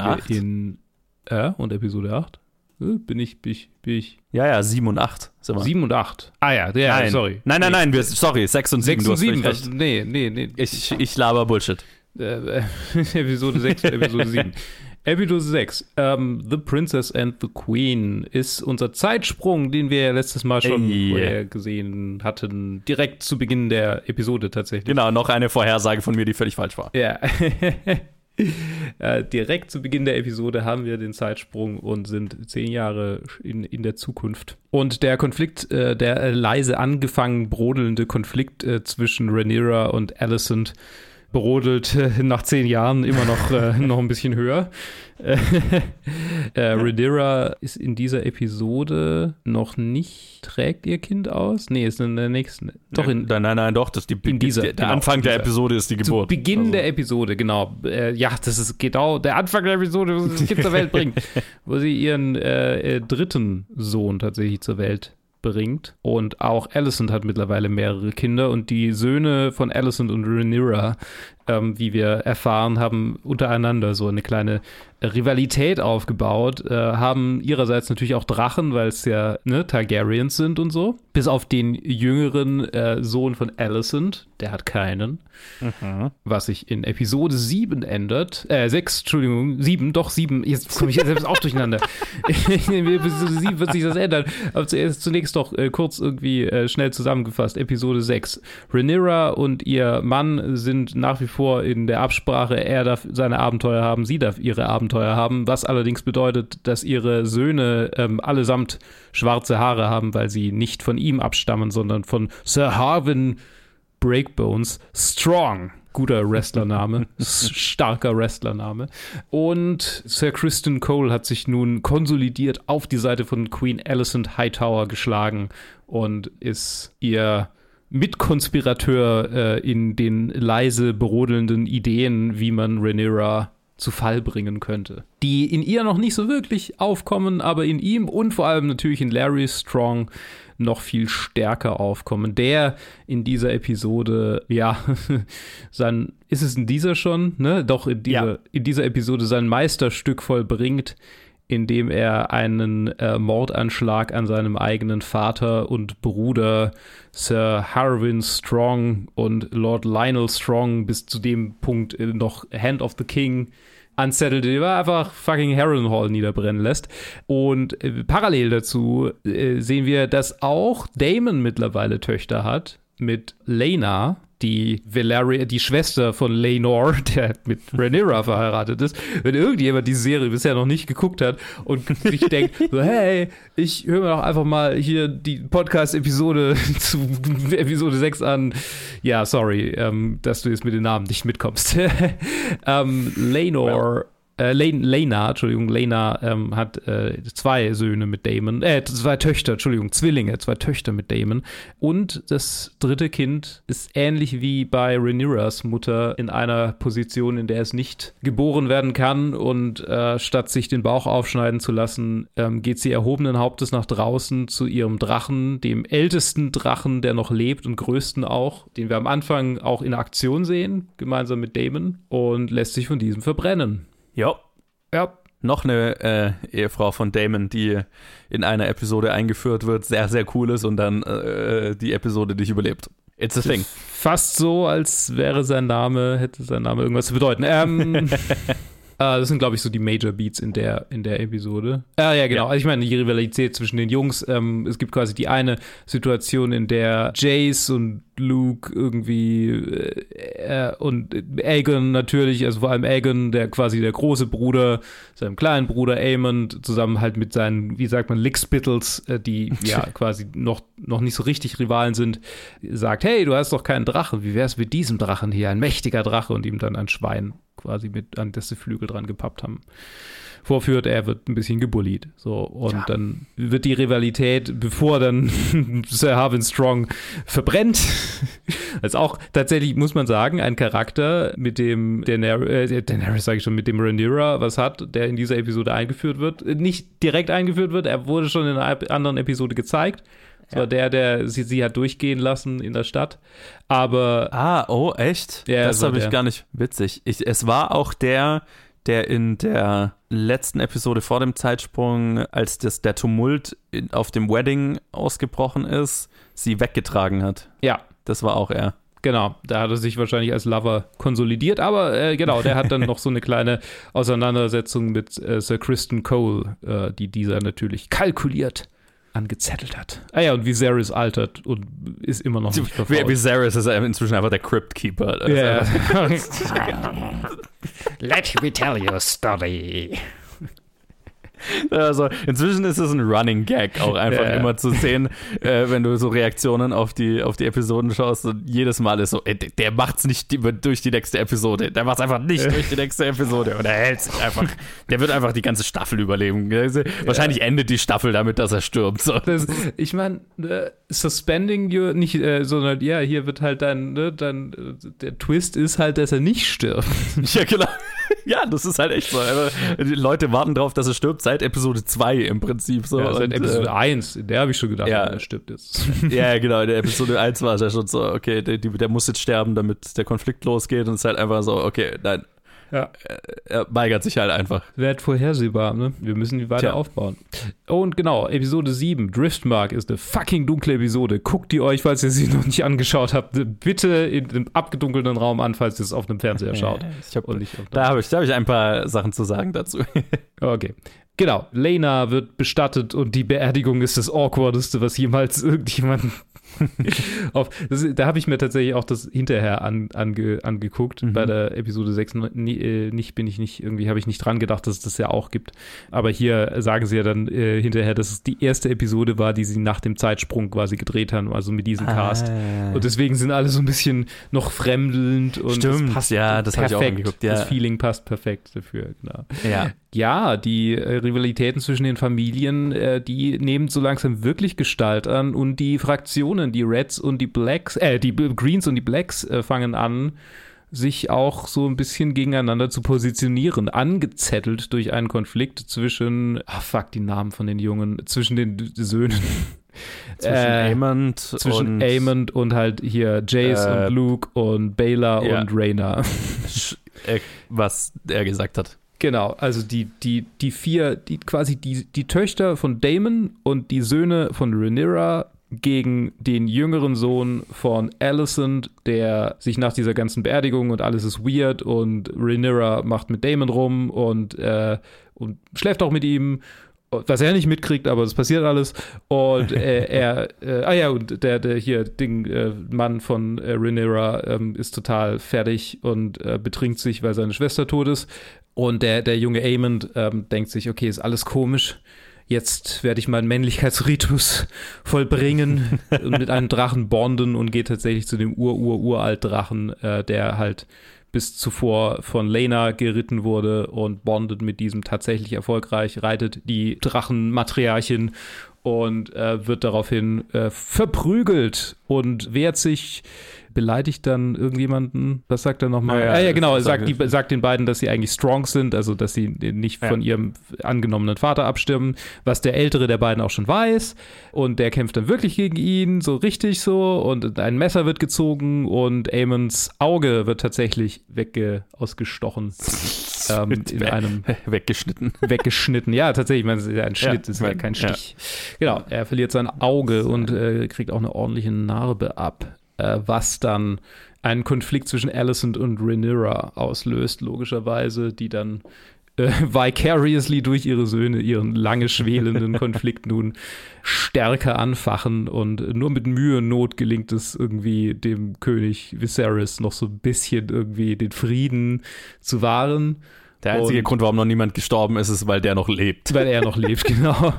acht? in äh, und Episode 8. Äh, Bin ich, bin ich, bin ich. Ja, ja, 7 und 8 sind wir. 7 und 8. Ah ja, ja nein. sorry. Nein, nein, nein, wir, sorry, 6 und 7. 6 du und hast 7. völlig recht. Nee, nee, nee. Ich, ich laber Bullshit. Äh, [laughs] Episode 6 und Episode 7. [laughs] Episode 6, ähm, The Princess and the Queen, ist unser Zeitsprung, den wir ja letztes Mal schon vorher gesehen hatten, direkt zu Beginn der Episode tatsächlich. Genau, noch eine Vorhersage von mir, die völlig falsch war. Ja. [laughs] [laughs] äh, direkt zu Beginn der Episode haben wir den Zeitsprung und sind zehn Jahre in, in der Zukunft. Und der Konflikt, äh, der leise angefangen brodelnde Konflikt äh, zwischen Rhaenyra und Alicent brodelt äh, nach zehn Jahren immer noch, äh, [laughs] noch ein bisschen höher. Äh, äh, Rhaenyra ist in dieser Episode noch nicht, trägt ihr Kind aus? Nee, ist in der nächsten. Doch, in, nein, nein, nein, doch, das die, in dieser, der, der genau, Anfang der dieser- Episode ist die Zu Geburt. Beginn Also, der Episode, genau. Äh, ja, das ist genau der Anfang der Episode, wo sie das Kind zur Welt [laughs] bringt. Wo sie ihren äh, äh, dritten Sohn tatsächlich zur Welt bringt. Und auch Alicent hat mittlerweile mehrere Kinder und die Söhne von Alicent und Rhaenyra, ähm, wie wir erfahren, haben untereinander so eine kleine Rivalität aufgebaut, äh, haben ihrerseits natürlich auch Drachen, weil es ja ne, Targaryens sind und so. Bis auf den jüngeren äh, Sohn von Alicent, der hat keinen. Was sich in Episode 7 ändert. Äh, 6, Entschuldigung, 7, doch 7. Jetzt komme ich selbst auch durcheinander. [laughs] in Episode 7 wird sich das ändern. Aber zuerst, zunächst doch äh, kurz irgendwie äh, schnell zusammengefasst. Episode 6. Rhaenyra und ihr Mann sind nach wie vor in der Absprache. Er darf seine Abenteuer haben, sie darf ihre Abenteuer haben. Was allerdings bedeutet, dass ihre Söhne ähm, allesamt schwarze Haare haben, weil sie nicht von ihm abstammen, sondern von Sir Harvin Breakbones Strong. Guter Wrestlername, [laughs] starker Wrestlername. Und Sir Kristen Cole hat sich nun konsolidiert auf die Seite von Queen Alicent Hightower geschlagen und ist ihr Mitkonspirateur äh, in den leise brodelnden Ideen, wie man Rhaenyra zu Fall bringen könnte. Die in ihr noch nicht so wirklich aufkommen, aber in ihm und vor allem natürlich in Larry Strong noch viel stärker aufkommen. Der in dieser Episode, ja, [laughs] sein, ist es in dieser schon, ne? Doch, in dieser, in dieser Episode sein Meisterstück vollbringt, indem er einen äh, Mordanschlag an seinem eigenen Vater und Bruder Sir Harwin Strong und Lord Lionel Strong bis zu dem Punkt äh, noch Hand of the King unsettled, der war einfach fucking Harrenhal niederbrennen lässt. Und äh, parallel dazu äh, sehen wir, dass auch Damon mittlerweile Töchter hat mit Lena, die Valeria, die Schwester von Lenor, [laughs] der mit Rhaenyra verheiratet ist. Wenn irgendjemand die Serie bisher noch nicht geguckt hat und sich [laughs] denkt, so, hey, ich höre mir doch einfach mal hier die Podcast-Episode [laughs] zu Episode 6 an. Ja, sorry, ähm, dass du jetzt mit den Namen nicht mitkommst. ähm, Lenor. Äh, Len- Lena, Entschuldigung, Lena ähm, hat äh, zwei Söhne mit Damon, äh, zwei Töchter, Entschuldigung, Zwillinge, zwei Töchter mit Damon. Und das dritte Kind ist ähnlich wie bei Rhaenyras Mutter in einer Position, in der es nicht geboren werden kann. Und äh, statt sich den Bauch aufschneiden zu lassen, ähm, geht sie erhobenen Hauptes nach draußen zu ihrem Drachen, dem ältesten Drachen, der noch lebt und größten auch, den wir am Anfang auch in Aktion sehen, gemeinsam mit Damon, und lässt sich von diesem verbrennen. Ja. Ja. Noch eine äh, Ehefrau von Damon, die in einer Episode eingeführt wird, sehr, sehr cool ist und dann äh, die Episode nicht überlebt. It's a thing. Fast so, als wäre sein Name, hätte sein Name irgendwas zu bedeuten. Ähm, [laughs] äh, das sind, glaube ich, so die Major Beats in der, in der Episode. Ah, ja, genau. Also ich meine, die Rivalität zwischen den Jungs. Ähm, es gibt quasi die eine Situation, in der Jace und Luke irgendwie äh, äh, und Aegon natürlich, also vor allem Aegon, der quasi der große Bruder, seinem kleinen Bruder Aemond, zusammen halt mit seinen, wie sagt man, Lickspittles, äh, die [laughs] ja quasi noch, noch nicht so richtig Rivalen sind, sagt, hey, du hast doch keinen Drachen, wie wär's mit diesem Drachen hier, ein mächtiger Drache und ihm dann ein Schwein quasi mit an dessen Flügel dran gepappt haben vorführt, er wird ein bisschen gebullied. So, und dann wird die Rivalität, bevor dann [laughs] Sir Harvin Strong verbrennt, [laughs] als auch tatsächlich, muss man sagen, ein Charakter, mit dem Daenerys, äh, Daenerys sage ich schon, mit dem Rhaenyra was hat, der in dieser Episode eingeführt wird. Nicht direkt eingeführt wird, er wurde schon in einer anderen Episode gezeigt. Das war der, der sie, sie hat durchgehen lassen in der Stadt. Aber. Ah, oh, echt? Ja, das habe ich gar nicht witzig. Ich, es war auch der, der in der letzten Episode vor dem Zeitsprung, als das, der Tumult auf dem Wedding ausgebrochen ist, sie weggetragen hat. Ja. Das war auch er. Genau, da hat er sich wahrscheinlich als Lover konsolidiert, aber äh, genau, der hat dann noch so eine kleine Auseinandersetzung mit äh, Sir Kristen Cole, äh, die dieser natürlich kalkuliert angezettelt hat. Ah ja, und Viserys altert und ist immer noch nicht verfault. Viserys ist inzwischen einfach der Crypt Keeper. Das ist Ja. einfach- [laughs] Let me tell you a story. [laughs] Also inzwischen ist es ein Running Gag, auch einfach Ja, ja. immer zu sehen, äh, wenn du so Reaktionen auf die, auf die Episoden schaust. Und jedes Mal ist so, ey, der- macht's nicht durch die nächste Episode. Der macht's einfach nicht durch die nächste Episode. Und er hält sich einfach. Der wird einfach die ganze Staffel überleben. Wahrscheinlich endet die Staffel damit, dass er stirbt. So. Das, ich meine, äh, suspending you nicht, äh, sondern ja, hier wird halt dann, ne, dann äh, der Twist ist halt, dass er nicht stirbt. Ja, genau. Ja, das ist halt echt so. Also, die Leute warten drauf, dass er stirbt seit Episode 2 im Prinzip. So. Ja, seit Und, Episode äh, 1, in der habe ich schon gedacht, Ja. er stirbt jetzt. [laughs] Ja, genau, in der Episode 1 war es ja schon so, okay, der, der muss jetzt sterben, damit der Konflikt losgeht und es ist halt einfach so, okay, nein. Ja. Er, er weigert sich halt einfach. Wird vorhersehbar, ne? Wir müssen die weiter Tja. aufbauen. Und genau, Episode 7, Driftmark, ist eine fucking dunkle Episode. Guckt die euch, falls ihr sie [laughs] noch nicht angeschaut habt, bitte in einem abgedunkelten Raum an, falls ihr es auf einem Fernseher schaut. Ich hab, Und nicht da habe ich, da hab ich ein paar Sachen zu sagen dazu. [laughs] Okay. Genau, Lena wird bestattet und die Beerdigung ist das awkwardeste, was jemals irgendjemand [laughs] auf. Das, da habe ich mir tatsächlich auch das hinterher an, ange, angeguckt. Mhm. Bei der Episode 6 nie, äh, nicht bin ich nicht, irgendwie habe ich nicht dran gedacht, dass es das ja auch gibt. Aber hier sagen sie ja dann äh, hinterher, dass es die erste Episode war, die sie nach dem Zeitsprung quasi gedreht haben, also mit diesem Cast. Ah. Und deswegen sind alle so ein bisschen noch fremdelnd und Stimmt, passt ja, das hab ich auch perfekt. angeguckt, ja. Das Feeling passt perfekt dafür, genau. Ja. Ja, die äh, Rivalitäten zwischen den Familien, äh, die nehmen so langsam wirklich Gestalt an und die Fraktionen, die Reds und die Blacks, äh, die Greens und die Blacks äh, fangen an, sich auch so ein bisschen gegeneinander zu positionieren, angezettelt durch einen Konflikt zwischen, ah fuck, die Namen von den Jungen, zwischen den Söhnen. [laughs] Zwischen Äh, Amond zwischen und Amond und halt hier Jace Äh, und Luke und Baylor ja. und Rayna. Äh, was er gesagt hat. Genau, also die, die, die vier, die quasi die, die Töchter von Damon und die Söhne von Rhaenyra gegen den jüngeren Sohn von Alicent, der sich nach dieser ganzen Beerdigung und alles ist weird und Rhaenyra macht mit Damon rum und, äh, und schläft auch mit ihm was er nicht mitkriegt, aber es passiert alles. Und äh, [laughs] er, äh, ah ja, und der, der hier Ding, äh, Mann von äh, Rhaenyra ähm, ist total fertig und äh, betrinkt sich, weil seine Schwester tot ist. Und der, der junge Aemond ähm, denkt sich, okay, ist alles komisch. Jetzt werde ich meinen Männlichkeitsritus [laughs] vollbringen und mit einem Drachen bonden und geht tatsächlich zu dem Ur-Ur-Uralt-Drachen, äh, der halt bis zuvor von Lena geritten wurde und bondet mit diesem tatsächlich erfolgreich, reitet die Drachenmatriarchin und äh, wird daraufhin äh, verprügelt und wehrt sich, beleidigt dann irgendjemanden. Was sagt er nochmal? Ja, ja, ah, ja, genau, er sagt, die, sagt den beiden, dass sie eigentlich strong sind, also dass sie nicht Ja. von ihrem angenommenen Vater abstimmen, was der ältere der beiden auch schon weiß. Und der kämpft dann wirklich gegen ihn, so richtig so. Und ein Messer wird gezogen und Amons Auge wird tatsächlich wegge ausgestochen. [laughs] ähm, in We- einem [laughs] weggeschnitten. [laughs] weggeschnitten. Ja, tatsächlich, ich meine, es ist ja ein Schnitt, Ja, ist ja kein ja. Stich. Genau, er verliert sein Auge und äh, kriegt auch eine ordentliche Narbe ab, äh, was dann einen Konflikt zwischen Alicent und Rhaenyra auslöst, logischerweise, die dann äh, [laughs] vicariously durch ihre Söhne ihren lange schwelenden [laughs] Konflikt nun stärker anfachen und nur mit Mühe und Not gelingt es irgendwie dem König Viserys noch so ein bisschen irgendwie den Frieden zu wahren. Der einzige Und- Grund, warum noch niemand gestorben ist, ist, weil der noch lebt. weil er noch lebt, [laughs] genau.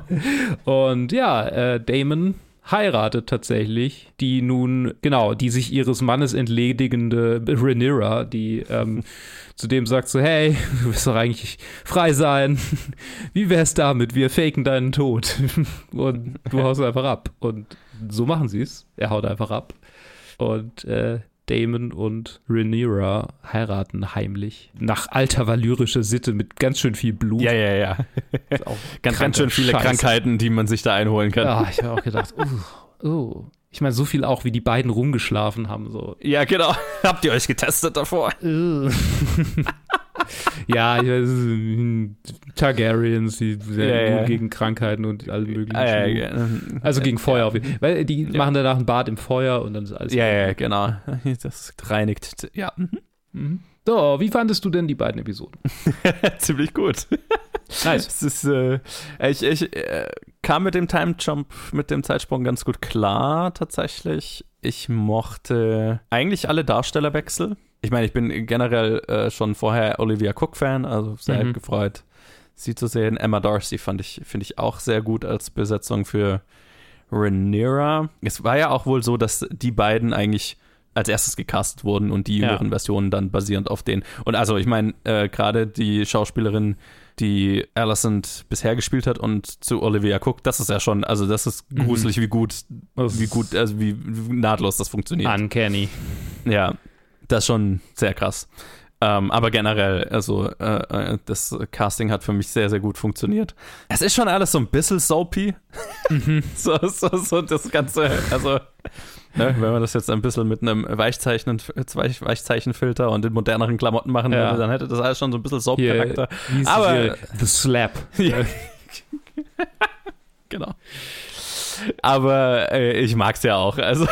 Und ja, äh, Damon heiratet tatsächlich die nun, genau, die sich ihres Mannes entledigende Rhaenyra, die ähm, [laughs] zu dem sagt so, hey, du wirst doch eigentlich frei sein. Wie wär's damit? Wir faken deinen Tod. [laughs] Und du haust einfach ab. Und so machen sie es. Er haut einfach ab. Und äh, Damon und Rhaenyra heiraten heimlich. Nach alter valyrischer Sitte mit ganz schön viel Blut. Ja, ja, ja. Ganz, ganz schön viele Scheiß. Krankheiten, die man sich da einholen kann. Ja, ich habe auch gedacht, uh, uh. Ich meine, so viel auch, wie die beiden rumgeschlafen haben. So. Ja, genau. [laughs] Habt ihr euch getestet davor? [laughs] ja, Targaryens, die sind Ja, ja. gegen Krankheiten und alle möglichen. Ja, ja. Also gegen Feuer auf jeden Fall. Weil die machen danach ein Bad im Feuer und dann ist alles. Ja, ja, genau. [laughs] Das reinigt. Ja. Mhm. So, wie fandest du denn die beiden Episoden? Ziemlich gut. Nice. Es ist, äh, ich, ich äh, kam mit dem Time Jump, mit dem Zeitsprung ganz gut klar, tatsächlich. Ich mochte eigentlich alle Darstellerwechsel. Ich meine, ich bin generell äh, schon vorher Olivia Cook-Fan, also sehr Mhm. gefreut, sie zu sehen. Emma Darcy fand ich, finde ich auch sehr gut als Besetzung für Rhaenyra. Es war ja auch wohl so, dass die beiden eigentlich als erstes gecastet wurden und die Ja. jüngeren Versionen dann basierend auf denen. Und also ich meine, äh, gerade die Schauspielerin, die Alicent bisher gespielt hat und zu Olivia Cook, das ist ja schon, also das ist Mhm. gruselig, wie gut, wie gut, also wie, nahtlos das funktioniert. Uncanny. Ja, das ist schon sehr krass. Ähm, aber generell, also äh, äh, das Casting hat für mich sehr, sehr gut funktioniert. Es ist schon alles so ein bisschen soapy. [laughs] so, so, so das Ganze, also ne, wenn man das jetzt ein bisschen mit einem Weichzeichen, Weich- Weichzeichenfilter und in moderneren Klamotten machen Ja. würde, dann hätte das alles schon so ein bisschen Soap-Charakter. Aber The Slap. [laughs] ja. genau. Aber äh, ich mag's ja auch. Also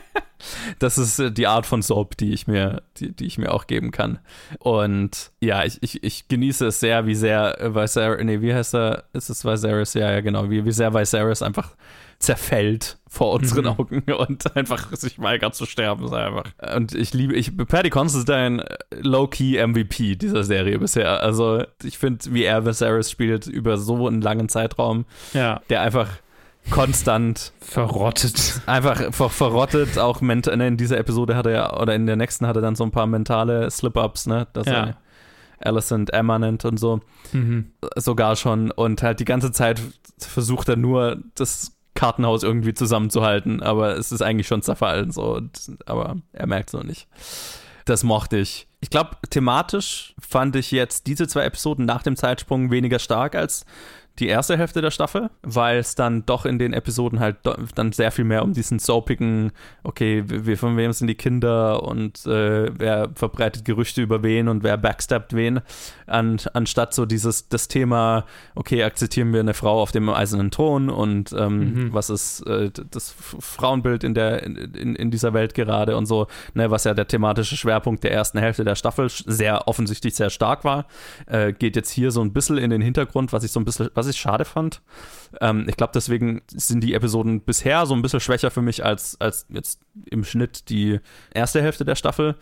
[laughs] das ist äh, die Art von Soap, die ich mir, die, die ich mir auch geben kann. Und ja, ich, ich, ich genieße es sehr, wie sehr äh, Viserys, nee, wie heißt er? Ist es Viserys? Ja, ja, genau. Wie, wie sehr Viserys einfach zerfällt vor unseren Mhm. Augen [laughs] und einfach sich weigert zu sterben. Ist einfach. Und ich liebe, ich, Paddy Constantine, low-key MVP dieser Serie bisher. Also ich finde, wie er Viserys spielt über so einen langen Zeitraum, Ja. der einfach konstant verrottet. Einfach ver verrottet, auch mental, in dieser Episode hat er oder in der nächsten hat er dann so ein paar mentale Slip-Ups, ne, dass Ja. er Alicent Emma nennt und so, Mhm. sogar schon und halt die ganze Zeit versucht er nur das Kartenhaus irgendwie zusammenzuhalten, aber es ist eigentlich schon zerfallen, so, und, aber er merkt es noch nicht. Das mochte ich. Ich glaube, thematisch fand ich jetzt diese zwei Episoden nach dem Zeitsprung weniger stark als die erste Hälfte der Staffel, weil es dann doch in den Episoden halt dann sehr viel mehr um diesen soapigen, okay, wir, von wem sind die Kinder und äh, wer verbreitet Gerüchte über wen und wer backstabbt wen, an, anstatt so dieses, das Thema, okay, akzeptieren wir eine Frau auf dem eisernen Thron und ähm, Mhm. was ist äh, das Frauenbild in, der, in, in, dieser Welt gerade und so, ne, was ja der thematische Schwerpunkt der ersten Hälfte der Staffel sehr offensichtlich sehr stark war, äh, geht jetzt hier so ein bisschen in den Hintergrund, was ich so ein bisschen, was ich schade fand. Ähm, ich glaube, deswegen sind die Episoden bisher so ein bisschen schwächer für mich als, als jetzt im Schnitt die erste Hälfte der Staffel.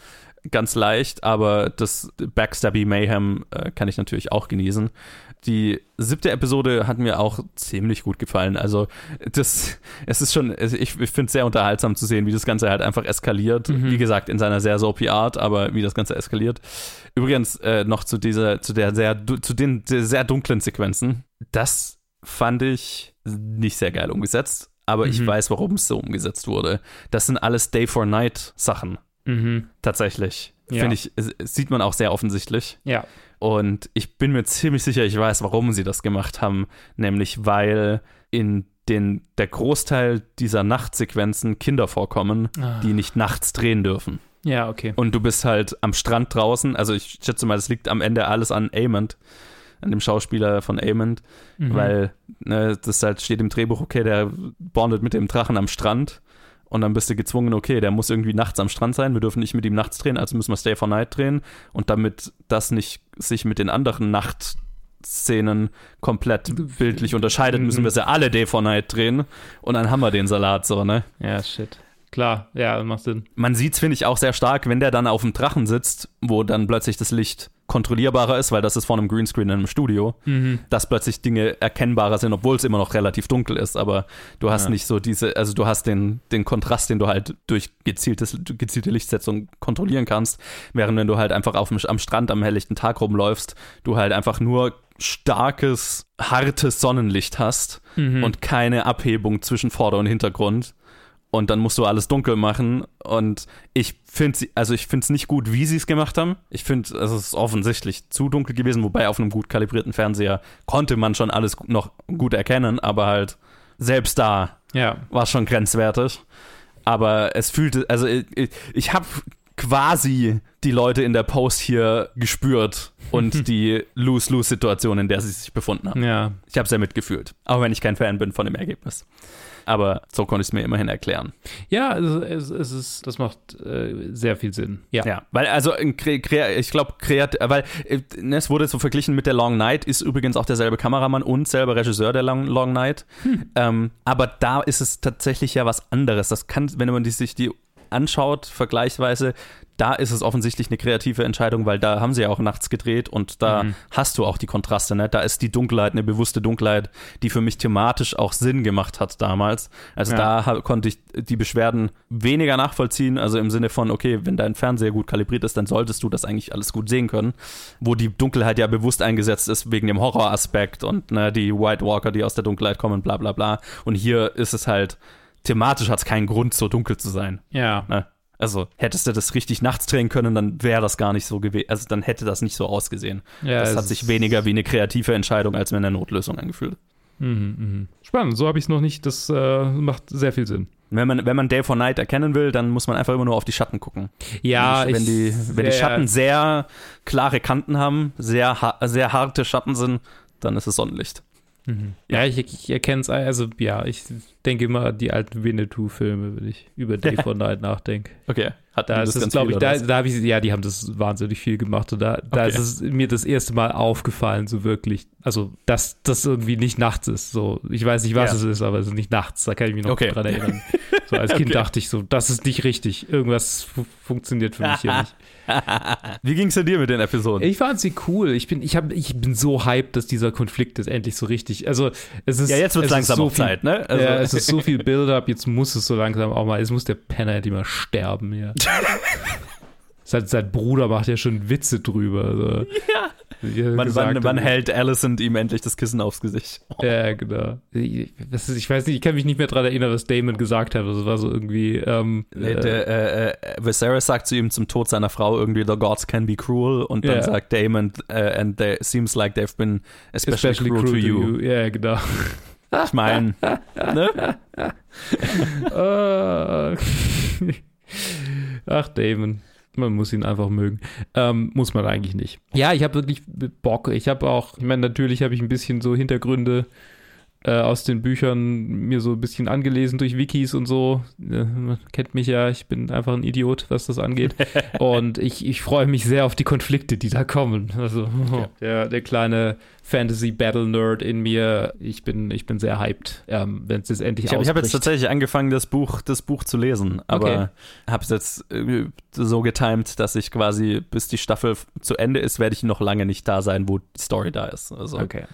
Ganz leicht, aber das Backstabby Mayhem äh, kann ich natürlich auch genießen. Die siebte Episode hat mir auch ziemlich gut gefallen. Also, das, es ist schon, ich, ich finde es sehr unterhaltsam zu sehen, wie das Ganze halt einfach eskaliert. Mhm. Wie gesagt, in seiner sehr soapy Art, aber wie das Ganze eskaliert. Übrigens, äh, noch zu dieser, zu der sehr, zu den sehr, dunklen Sequenzen. Das fand ich nicht sehr geil umgesetzt, aber ich Mhm. weiß, warum es so umgesetzt wurde. Das sind alles Day for Night Sachen. Mhm. Tatsächlich. Ja. Finde ich, sieht man auch sehr offensichtlich. Ja. Und ich bin mir ziemlich sicher, ich weiß, warum sie das gemacht haben. Nämlich, weil in den, der Großteil dieser Nachtsequenzen Kinder vorkommen, Ah. die nicht nachts drehen dürfen. Ja, okay. Und du bist halt am Strand draußen. Also ich schätze mal, das liegt am Ende alles an Amond, an dem Schauspieler von Amond, Mhm. weil ne, das halt steht im Drehbuch, okay, der bondet mit dem Drachen am Strand. Und dann bist du gezwungen, okay, der muss irgendwie nachts am Strand sein. Wir dürfen nicht mit ihm nachts drehen, also müssen wir Stay for Night drehen. Und damit das nicht sich mit den anderen Nachtszenen komplett bildlich unterscheidet, müssen wir sie alle Day for Night drehen. Und dann haben wir den Salat so, ne? Ja, shit. Klar, ja, macht Sinn. Man sieht es, finde ich, auch sehr stark, wenn der dann auf dem Drachen sitzt, wo dann plötzlich das Licht kontrollierbarer ist, weil das ist vor einem Greenscreen in einem Studio, Mhm. dass plötzlich Dinge erkennbarer sind, obwohl es immer noch relativ dunkel ist, aber du hast Ja. nicht so diese, also du hast den, den Kontrast, den du halt durch gezieltes, gezielte Lichtsetzung kontrollieren kannst, während wenn du halt einfach auf dem, am Strand am helllichten Tag rumläufst, du halt einfach nur starkes, hartes Sonnenlicht hast Mhm. und keine Abhebung zwischen Vorder- und Hintergrund und dann musst du alles dunkel machen und ich finde also ich finde es nicht gut, wie sie es gemacht haben. Ich finde, es ist offensichtlich zu dunkel gewesen, wobei auf einem gut kalibrierten Fernseher konnte man schon alles noch gut erkennen, aber halt selbst da Ja. war schon grenzwertig. Aber es fühlte, also ich, ich, ich habe quasi die Leute in der Post hier gespürt und [laughs] die Lose-Lose-Situation, in der sie sich befunden haben. Ja. Ich habe sehr mitgefühlt, auch wenn ich kein Fan bin von dem Ergebnis. Aber so konnte ich es mir immerhin erklären. Ja, also es, es ist, das macht äh, sehr viel Sinn. Ja. Ja, weil also ich glaube kreat weil äh, ne, es wurde so verglichen mit der Long Night ist übrigens auch derselbe Kameramann und selber Regisseur der Long, Long Night. Ähm, aber da ist es tatsächlich ja was anderes. Das kann, wenn man die, sich die anschaut, vergleichsweise, da ist es offensichtlich eine kreative Entscheidung, weil da haben sie ja auch nachts gedreht und da Mhm. hast du auch die Kontraste. Ne? Da ist die Dunkelheit eine bewusste Dunkelheit, die für mich thematisch auch Sinn gemacht hat damals. Also Ja. da konnte ich die Beschwerden weniger nachvollziehen, also im Sinne von, okay, wenn dein Fernseher gut kalibriert ist, dann solltest du das eigentlich alles gut sehen können. Wo die Dunkelheit ja bewusst eingesetzt ist wegen dem Horroraspekt und ne, die White Walker, die aus der Dunkelheit kommen, bla bla bla. Und hier ist es halt, thematisch hat es keinen Grund, so dunkel zu sein. Ja. Ne? Also hättest du das richtig nachts drehen können, dann wäre das gar nicht so gewesen. Also dann hätte das nicht so ausgesehen. Ja, das hat sich weniger wie eine kreative Entscheidung als wie eine Notlösung angefühlt. Mhm, mhm. Spannend, so habe ich es noch nicht. Das äh, macht sehr viel Sinn. Wenn man, wenn man Day for Night erkennen will, dann muss man einfach immer nur auf die Schatten gucken. Ja, wenn, ich- die, wenn die Schatten sehr klare Kanten haben, sehr, sehr harte Schatten sind, dann ist es Sonnenlicht. Mhm. Ja, ich, ich erkenne es, also ja, ich denke immer an die alten Winnetou-Filme, wenn ich über Day [laughs] for Night nachdenke. Okay. Hatten Da ist das es, glaube ich, da, da habe ich, ja, die haben das wahnsinnig viel gemacht und da, da Okay. ist es mir das erste Mal aufgefallen, so wirklich. Also, dass das irgendwie nicht nachts ist. So, ich weiß nicht, was Ja. es ist, aber es ist nicht nachts. Da kann ich mich noch Okay. dran erinnern. [laughs] So als Kind Okay. dachte ich so, das ist nicht richtig. Irgendwas fu funktioniert für mich hier nicht. [laughs] Wie ging es denn dir mit den Episoden? Ich fand sie cool. Ich bin, ich, hab, ich bin so hyped, dass dieser Konflikt ist endlich so richtig. Also es ist Ja, jetzt wird's es langsam so viel, Zeit, ne? Also- Ja, es ist so viel Build-up. Jetzt muss es so langsam auch mal. Jetzt muss der Penner endlich mal sterben. Ja. [laughs] [laughs] sein, sein Bruder macht ja schon Witze drüber. Also. Ja. Wann, wann, wann hält Alicent ihm endlich das Kissen aufs Gesicht? [laughs] Ja, genau. Das ist, ich weiß nicht, ich kann mich nicht mehr daran erinnern, was Damon gesagt hat. Das war so irgendwie. Ähm, Nee, äh, der, äh, äh, Viserys sagt zu ihm zum Tod seiner Frau irgendwie, the gods can be cruel und dann Ja. sagt Damon, äh, and they, seems like they've been especially, especially cruel, to you. Ja, genau. Ich meine, [laughs] ne? Äh, Ach, Damon. Man muss ihn einfach mögen. Ähm, muss man eigentlich nicht. Ja, ich habe wirklich Bock. Ich habe auch, ich meine, natürlich habe ich ein bisschen so Hintergründe äh, aus den Büchern mir so ein bisschen angelesen durch Wikis und so. Äh, man kennt mich ja, ich bin einfach ein Idiot, was das angeht. [laughs] und ich, ich freue mich sehr auf die Konflikte, die da kommen. Also der, [laughs] der kleine Fantasy-Battle-Nerd in mir, ich bin, ich bin sehr hyped, ähm, wenn es jetzt endlich Ich habe hab jetzt tatsächlich angefangen, das Buch, das Buch zu lesen, aber Okay. habe es jetzt äh, so getimt, dass ich quasi, bis die Staffel zu Ende ist, werde ich noch lange nicht da sein, wo die Story da ist. Also, Okay.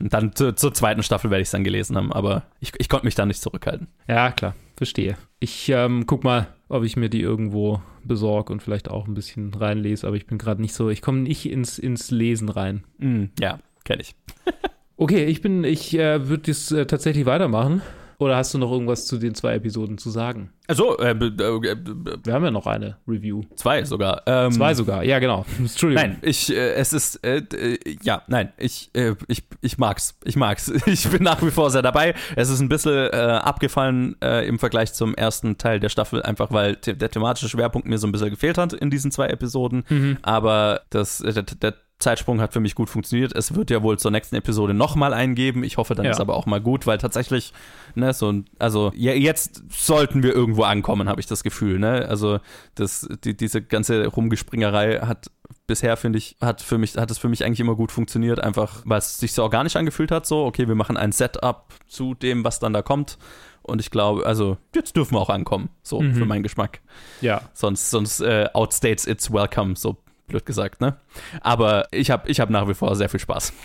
Und dann zu, zur zweiten Staffel werde ich es dann gelesen haben, aber ich, ich konnte mich da nicht zurückhalten. Ja, klar, verstehe. Ich ähm, guck mal, ob ich mir die irgendwo besorge und vielleicht auch ein bisschen reinlese, aber ich bin gerade nicht so, ich komme nicht ins, ins Lesen rein. Mm, ja, kenne ich. [laughs] Okay, ich bin, ich äh, würde das äh, tatsächlich weitermachen. Oder hast du noch irgendwas zu den zwei Episoden zu sagen? Also, äh, äh, Wir haben ja noch eine Review. zwei sogar. Ähm, Zwei sogar, ja genau. [laughs] Entschuldigung. Nein, ich, äh, es ist, äh, äh, ja, nein, ich, äh, ich, ich mag's, ich mag's. [laughs] Ich bin nach wie vor sehr dabei. Es ist ein bisschen abgefallen im Vergleich zum ersten Teil der Staffel, einfach weil the der thematische Schwerpunkt mir so ein bisschen gefehlt hat in diesen zwei Episoden. Mhm. Aber das, äh, der, der Zeitsprung hat für mich gut funktioniert. Es wird ja wohl zur nächsten Episode nochmal eingeben. Ich hoffe, dann Ja. ist aber auch mal gut, weil tatsächlich, ne, so, ein- also ja, jetzt sollten wir irgendwo ankommen, habe ich das Gefühl, ne? Also das, die, diese ganze Rumgespringerei hat bisher finde ich, hat für mich, hat es für mich eigentlich immer gut funktioniert, einfach weil es sich so organisch angefühlt hat, so, okay, wir machen ein Setup zu dem, was dann da kommt. Und ich glaube, also, jetzt dürfen wir auch ankommen, so Mhm. für meinen Geschmack. Ja. Sonst, sonst äh, outstates it's welcome, so blöd gesagt, ne? Aber ich habe ich hab nach wie vor sehr viel Spaß. [laughs]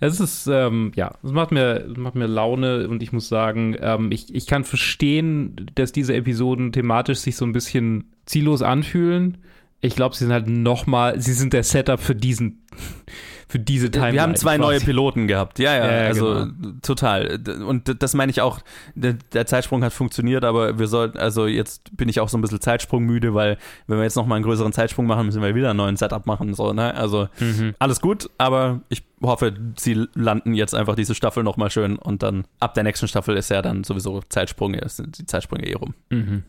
Es ist, ähm, ja, es macht mir, macht mir Laune und ich muss sagen, ähm, ich, ich kann verstehen, dass diese Episoden thematisch sich so ein bisschen ziellos anfühlen. Ich glaube, sie sind halt nochmal, sie sind der Setup für diesen, für diese Timeline. Wir haben zwei quasi. neue Piloten gehabt, ja, ja, Ja, also genau. total. Und das meine ich auch, der, Zeitsprung hat funktioniert, aber wir sollten, also jetzt bin ich auch so ein bisschen Zeitsprungmüde, weil wenn wir jetzt nochmal einen größeren Zeitsprung machen, müssen wir wieder einen neuen Setup machen, so, ne? Also Mhm. alles gut, aber ich hoffe, sie landen jetzt einfach diese Staffel nochmal schön und dann ab der nächsten Staffel ist ja dann sowieso Zeitsprünge, sind die Zeitsprünge eh rum. Mhm.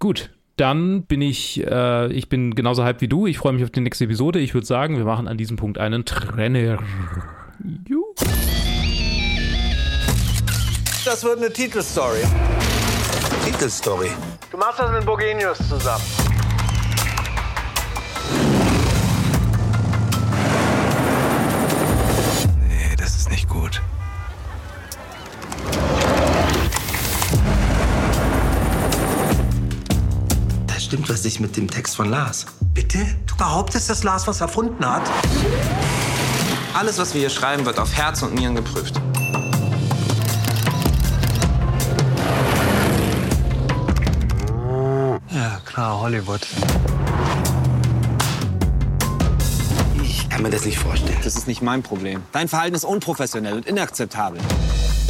Gut, dann bin ich, äh, ich bin genauso hyped wie du. Ich freue mich auf die nächste Episode. Ich würde sagen, wir machen an diesem Punkt einen Trenner. Das wird eine Titelstory. Titelstory. Du machst das mit Bogenius zusammen. Nee, das ist nicht gut. Stimmt was nicht mit dem Text von Lars. Bitte? Du behauptest, dass Lars was erfunden hat? Alles, was wir hier schreiben, wird auf Herz und Nieren geprüft. Ja, klar, Hollywood. Ich kann mir das nicht vorstellen. Das ist nicht mein Problem. Dein Verhalten ist unprofessionell und inakzeptabel.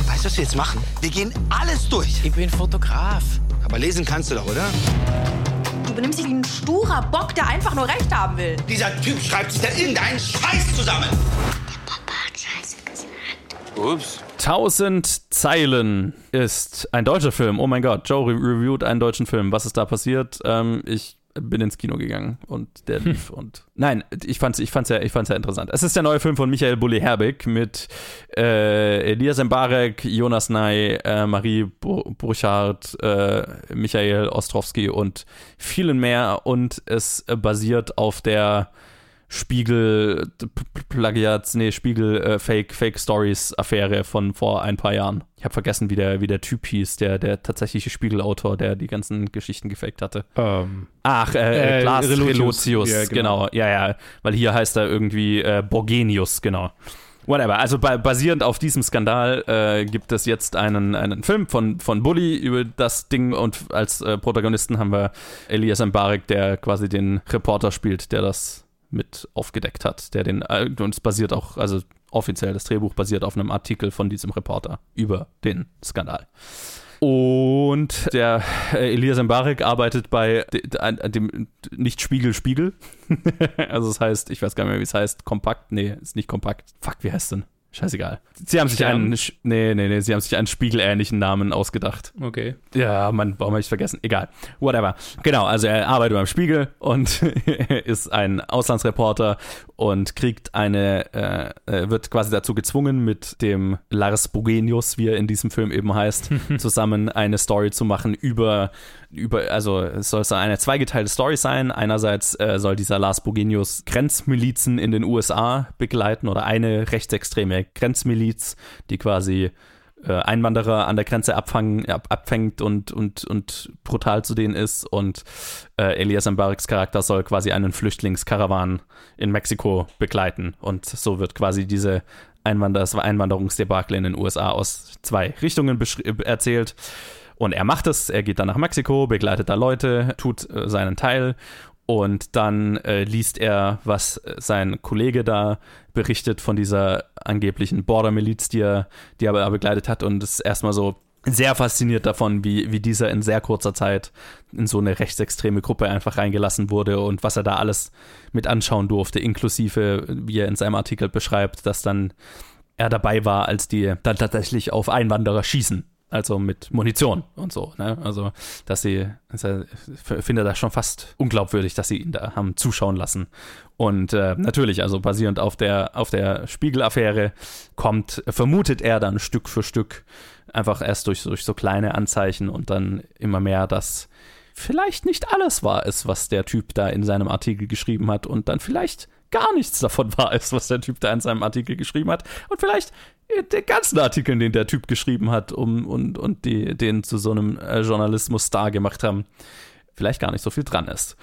Weißt du, was wir jetzt machen? Wir gehen alles durch. Ich bin Fotograf. Aber lesen kannst du doch, oder? Du benimmst dich wie ein sturer Bock, der einfach nur Recht haben will. Dieser Typ schreibt sich da irgendeinen Scheiß zusammen. Ups. 1000 Zeilen ist ein deutscher Film. Oh mein Gott, Joe re reviewt einen deutschen Film. Was ist da passiert? Ähm, ich bin ins Kino gegangen und der lief und nein, ich fand's, ich fand's ja, ich fand's ja interessant. Es ist der neue Film von Michael Bulli Herbig mit äh, Elias Mbarek, Jonas Ney, äh, Marie Burchardt, äh, Michael Ostrowski und vielen mehr und es basiert auf der Spiegel Plagiats, nee, Spiegel äh, Fake Fake Stories Affäre von vor ein paar Jahren. Ich habe vergessen, wie der wie der Typ hieß, der der tatsächliche Spiegelautor, der die ganzen Geschichten gefaked hatte. Ähm, Ach, äh, äh, Glas Relotius. Relotius, Ja, genau. genau. Ja, ja, weil hier heißt er irgendwie äh, Borgenius, genau. Whatever. Also ba basierend auf diesem Skandal äh, gibt es jetzt einen, einen Film von, von Bully über das Ding und als äh, Protagonisten haben wir Elias Mbarek, der quasi den Reporter spielt, der das mit aufgedeckt hat, der den, äh, und es basiert auch, also offiziell das Drehbuch basiert auf einem Artikel von diesem Reporter über den Skandal. Und der äh, Elias Mbarek arbeitet bei de, de, dem nicht Spiegel Spiegel. [laughs] also es heißt, ich weiß gar nicht mehr, wie es heißt, kompakt. Nee, ist nicht kompakt. Fuck, wie heißt denn? Scheißegal. Sie haben sich Stern? einen, nee, nee, nee, sie haben sich einen spiegelähnlichen Namen ausgedacht. Okay. Ja, Mann, warum habe ich vergessen? Egal. Whatever. Genau, also er arbeitet beim Spiegel und [laughs] ist ein Auslandsreporter und kriegt eine, äh, äh, wird quasi dazu gezwungen, mit dem Lars Bogenius, wie er in diesem Film eben heißt, [laughs] zusammen eine Story zu machen über, über also es soll so eine zweigeteilte Story sein. Einerseits äh, soll dieser Lars Bogenius Grenzmilizen in den USA begleiten oder eine rechtsextreme Grenzmiliz, die quasi äh, Einwanderer an der Grenze abfangen, ab, abfängt und, und, und brutal zu denen ist. Und äh, Elias Mbareks Charakter soll quasi einen Flüchtlingskarawan in Mexiko begleiten. Und so wird quasi diese Einwanderungsdebakel in den USA aus zwei Richtungen beschri- erzählt. Und er macht es, er geht dann nach Mexiko, begleitet da Leute, tut äh, seinen Teil und dann äh, liest er, was äh, sein Kollege da berichtet von dieser angeblichen Border-Miliz, die er, die er begleitet hat und ist erstmal so sehr fasziniert davon, wie, wie dieser in sehr kurzer Zeit in so eine rechtsextreme Gruppe einfach reingelassen wurde und was er da alles mit anschauen durfte, inklusive, wie er in seinem Artikel beschreibt, dass dann er dabei war, als die dann tatsächlich auf Einwanderer schießen. Also mit Munition und so. Ne? Also, dass sie, ich finde das schon fast unglaubwürdig, dass sie ihn da haben zuschauen lassen. Und äh, natürlich, also basierend auf der, auf der Spiegel-Affäre, kommt, vermutet er dann Stück für Stück, einfach erst durch, durch so kleine Anzeichen und dann immer mehr, dass vielleicht nicht alles wahr ist, was der Typ da in seinem Artikel geschrieben hat und dann vielleicht gar nichts davon wahr ist, was der Typ da in seinem Artikel geschrieben hat und vielleicht den ganzen Artikeln, den der Typ geschrieben hat, um und, und die, den zu so einem äh, Journalismus-Star gemacht haben, vielleicht gar nicht so viel dran ist.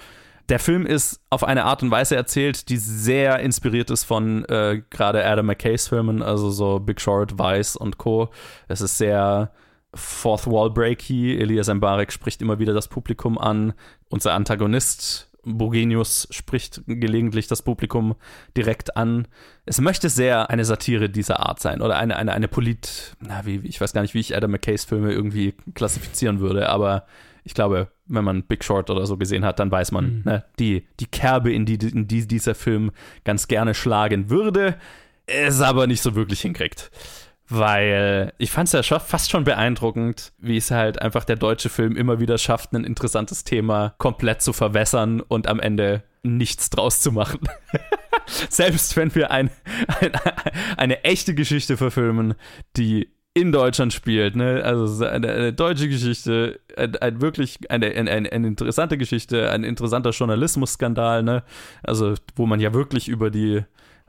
Der Film ist auf eine Art und Weise erzählt, die sehr inspiriert ist von äh, gerade Adam McKays Filmen, also so Big Short, Vice und Co. Es ist sehr Fourth Wall Breaky. Elias Mbarek spricht immer wieder das Publikum an. Unser Antagonist Bogenius spricht gelegentlich das Publikum direkt an. Es möchte sehr eine Satire dieser Art sein oder eine, eine, eine Polit, na, wie, ich weiß gar nicht, wie ich Adam McKays Filme irgendwie klassifizieren würde, aber ich glaube, wenn man Big Short oder so gesehen hat, dann weiß man, Mhm. ne, die, die Kerbe, in die, in die dieser Film ganz gerne schlagen würde, es aber nicht so wirklich hinkriegt. Weil ich fand es ja fast schon beeindruckend, wie es halt einfach der deutsche Film immer wieder schafft, ein interessantes Thema komplett zu verwässern und am Ende nichts draus zu machen. [laughs] Selbst wenn wir ein, ein, eine echte Geschichte verfilmen, die in Deutschland spielt, ne? Also eine, eine deutsche Geschichte, ein, ein wirklich eine, eine, eine interessante Geschichte, ein interessanter Journalismusskandal, ne? Also wo man ja wirklich über die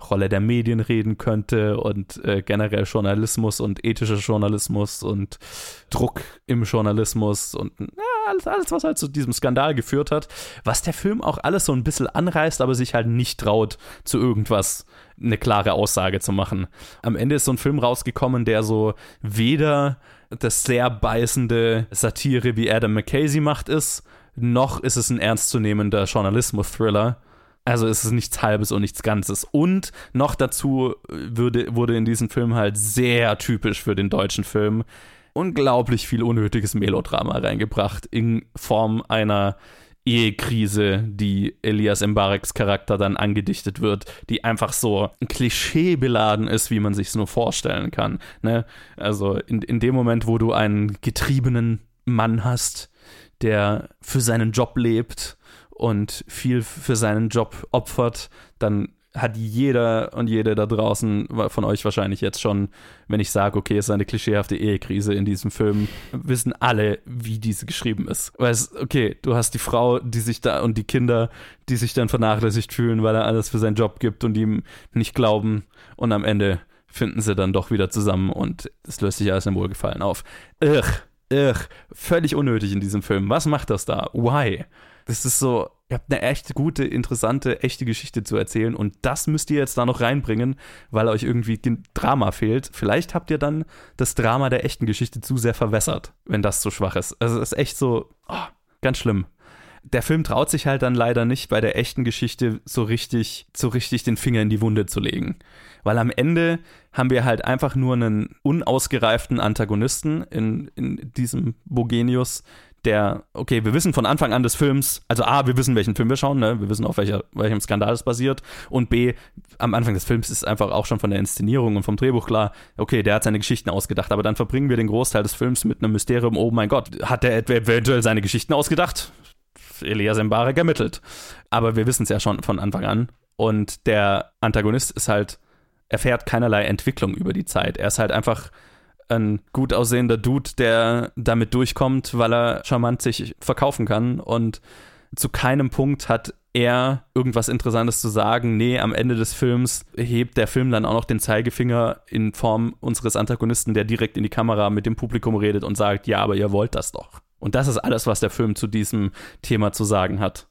Rolle der Medien reden könnte und äh, generell Journalismus und ethischer Journalismus und Druck im Journalismus und ja, alles, alles, was halt zu diesem Skandal geführt hat, was der Film auch alles so ein bisschen anreißt, aber sich halt nicht traut, zu irgendwas eine klare Aussage zu machen. Am Ende ist so ein Film rausgekommen, der so weder das sehr beißende Satire wie Adam McKay sie macht ist, noch ist es ein ernstzunehmender Journalismus-Thriller. Also ist es nichts Halbes und nichts Ganzes. Und noch dazu würde, wurde in diesem Film halt sehr typisch für den deutschen Film unglaublich viel unnötiges Melodrama reingebracht in Form einer Ehekrise, die Elias Mbareks Charakter dann angedichtet wird, die einfach so klischeebeladen ist, wie man sich es nur vorstellen kann. Ne? Also in, in dem Moment, wo du einen getriebenen Mann hast, der für seinen Job lebt und viel für seinen Job opfert, dann hat jeder und jede da draußen von euch wahrscheinlich jetzt schon, wenn ich sage, okay, es ist eine klischeehafte Ehekrise in diesem Film, wissen alle, wie diese geschrieben ist. Weißt, okay, du hast die Frau, die sich da und die Kinder, die sich dann vernachlässigt fühlen, weil er alles für seinen Job gibt und ihm nicht glauben und am Ende finden sie dann doch wieder zusammen und es löst sich alles im Wohlgefallen auf. Ugh, ugh, völlig unnötig in diesem Film. Was macht das da? Why? Das ist so, ihr habt eine echt gute, interessante, echte Geschichte zu erzählen und das müsst ihr jetzt da noch reinbringen, weil euch irgendwie Drama fehlt. Vielleicht habt ihr dann das Drama der echten Geschichte zu sehr verwässert, wenn das so schwach ist. Also es ist echt so, oh, ganz schlimm. Der Film traut sich halt dann leider nicht bei der echten Geschichte so richtig, so richtig den Finger in die Wunde zu legen. Weil am Ende haben wir halt einfach nur einen unausgereiften Antagonisten in, in diesem Bogenius, der, okay, wir wissen von Anfang an des Films, also A, wir wissen, welchen Film wir schauen, ne? wir wissen, auf welcher, welchem Skandal es basiert und B, am Anfang des Films ist einfach auch schon von der Inszenierung und vom Drehbuch klar, okay, der hat seine Geschichten ausgedacht, aber dann verbringen wir den Großteil des Films mit einem Mysterium, oh mein Gott, hat der eventuell seine Geschichten ausgedacht? Elias Mbarek ermittelt. Aber wir wissen es ja schon von Anfang an und der Antagonist ist halt, erfährt keinerlei Entwicklung über die Zeit. Er ist halt einfach ein gut aussehender Dude, der damit durchkommt, weil er charmant sich verkaufen kann und zu keinem Punkt hat er irgendwas Interessantes zu sagen. Nee, am Ende des Films hebt der Film dann auch noch den Zeigefinger in Form unseres Antagonisten, der direkt in die Kamera mit dem Publikum redet und sagt, ja, aber ihr wollt das doch. Und das ist alles, was der Film zu diesem Thema zu sagen hat,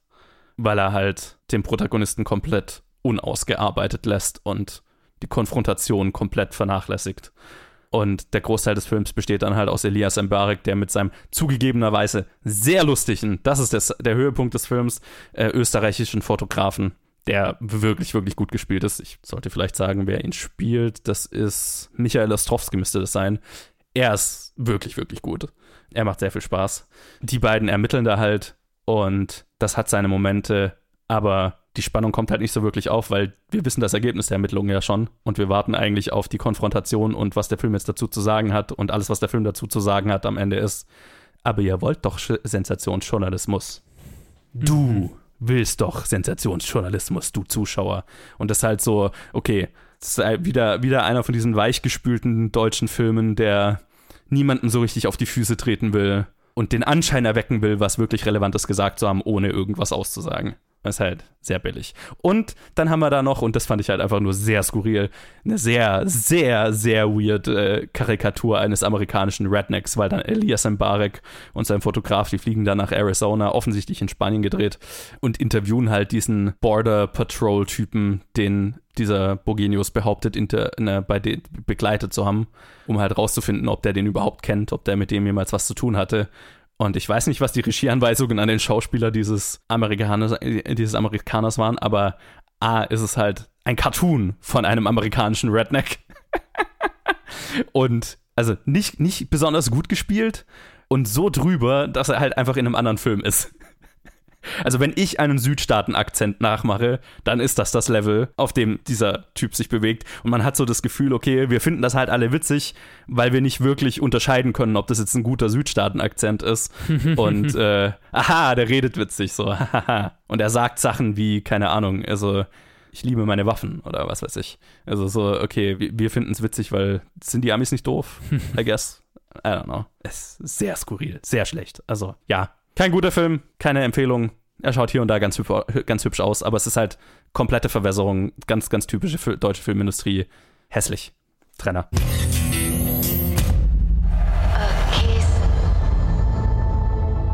weil er halt den Protagonisten komplett unausgearbeitet lässt und die Konfrontation komplett vernachlässigt. Und der Großteil des Films besteht dann halt aus Elias Mbarek, der mit seinem zugegebenerweise sehr lustigen, das ist das, der Höhepunkt des Films, äh, österreichischen Fotografen, der wirklich, wirklich gut gespielt ist. Ich sollte vielleicht sagen, wer ihn spielt. Das ist Michael Ostrowski, müsste das sein. Er ist wirklich, wirklich gut. Er macht sehr viel Spaß. Die beiden ermitteln da halt und das hat seine Momente, aber die Spannung kommt halt nicht so wirklich auf, weil wir wissen das Ergebnis der Ermittlungen ja schon und wir warten eigentlich auf die Konfrontation und was der Film jetzt dazu zu sagen hat und alles, was der Film dazu zu sagen hat am Ende ist, aber ihr wollt doch Sensationsjournalismus. Du willst doch Sensationsjournalismus, du Zuschauer. Und das ist halt so, okay, das ist wieder, wieder einer von diesen weichgespülten deutschen Filmen, der niemanden so richtig auf die Füße treten will und den Anschein erwecken will, was wirklich Relevantes gesagt zu haben, ohne irgendwas auszusagen. Ist halt sehr billig. Und dann haben wir da noch, und das fand ich halt einfach nur sehr skurril, eine sehr, sehr, sehr weird äh, Karikatur eines amerikanischen Rednecks, weil dann Elias Mbarek und sein Fotograf, die fliegen dann nach Arizona, offensichtlich in Spanien gedreht und interviewen halt diesen Border Patrol-Typen, den dieser Bogenius behauptet, inter, ne, bei den begleitet zu haben, um halt rauszufinden, ob der den überhaupt kennt, ob der mit dem jemals was zu tun hatte. Und ich weiß nicht, was die Regieanweisungen an den Schauspieler dieses Amerikaners, dieses Amerikaners waren, aber A, ist es halt ein Cartoon von einem amerikanischen Redneck. [laughs] und also nicht, nicht besonders gut gespielt und so drüber, dass er halt einfach in einem anderen Film ist. Also wenn ich einen Südstaaten-Akzent nachmache, dann ist das das Level, auf dem dieser Typ sich bewegt. Und man hat so das Gefühl, okay, wir finden das halt alle witzig, weil wir nicht wirklich unterscheiden können, ob das jetzt ein guter Südstaaten-Akzent ist. [laughs] Und äh, aha, der redet witzig, so. [laughs] Und er sagt Sachen wie, keine Ahnung, also ich liebe meine Waffen oder was weiß ich. Also so, okay, wir finden es witzig, weil sind die Amis nicht doof? [laughs] I guess. I don't know. Es ist sehr skurril, sehr schlecht. Also ja, kein guter Film, keine Empfehlung. Er schaut hier und da ganz, ganz hübsch aus, aber es ist halt komplette Verwässerung, ganz, ganz typische deutsche Filmindustrie. Hässlich. Trenner. A kiss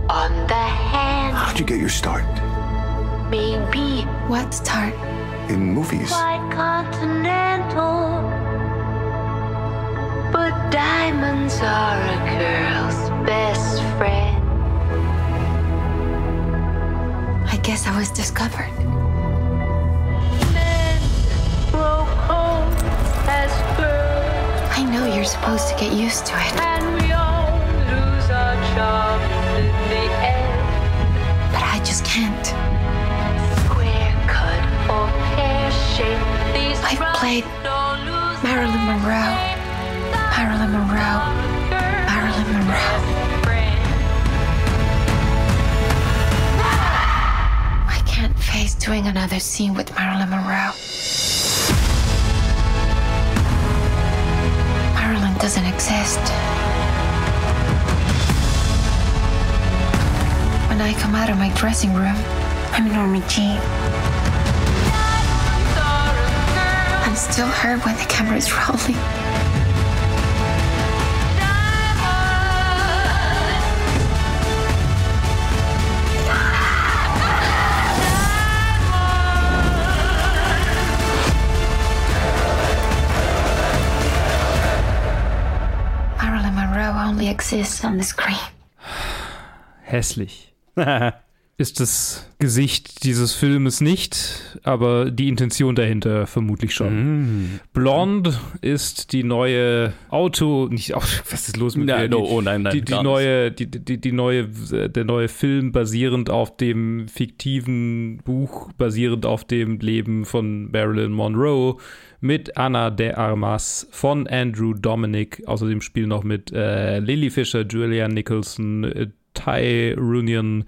on you get your start? Maybe. What start? In movies. Quite continental. But diamonds are a girl's best friend. I guess I was discovered. Men grow cold as birds, I know you're supposed to get used to it, and we all lose our charms in the end. but I just can't. Square cut or pear shaped, these I've fronts played don't lose Marilyn Monroe. Marilyn Monroe. Marilyn Monroe. Can't doing another scene with Marilyn Monroe. Marilyn doesn't exist. When I come out of my dressing room, I'm Norma Jean. I'm still her when the camera's rolling. Only exists on the screen. Hässlich. [laughs] ist das Gesicht dieses Filmes nicht, aber die Intention dahinter vermutlich schon. Blonde ist die neue Auto, nicht Auto, [laughs] was ist los mit Ja, dir? no, oh nein, nein, die, die neue, die, die, die neue, der neue Film basierend auf dem fiktiven Buch, basierend auf dem Leben von Marilyn Monroe mit Anna de Armas von Andrew Dominic. Außerdem spielen noch mit äh, Lily Fisher, Julianne Nicholson, äh, Ty Runyon,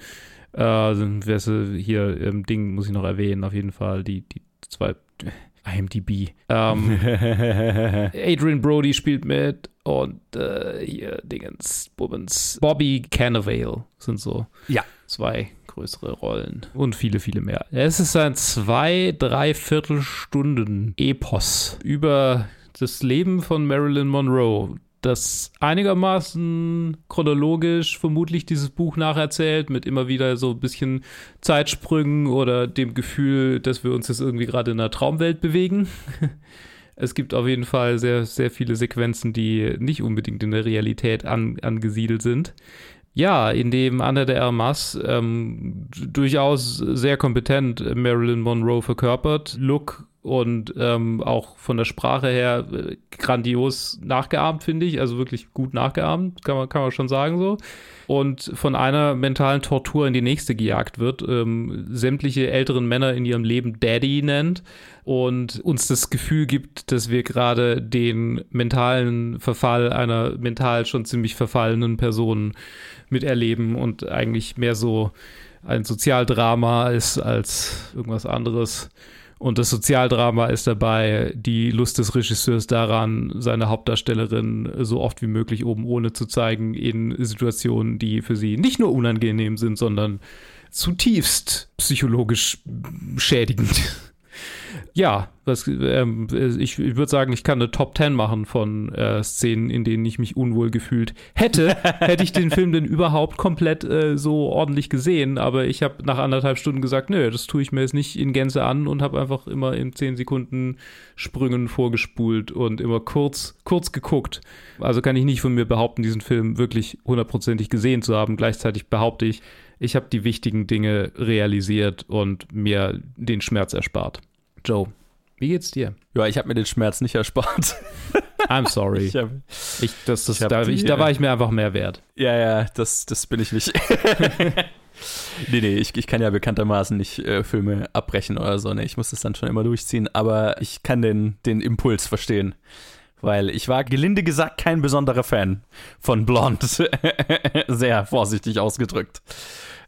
äh, äh, hier im Ding muss ich noch erwähnen, auf jeden Fall die, die zwei IMDb. Ähm, [laughs] Adrian Brody spielt mit und äh, hier Dingens, Bubbens. Bobby Cannavale sind so Ja. zwei größere Rollen und viele, viele mehr. Es ist ein zwei, dreiviertel Stunden Epos über das Leben von Marilyn Monroe, das einigermaßen chronologisch vermutlich dieses Buch nacherzählt, mit immer wieder so ein bisschen Zeitsprüngen oder dem Gefühl, dass wir uns jetzt irgendwie gerade in einer Traumwelt bewegen. [laughs] Es gibt auf jeden Fall sehr, sehr viele Sequenzen, die nicht unbedingt in der Realität an, angesiedelt sind. Ja, in dem Anna de Armas ähm, durchaus sehr kompetent Marilyn Monroe verkörpert. Look und ähm, auch von der Sprache her äh, grandios nachgeahmt, finde ich. Also wirklich gut nachgeahmt, kann man, kann man schon sagen so. Und von einer mentalen Tortur in die nächste gejagt wird, ähm, sämtliche älteren Männer in ihrem Leben Daddy nennt und uns das Gefühl gibt, dass wir gerade den mentalen Verfall einer mental schon ziemlich verfallenen Person miterleben und eigentlich mehr so ein Sozialdrama ist als irgendwas anderes. Und das Sozialdrama ist dabei die Lust des Regisseurs daran, seine Hauptdarstellerin so oft wie möglich oben ohne zu zeigen in Situationen, die für sie nicht nur unangenehm sind, sondern zutiefst psychologisch schädigend. Ja, was, ähm, ich, ich würde sagen, ich kann eine Top 10 machen von äh, Szenen, in denen ich mich unwohl gefühlt hätte. [laughs] hätte ich den Film denn überhaupt komplett äh, so ordentlich gesehen. Aber ich habe nach anderthalb Stunden gesagt, nö, das tue ich mir jetzt nicht in Gänze an und habe einfach immer in 10 Sekunden Sprüngen vorgespult und immer kurz, kurz geguckt. Also kann ich nicht von mir behaupten, diesen Film wirklich hundertprozentig gesehen zu haben. Gleichzeitig behaupte ich, ich habe die wichtigen Dinge realisiert und mir den Schmerz erspart. Joe, wie geht's dir? Ja, ich habe mir den Schmerz nicht erspart. I'm sorry. [laughs] Ich hab, Ich, das, das, Ich da, die, ich, da war ich mir einfach mehr wert. ja, ja, das, das bin ich nicht. [laughs] [laughs] nee, nee, ich, ich kann ja bekanntermaßen nicht äh, Filme abbrechen oder so. Nee, ich muss das dann schon immer durchziehen. Aber ich kann den, den Impuls verstehen. Weil ich war gelinde gesagt kein besonderer Fan von Blonde. Sehr vorsichtig ausgedrückt.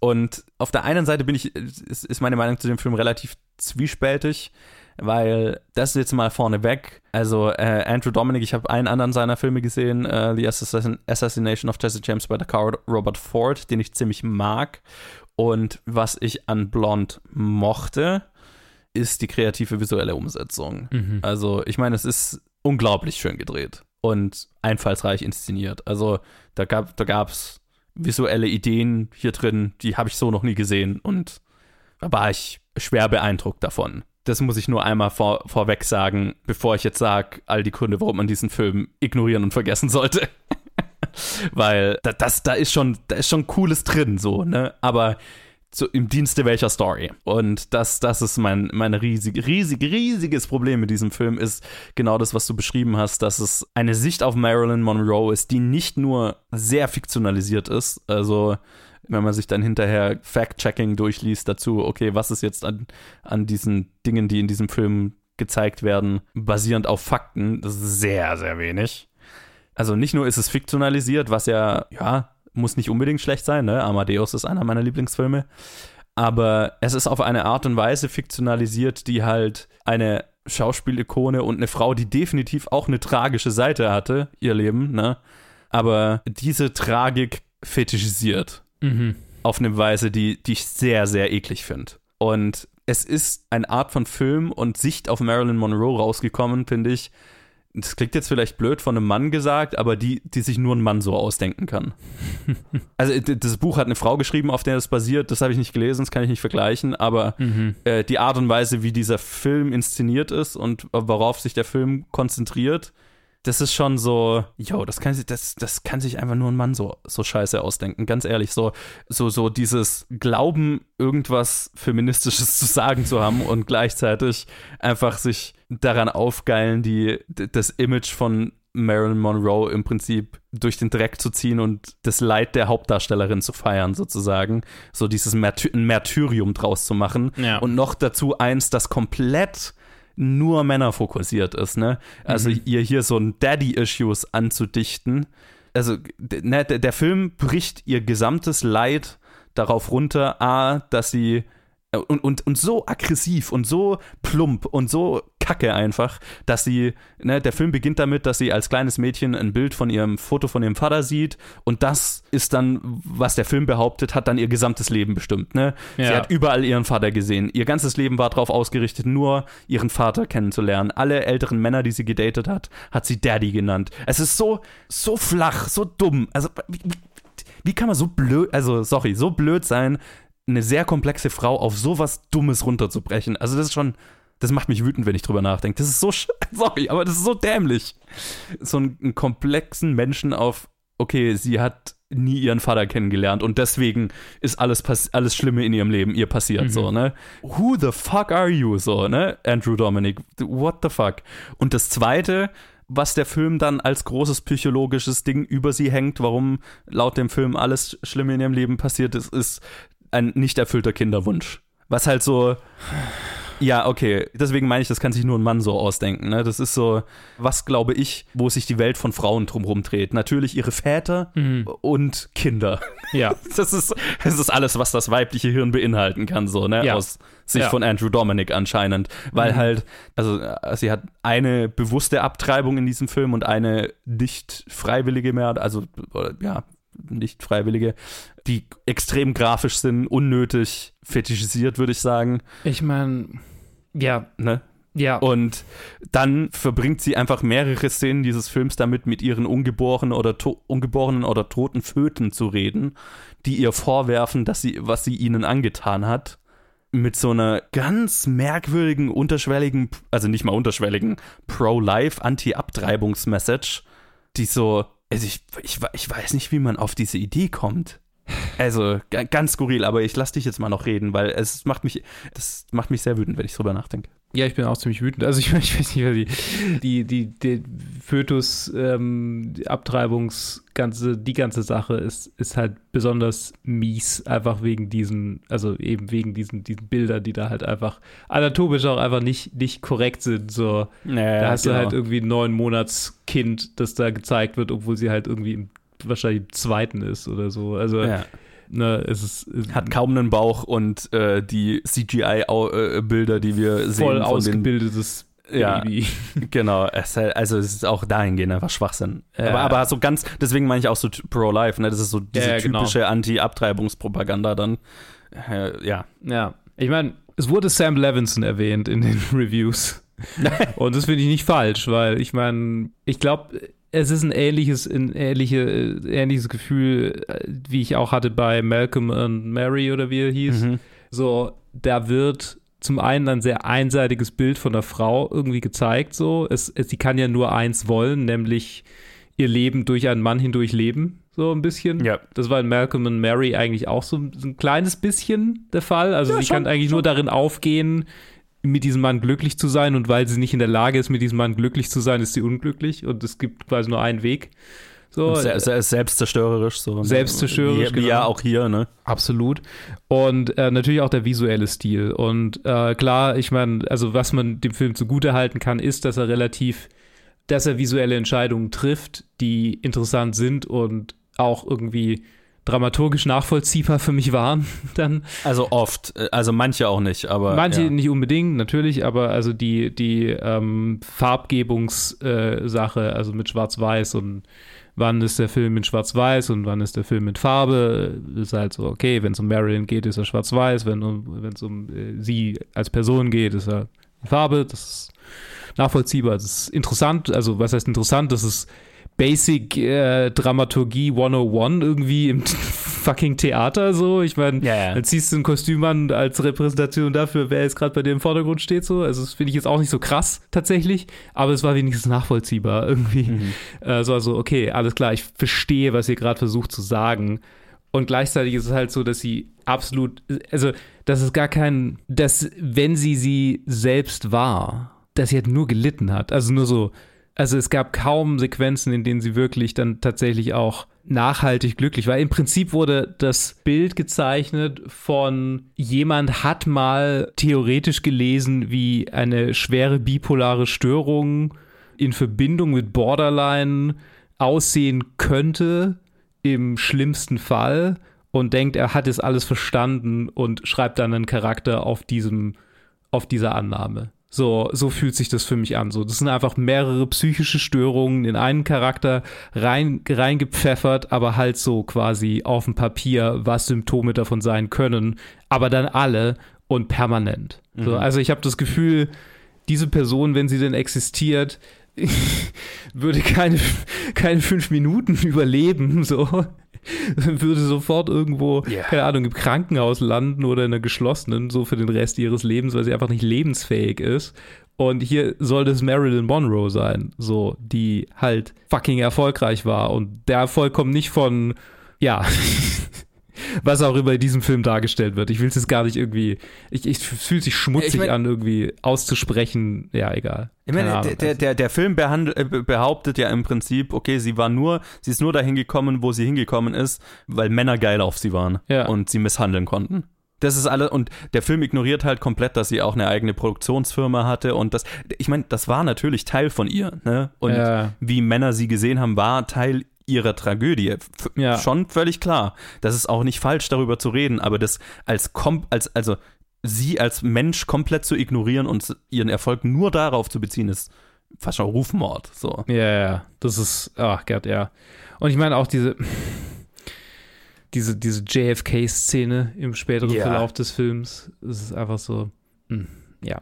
Und auf der einen Seite bin ich, ist, ist meine Meinung zu dem Film relativ zwiespältig, weil das jetzt mal vorneweg. Also äh, Andrew Dominic, ich habe einen anderen seiner Filme gesehen, äh, The Assassin Assassination of Jesse James by the Coward Robert Ford, den ich ziemlich mag. Und was ich an Blonde mochte, ist die kreative visuelle Umsetzung. Mhm. Also ich meine, es ist unglaublich schön gedreht und einfallsreich inszeniert. Also da gab da gab's visuelle Ideen hier drin, die habe ich so noch nie gesehen und da war ich schwer beeindruckt davon. Das muss ich nur einmal vor, vorweg sagen, bevor ich jetzt sage, all die Gründe, warum man diesen Film ignorieren und vergessen sollte. [laughs] Weil da, das, da ist schon, da ist schon Cooles drin, so, ne? Aber so im Dienste welcher Story. Und das, das ist mein, mein riesig, riesig, riesiges Problem mit diesem Film, ist genau das, was du beschrieben hast, dass es eine Sicht auf Marilyn Monroe ist, die nicht nur sehr fiktionalisiert ist, also wenn man sich dann hinterher Fact-Checking durchliest dazu, okay, was ist jetzt an, an diesen Dingen, die in diesem Film gezeigt werden, basierend auf Fakten, das ist sehr, sehr wenig. Also nicht nur ist es fiktionalisiert, was ja, ja, muss nicht unbedingt schlecht sein, ne? Amadeus ist einer meiner Lieblingsfilme. Aber es ist auf eine Art und Weise fiktionalisiert, die halt eine Schauspielikone und eine Frau, die definitiv auch eine tragische Seite hatte, ihr Leben, ne? Aber diese Tragik fetischisiert. Mhm. Auf eine Weise, die, die ich sehr, sehr eklig finde. Und es ist eine Art von Film und Sicht auf Marilyn Monroe rausgekommen, finde ich, das klingt jetzt vielleicht blöd von einem Mann gesagt, aber die, die sich nur ein Mann so ausdenken kann. [laughs] also das Buch hat eine Frau geschrieben, auf der das basiert, das habe ich nicht gelesen, das kann ich nicht vergleichen, aber Mhm. äh, die Art und Weise, wie dieser Film inszeniert ist und worauf sich der Film konzentriert, das ist schon so, yo, das kann, sich- das, das kann sich einfach nur ein Mann so, so scheiße ausdenken, ganz ehrlich. So, so, so dieses Glauben, irgendwas Feministisches zu sagen zu haben und gleichzeitig einfach sich daran aufgeilen, die, das Image von Marilyn Monroe im Prinzip durch den Dreck zu ziehen und das Leid der Hauptdarstellerin zu feiern, sozusagen. So dieses Märty ein Märtyrium draus zu machen. Ja. Und noch dazu eins, das komplett nur Männer fokussiert ist, ne? Also Mhm. ihr hier so ein Daddy-Issues anzudichten. Also, ne, der, der Film bricht ihr gesamtes Leid darauf runter, A, dass sie äh, und, und, und so aggressiv und so plump und so kacke einfach, dass sie, ne, der Film beginnt damit, dass sie als kleines Mädchen ein Bild von ihrem Foto von ihrem Vater sieht und das ist dann, was der Film behauptet, hat dann ihr gesamtes Leben bestimmt, ne? Sie Ja. hat überall ihren Vater gesehen. Ihr ganzes Leben war darauf ausgerichtet, nur ihren Vater kennenzulernen. Alle älteren Männer, die sie gedatet hat, hat sie Daddy genannt. Es ist so, so flach, so dumm. Also, wie, wie, wie kann man so blöd, also, sorry, so blöd sein, eine sehr komplexe Frau auf sowas Dummes runterzubrechen? Also, das ist schon, das macht mich wütend, wenn ich drüber nachdenke. Das ist so, [laughs] sorry, aber das ist so dämlich. So einen, einen komplexen Menschen auf, okay, sie hat nie ihren Vater kennengelernt und deswegen ist alles, alles Schlimme in ihrem Leben ihr passiert, Mhm. so, ne? Who the fuck are you, so, ne? Andrew Dominic, what the fuck? Und das Zweite, was der Film dann als großes psychologisches Ding über sie hängt, warum laut dem Film alles Schlimme in ihrem Leben passiert ist, ist ein nicht erfüllter Kinderwunsch. Was halt so, ja, okay, deswegen meine ich, das kann sich nur ein Mann so ausdenken. Ne? Das ist so, was glaube ich, wo sich die Welt von Frauen drumherum dreht. Natürlich ihre Väter Mhm. und Kinder. Ja. [laughs] Das ist, das ist alles, was das weibliche Hirn beinhalten kann, so, ne? Ja. Aus Sicht Ja. von Andrew Dominic anscheinend. Weil Mhm. halt, also sie hat eine bewusste Abtreibung in diesem Film und eine nicht freiwillige mehr, also ja, nicht freiwillige, die extrem grafisch sind, unnötig fetischisiert, würde ich sagen. Ich meine, ja. Ne? Ja. Und dann verbringt sie einfach mehrere Szenen dieses Films damit, mit ihren ungeborenen oder, ungeborenen oder toten Föten zu reden, die ihr vorwerfen, dass sie, was sie ihnen angetan hat. Mit so einer ganz merkwürdigen, unterschwelligen, also nicht mal unterschwelligen, Pro-Life, Anti-Abtreibungs-Message, die so, also ich, ich, ich weiß nicht, wie man auf diese Idee kommt. Also ga- ganz skurril, aber ich lass dich jetzt mal noch reden, weil es macht mich, das macht mich sehr wütend, wenn ich drüber nachdenke. Ja, ich bin auch ziemlich wütend. Also ich, ich [laughs] weiß nicht, die, die, die, die Fötus, ähm, die Abtreibungs, ganze, die ganze Sache ist, ist halt besonders mies, einfach wegen diesen, also eben wegen diesen, diesen Bildern, die da halt einfach anatomisch auch einfach nicht, nicht korrekt sind. So, Ja, da hast genau. du halt irgendwie ein neun Monats Kind, das da gezeigt wird, obwohl sie halt irgendwie im, wahrscheinlich im zweiten ist oder so. Also Ja. Ne, es ist es- Hat kaum einen Bauch und äh, die CGI-Bilder, die wir sehen, voll ausgebildetes ja, Baby. [laughs] genau. Also es ist auch dahingehend einfach Schwachsinn. Ja. Aber, aber so ganz, deswegen meine ich auch so Pro-Life, ne? Das ist so diese Ja, ja, genau. typische Anti-Abtreibungspropaganda dann. Äh, ja. Ja, ich meine, es wurde Sam Levinson erwähnt in den [laughs] Reviews. [laughs] Und das finde ich nicht falsch, weil ich meine, ich glaube, es ist ein ähnliches, ein ähnliche, ähnliches Gefühl, äh, wie ich auch hatte bei Malcolm und Mary oder wie er hieß. Mhm. So, da wird zum einen ein sehr einseitiges Bild von der Frau irgendwie gezeigt. So, es, es, sie kann ja nur eins wollen, nämlich ihr Leben durch einen Mann hindurch leben. So ein bisschen. Ja. Das war in Malcolm und Mary eigentlich auch so, so ein kleines bisschen der Fall. Also Ja, sie schon, kann eigentlich nur darin aufgehen, mit diesem Mann glücklich zu sein und weil sie nicht in der Lage ist, mit diesem Mann glücklich zu sein, ist sie unglücklich und es gibt quasi nur einen Weg. So, Und sehr, sehr selbstzerstörerisch. So. Selbstzerstörerisch, Wie, wie genau. ja auch hier, ne? Absolut. Und äh, natürlich auch der visuelle Stil. Und äh, klar, ich meine, also was man dem Film zugute halten kann, ist, dass er relativ, dass er visuelle Entscheidungen trifft, die interessant sind und auch irgendwie dramaturgisch nachvollziehbar für mich waren. [laughs] Dann Also oft, äh, also manche auch nicht, aber. manche ja. nicht unbedingt, natürlich, aber also die die ähm, Farbgebungssache, äh, also mit Schwarz-Weiß und wann ist der Film mit Schwarz-Weiß und wann ist der Film mit Farbe, ist halt so, okay, wenn es um Marilyn geht, ist er Schwarz-Weiß, wenn um, es um äh, sie als Person geht, ist er in Farbe, das ist nachvollziehbar, das ist interessant, also was heißt interessant, das ist Basic äh, Dramaturgie 101 irgendwie im [laughs] fucking Theater so. Ich meine, dann ziehst du ein Kostüm an als Repräsentation dafür, wer jetzt gerade bei dir im Vordergrund steht so. Also das finde ich jetzt auch nicht so krass tatsächlich, aber es war wenigstens nachvollziehbar irgendwie. Äh, so also okay, alles klar, ich verstehe, was ihr gerade versucht zu sagen. Und gleichzeitig ist es halt so, dass sie absolut, also dass es gar kein, dass wenn sie sie selbst war, dass sie halt nur gelitten hat. Also nur so, also es gab kaum Sequenzen, in denen sie wirklich dann tatsächlich auch nachhaltig glücklich war. Im Prinzip wurde das Bild gezeichnet von jemand hat mal theoretisch gelesen, wie eine schwere bipolare Störung in Verbindung mit Borderline aussehen könnte im schlimmsten Fall und denkt, er hat es alles verstanden und schreibt dann einen Charakter auf diesem auf dieser Annahme. So, so fühlt sich das für mich an. So, das sind einfach mehrere psychische Störungen in einen Charakter rein, reingepfeffert, aber halt so quasi auf dem Papier, was Symptome davon sein können, aber dann alle und permanent. So, Mhm. also ich habe das Gefühl, diese Person, wenn sie denn existiert, [laughs] würde keine, keine fünf Minuten [laughs] überleben, so. Würde sofort irgendwo, keine Ahnung, im Krankenhaus landen oder in einer geschlossenen, so für den Rest ihres Lebens, weil sie einfach nicht lebensfähig ist. Und hier soll das Marilyn Monroe sein, so, die halt fucking erfolgreich war. Und der Erfolg kommt nicht von, ja, [laughs] was auch immer in diesem Film dargestellt wird. Ich will es jetzt gar nicht irgendwie, ich, ich fühlt sich schmutzig Ich mein- an, irgendwie auszusprechen. Ja, egal. Ich meine, Ahnung. der, der, der, Film äh, be- behauptet ja im Prinzip, okay, sie war nur, sie ist nur dahin gekommen, wo sie hingekommen ist, weil Männer geil auf sie waren Ja. und sie misshandeln konnten. Das ist alles, und der Film ignoriert halt komplett, dass sie auch eine eigene Produktionsfirma hatte und das, ich meine, das war natürlich Teil von ihr, ne? Und Ja. wie Männer sie gesehen haben, war Teil ihrer Tragödie. F Ja. Schon völlig klar. Das ist auch nicht falsch, darüber zu reden, aber das als, kom als also sie als Mensch komplett zu ignorieren und ihren Erfolg nur darauf zu beziehen, ist fast schon Rufmord. So. Ja, ja, das ist, ach Gott, ja. Und ich meine auch diese, diese, diese JFK-Szene im späteren Ja. Verlauf des Films, es ist einfach so, hm, ja.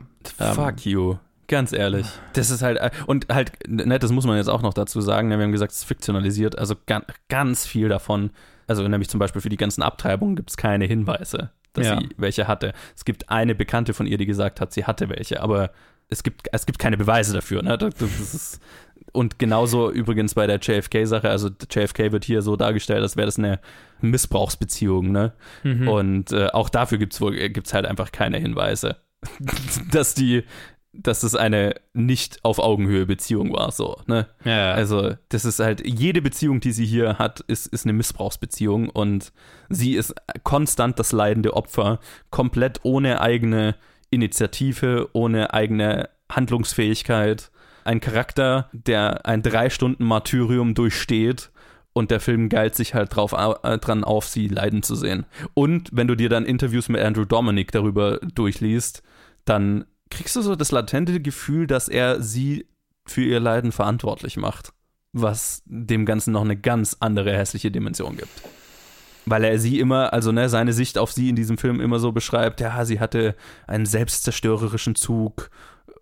Fuck you. Ganz ehrlich. Das ist halt, und halt, ne, das muss man jetzt auch noch dazu sagen, ne, wir haben gesagt, es ist fiktionalisiert, also ganz, ganz viel davon, also nämlich zum Beispiel für die ganzen Abtreibungen gibt es keine Hinweise, dass Ja. sie welche hatte. Es gibt eine Bekannte von ihr, die gesagt hat, sie hatte welche, aber es gibt, es gibt keine Beweise dafür. Ne? Das, das ist, und genauso übrigens bei der JFK-Sache, also JFK wird hier so dargestellt, als wäre das eine Missbrauchsbeziehung. Ne? Mhm. Und äh, auch dafür gibt es wohl gibt's halt einfach keine Hinweise, [laughs] dass die dass es eine nicht auf Augenhöhe Beziehung war, so, ne? Ja. Also, das ist halt, jede Beziehung, die sie hier hat, ist, ist eine Missbrauchsbeziehung und sie ist konstant das leidende Opfer, komplett ohne eigene Initiative, ohne eigene Handlungsfähigkeit. Ein Charakter, der ein drei Stunden Martyrium durchsteht und der Film geilt sich halt drauf, äh, dran auf, sie leiden zu sehen. Und wenn du dir dann Interviews mit Andrew Dominic darüber durchliest, dann kriegst du so das latente Gefühl, dass er sie für ihr Leiden verantwortlich macht. Was dem Ganzen noch eine ganz andere hässliche Dimension gibt. Weil er sie immer, also ne, seine Sicht auf sie in diesem Film immer so beschreibt, ja, sie hatte einen selbstzerstörerischen Zug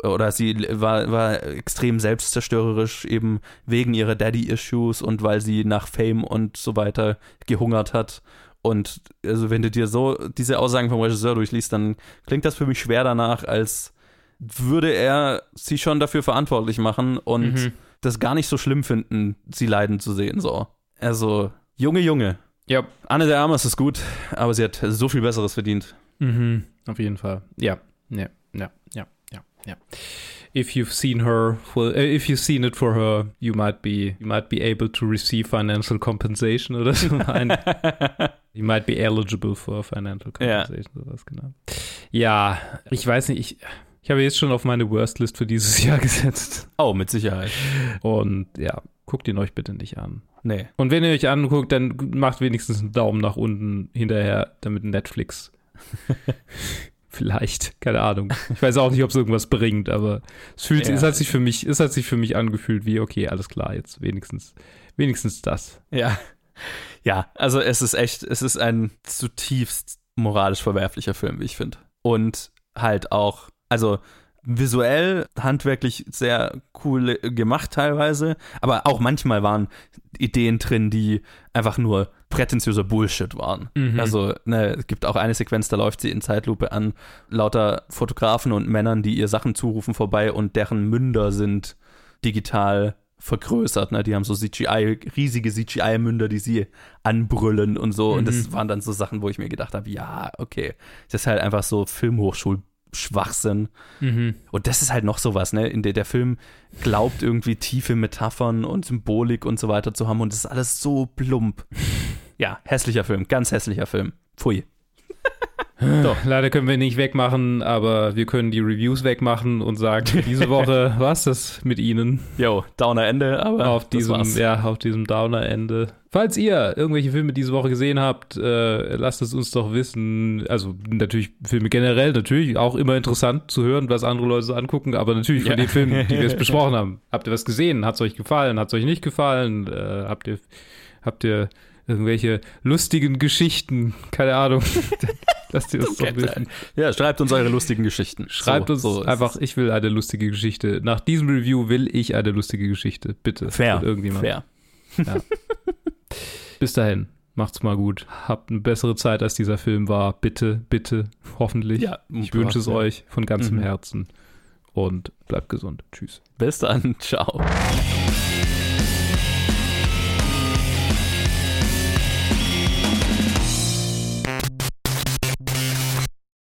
oder sie war, war extrem selbstzerstörerisch, eben wegen ihrer Daddy-Issues und weil sie nach Fame und so weiter gehungert hat. Und also wenn du dir so diese Aussagen vom Regisseur durchliest, dann klingt das für mich schwer danach, als würde er sie schon dafür verantwortlich machen und Mhm. das gar nicht so schlimm finden, sie leiden zu sehen. So. Also, Junge, Junge. Ja. Anne der Armas ist gut, aber sie hat so viel Besseres verdient. Mhm, auf jeden Fall. Ja, ja, ja, ja, ja, ja. If you've seen her, for, äh, if you've seen it for her, you might be, you might be able to receive financial compensation oder so. [laughs] You might be eligible for financial Ja. compensation, sowas genau. Ja, ich weiß nicht, ich, ich habe jetzt schon auf meine Worst List für dieses [laughs] Jahr gesetzt. Oh, mit Sicherheit. Und ja, guckt ihn euch bitte nicht an. Nee. Und wenn ihr euch anguckt, dann macht wenigstens einen Daumen nach unten hinterher, damit Netflix [laughs] vielleicht, keine Ahnung. Ich weiß auch nicht, ob es irgendwas bringt, aber es fühlt Ja. es hat sich für mich, es hat sich für mich angefühlt wie, okay, alles klar, jetzt wenigstens, wenigstens das. Ja. Ja, also es ist echt, es ist ein zutiefst moralisch verwerflicher Film, wie ich finde. Und halt auch, also visuell, handwerklich sehr cool gemacht teilweise, aber auch manchmal waren Ideen drin, die einfach nur prätentiöser Bullshit waren. Mhm. Also, ne, es gibt auch eine Sequenz, da läuft sie in Zeitlupe an lauter Fotografen und Männern, die ihr Sachen zurufen vorbei und deren Münder sind digital vergrößert. Ne? Die haben so CGI, riesige CGI-Münder, die sie anbrüllen und so. Und das Mhm. waren dann so Sachen, wo ich mir gedacht habe, ja, okay, das ist halt einfach so Filmhochschul-Schwachsinn. Mhm. Und das ist halt noch sowas, ne? In der der Film glaubt irgendwie tiefe Metaphern und Symbolik und so weiter zu haben und das ist alles so plump. [laughs] Ja, hässlicher Film, ganz hässlicher Film. Pfui. [laughs] So. Leider können wir nicht wegmachen, aber wir können die Reviews wegmachen und sagen, diese Woche [laughs] war's das mit Ihnen. Jo, Downer Ende, aber auf diesem, war's. ja, auf diesem Downer-Ende. Falls ihr irgendwelche Filme diese Woche gesehen habt, äh, lasst es uns doch wissen. Also natürlich Filme generell, natürlich auch immer interessant zu hören, was andere Leute so angucken, aber natürlich von Ja. den Filmen, die wir jetzt [laughs] besprochen haben. Habt ihr was gesehen? Hat's euch gefallen? Hat's euch nicht gefallen? Äh, habt ihr, habt ihr irgendwelche lustigen Geschichten? Keine Ahnung. Lasst ihr uns doch wissen. Ja, schreibt uns eure lustigen Geschichten. Schreibt So- uns so einfach, ich will eine lustige Geschichte. Nach diesem Review will ich eine lustige Geschichte. Bitte. Fair, irgendjemand. fair. Ja. Bis dahin. Macht's mal gut. Habt eine bessere Zeit, als dieser Film war. Bitte, bitte, hoffentlich. Ja, ich wünsche es ja. euch von ganzem Mhm. Herzen. Und bleibt gesund. Tschüss. Bis dann. Ciao.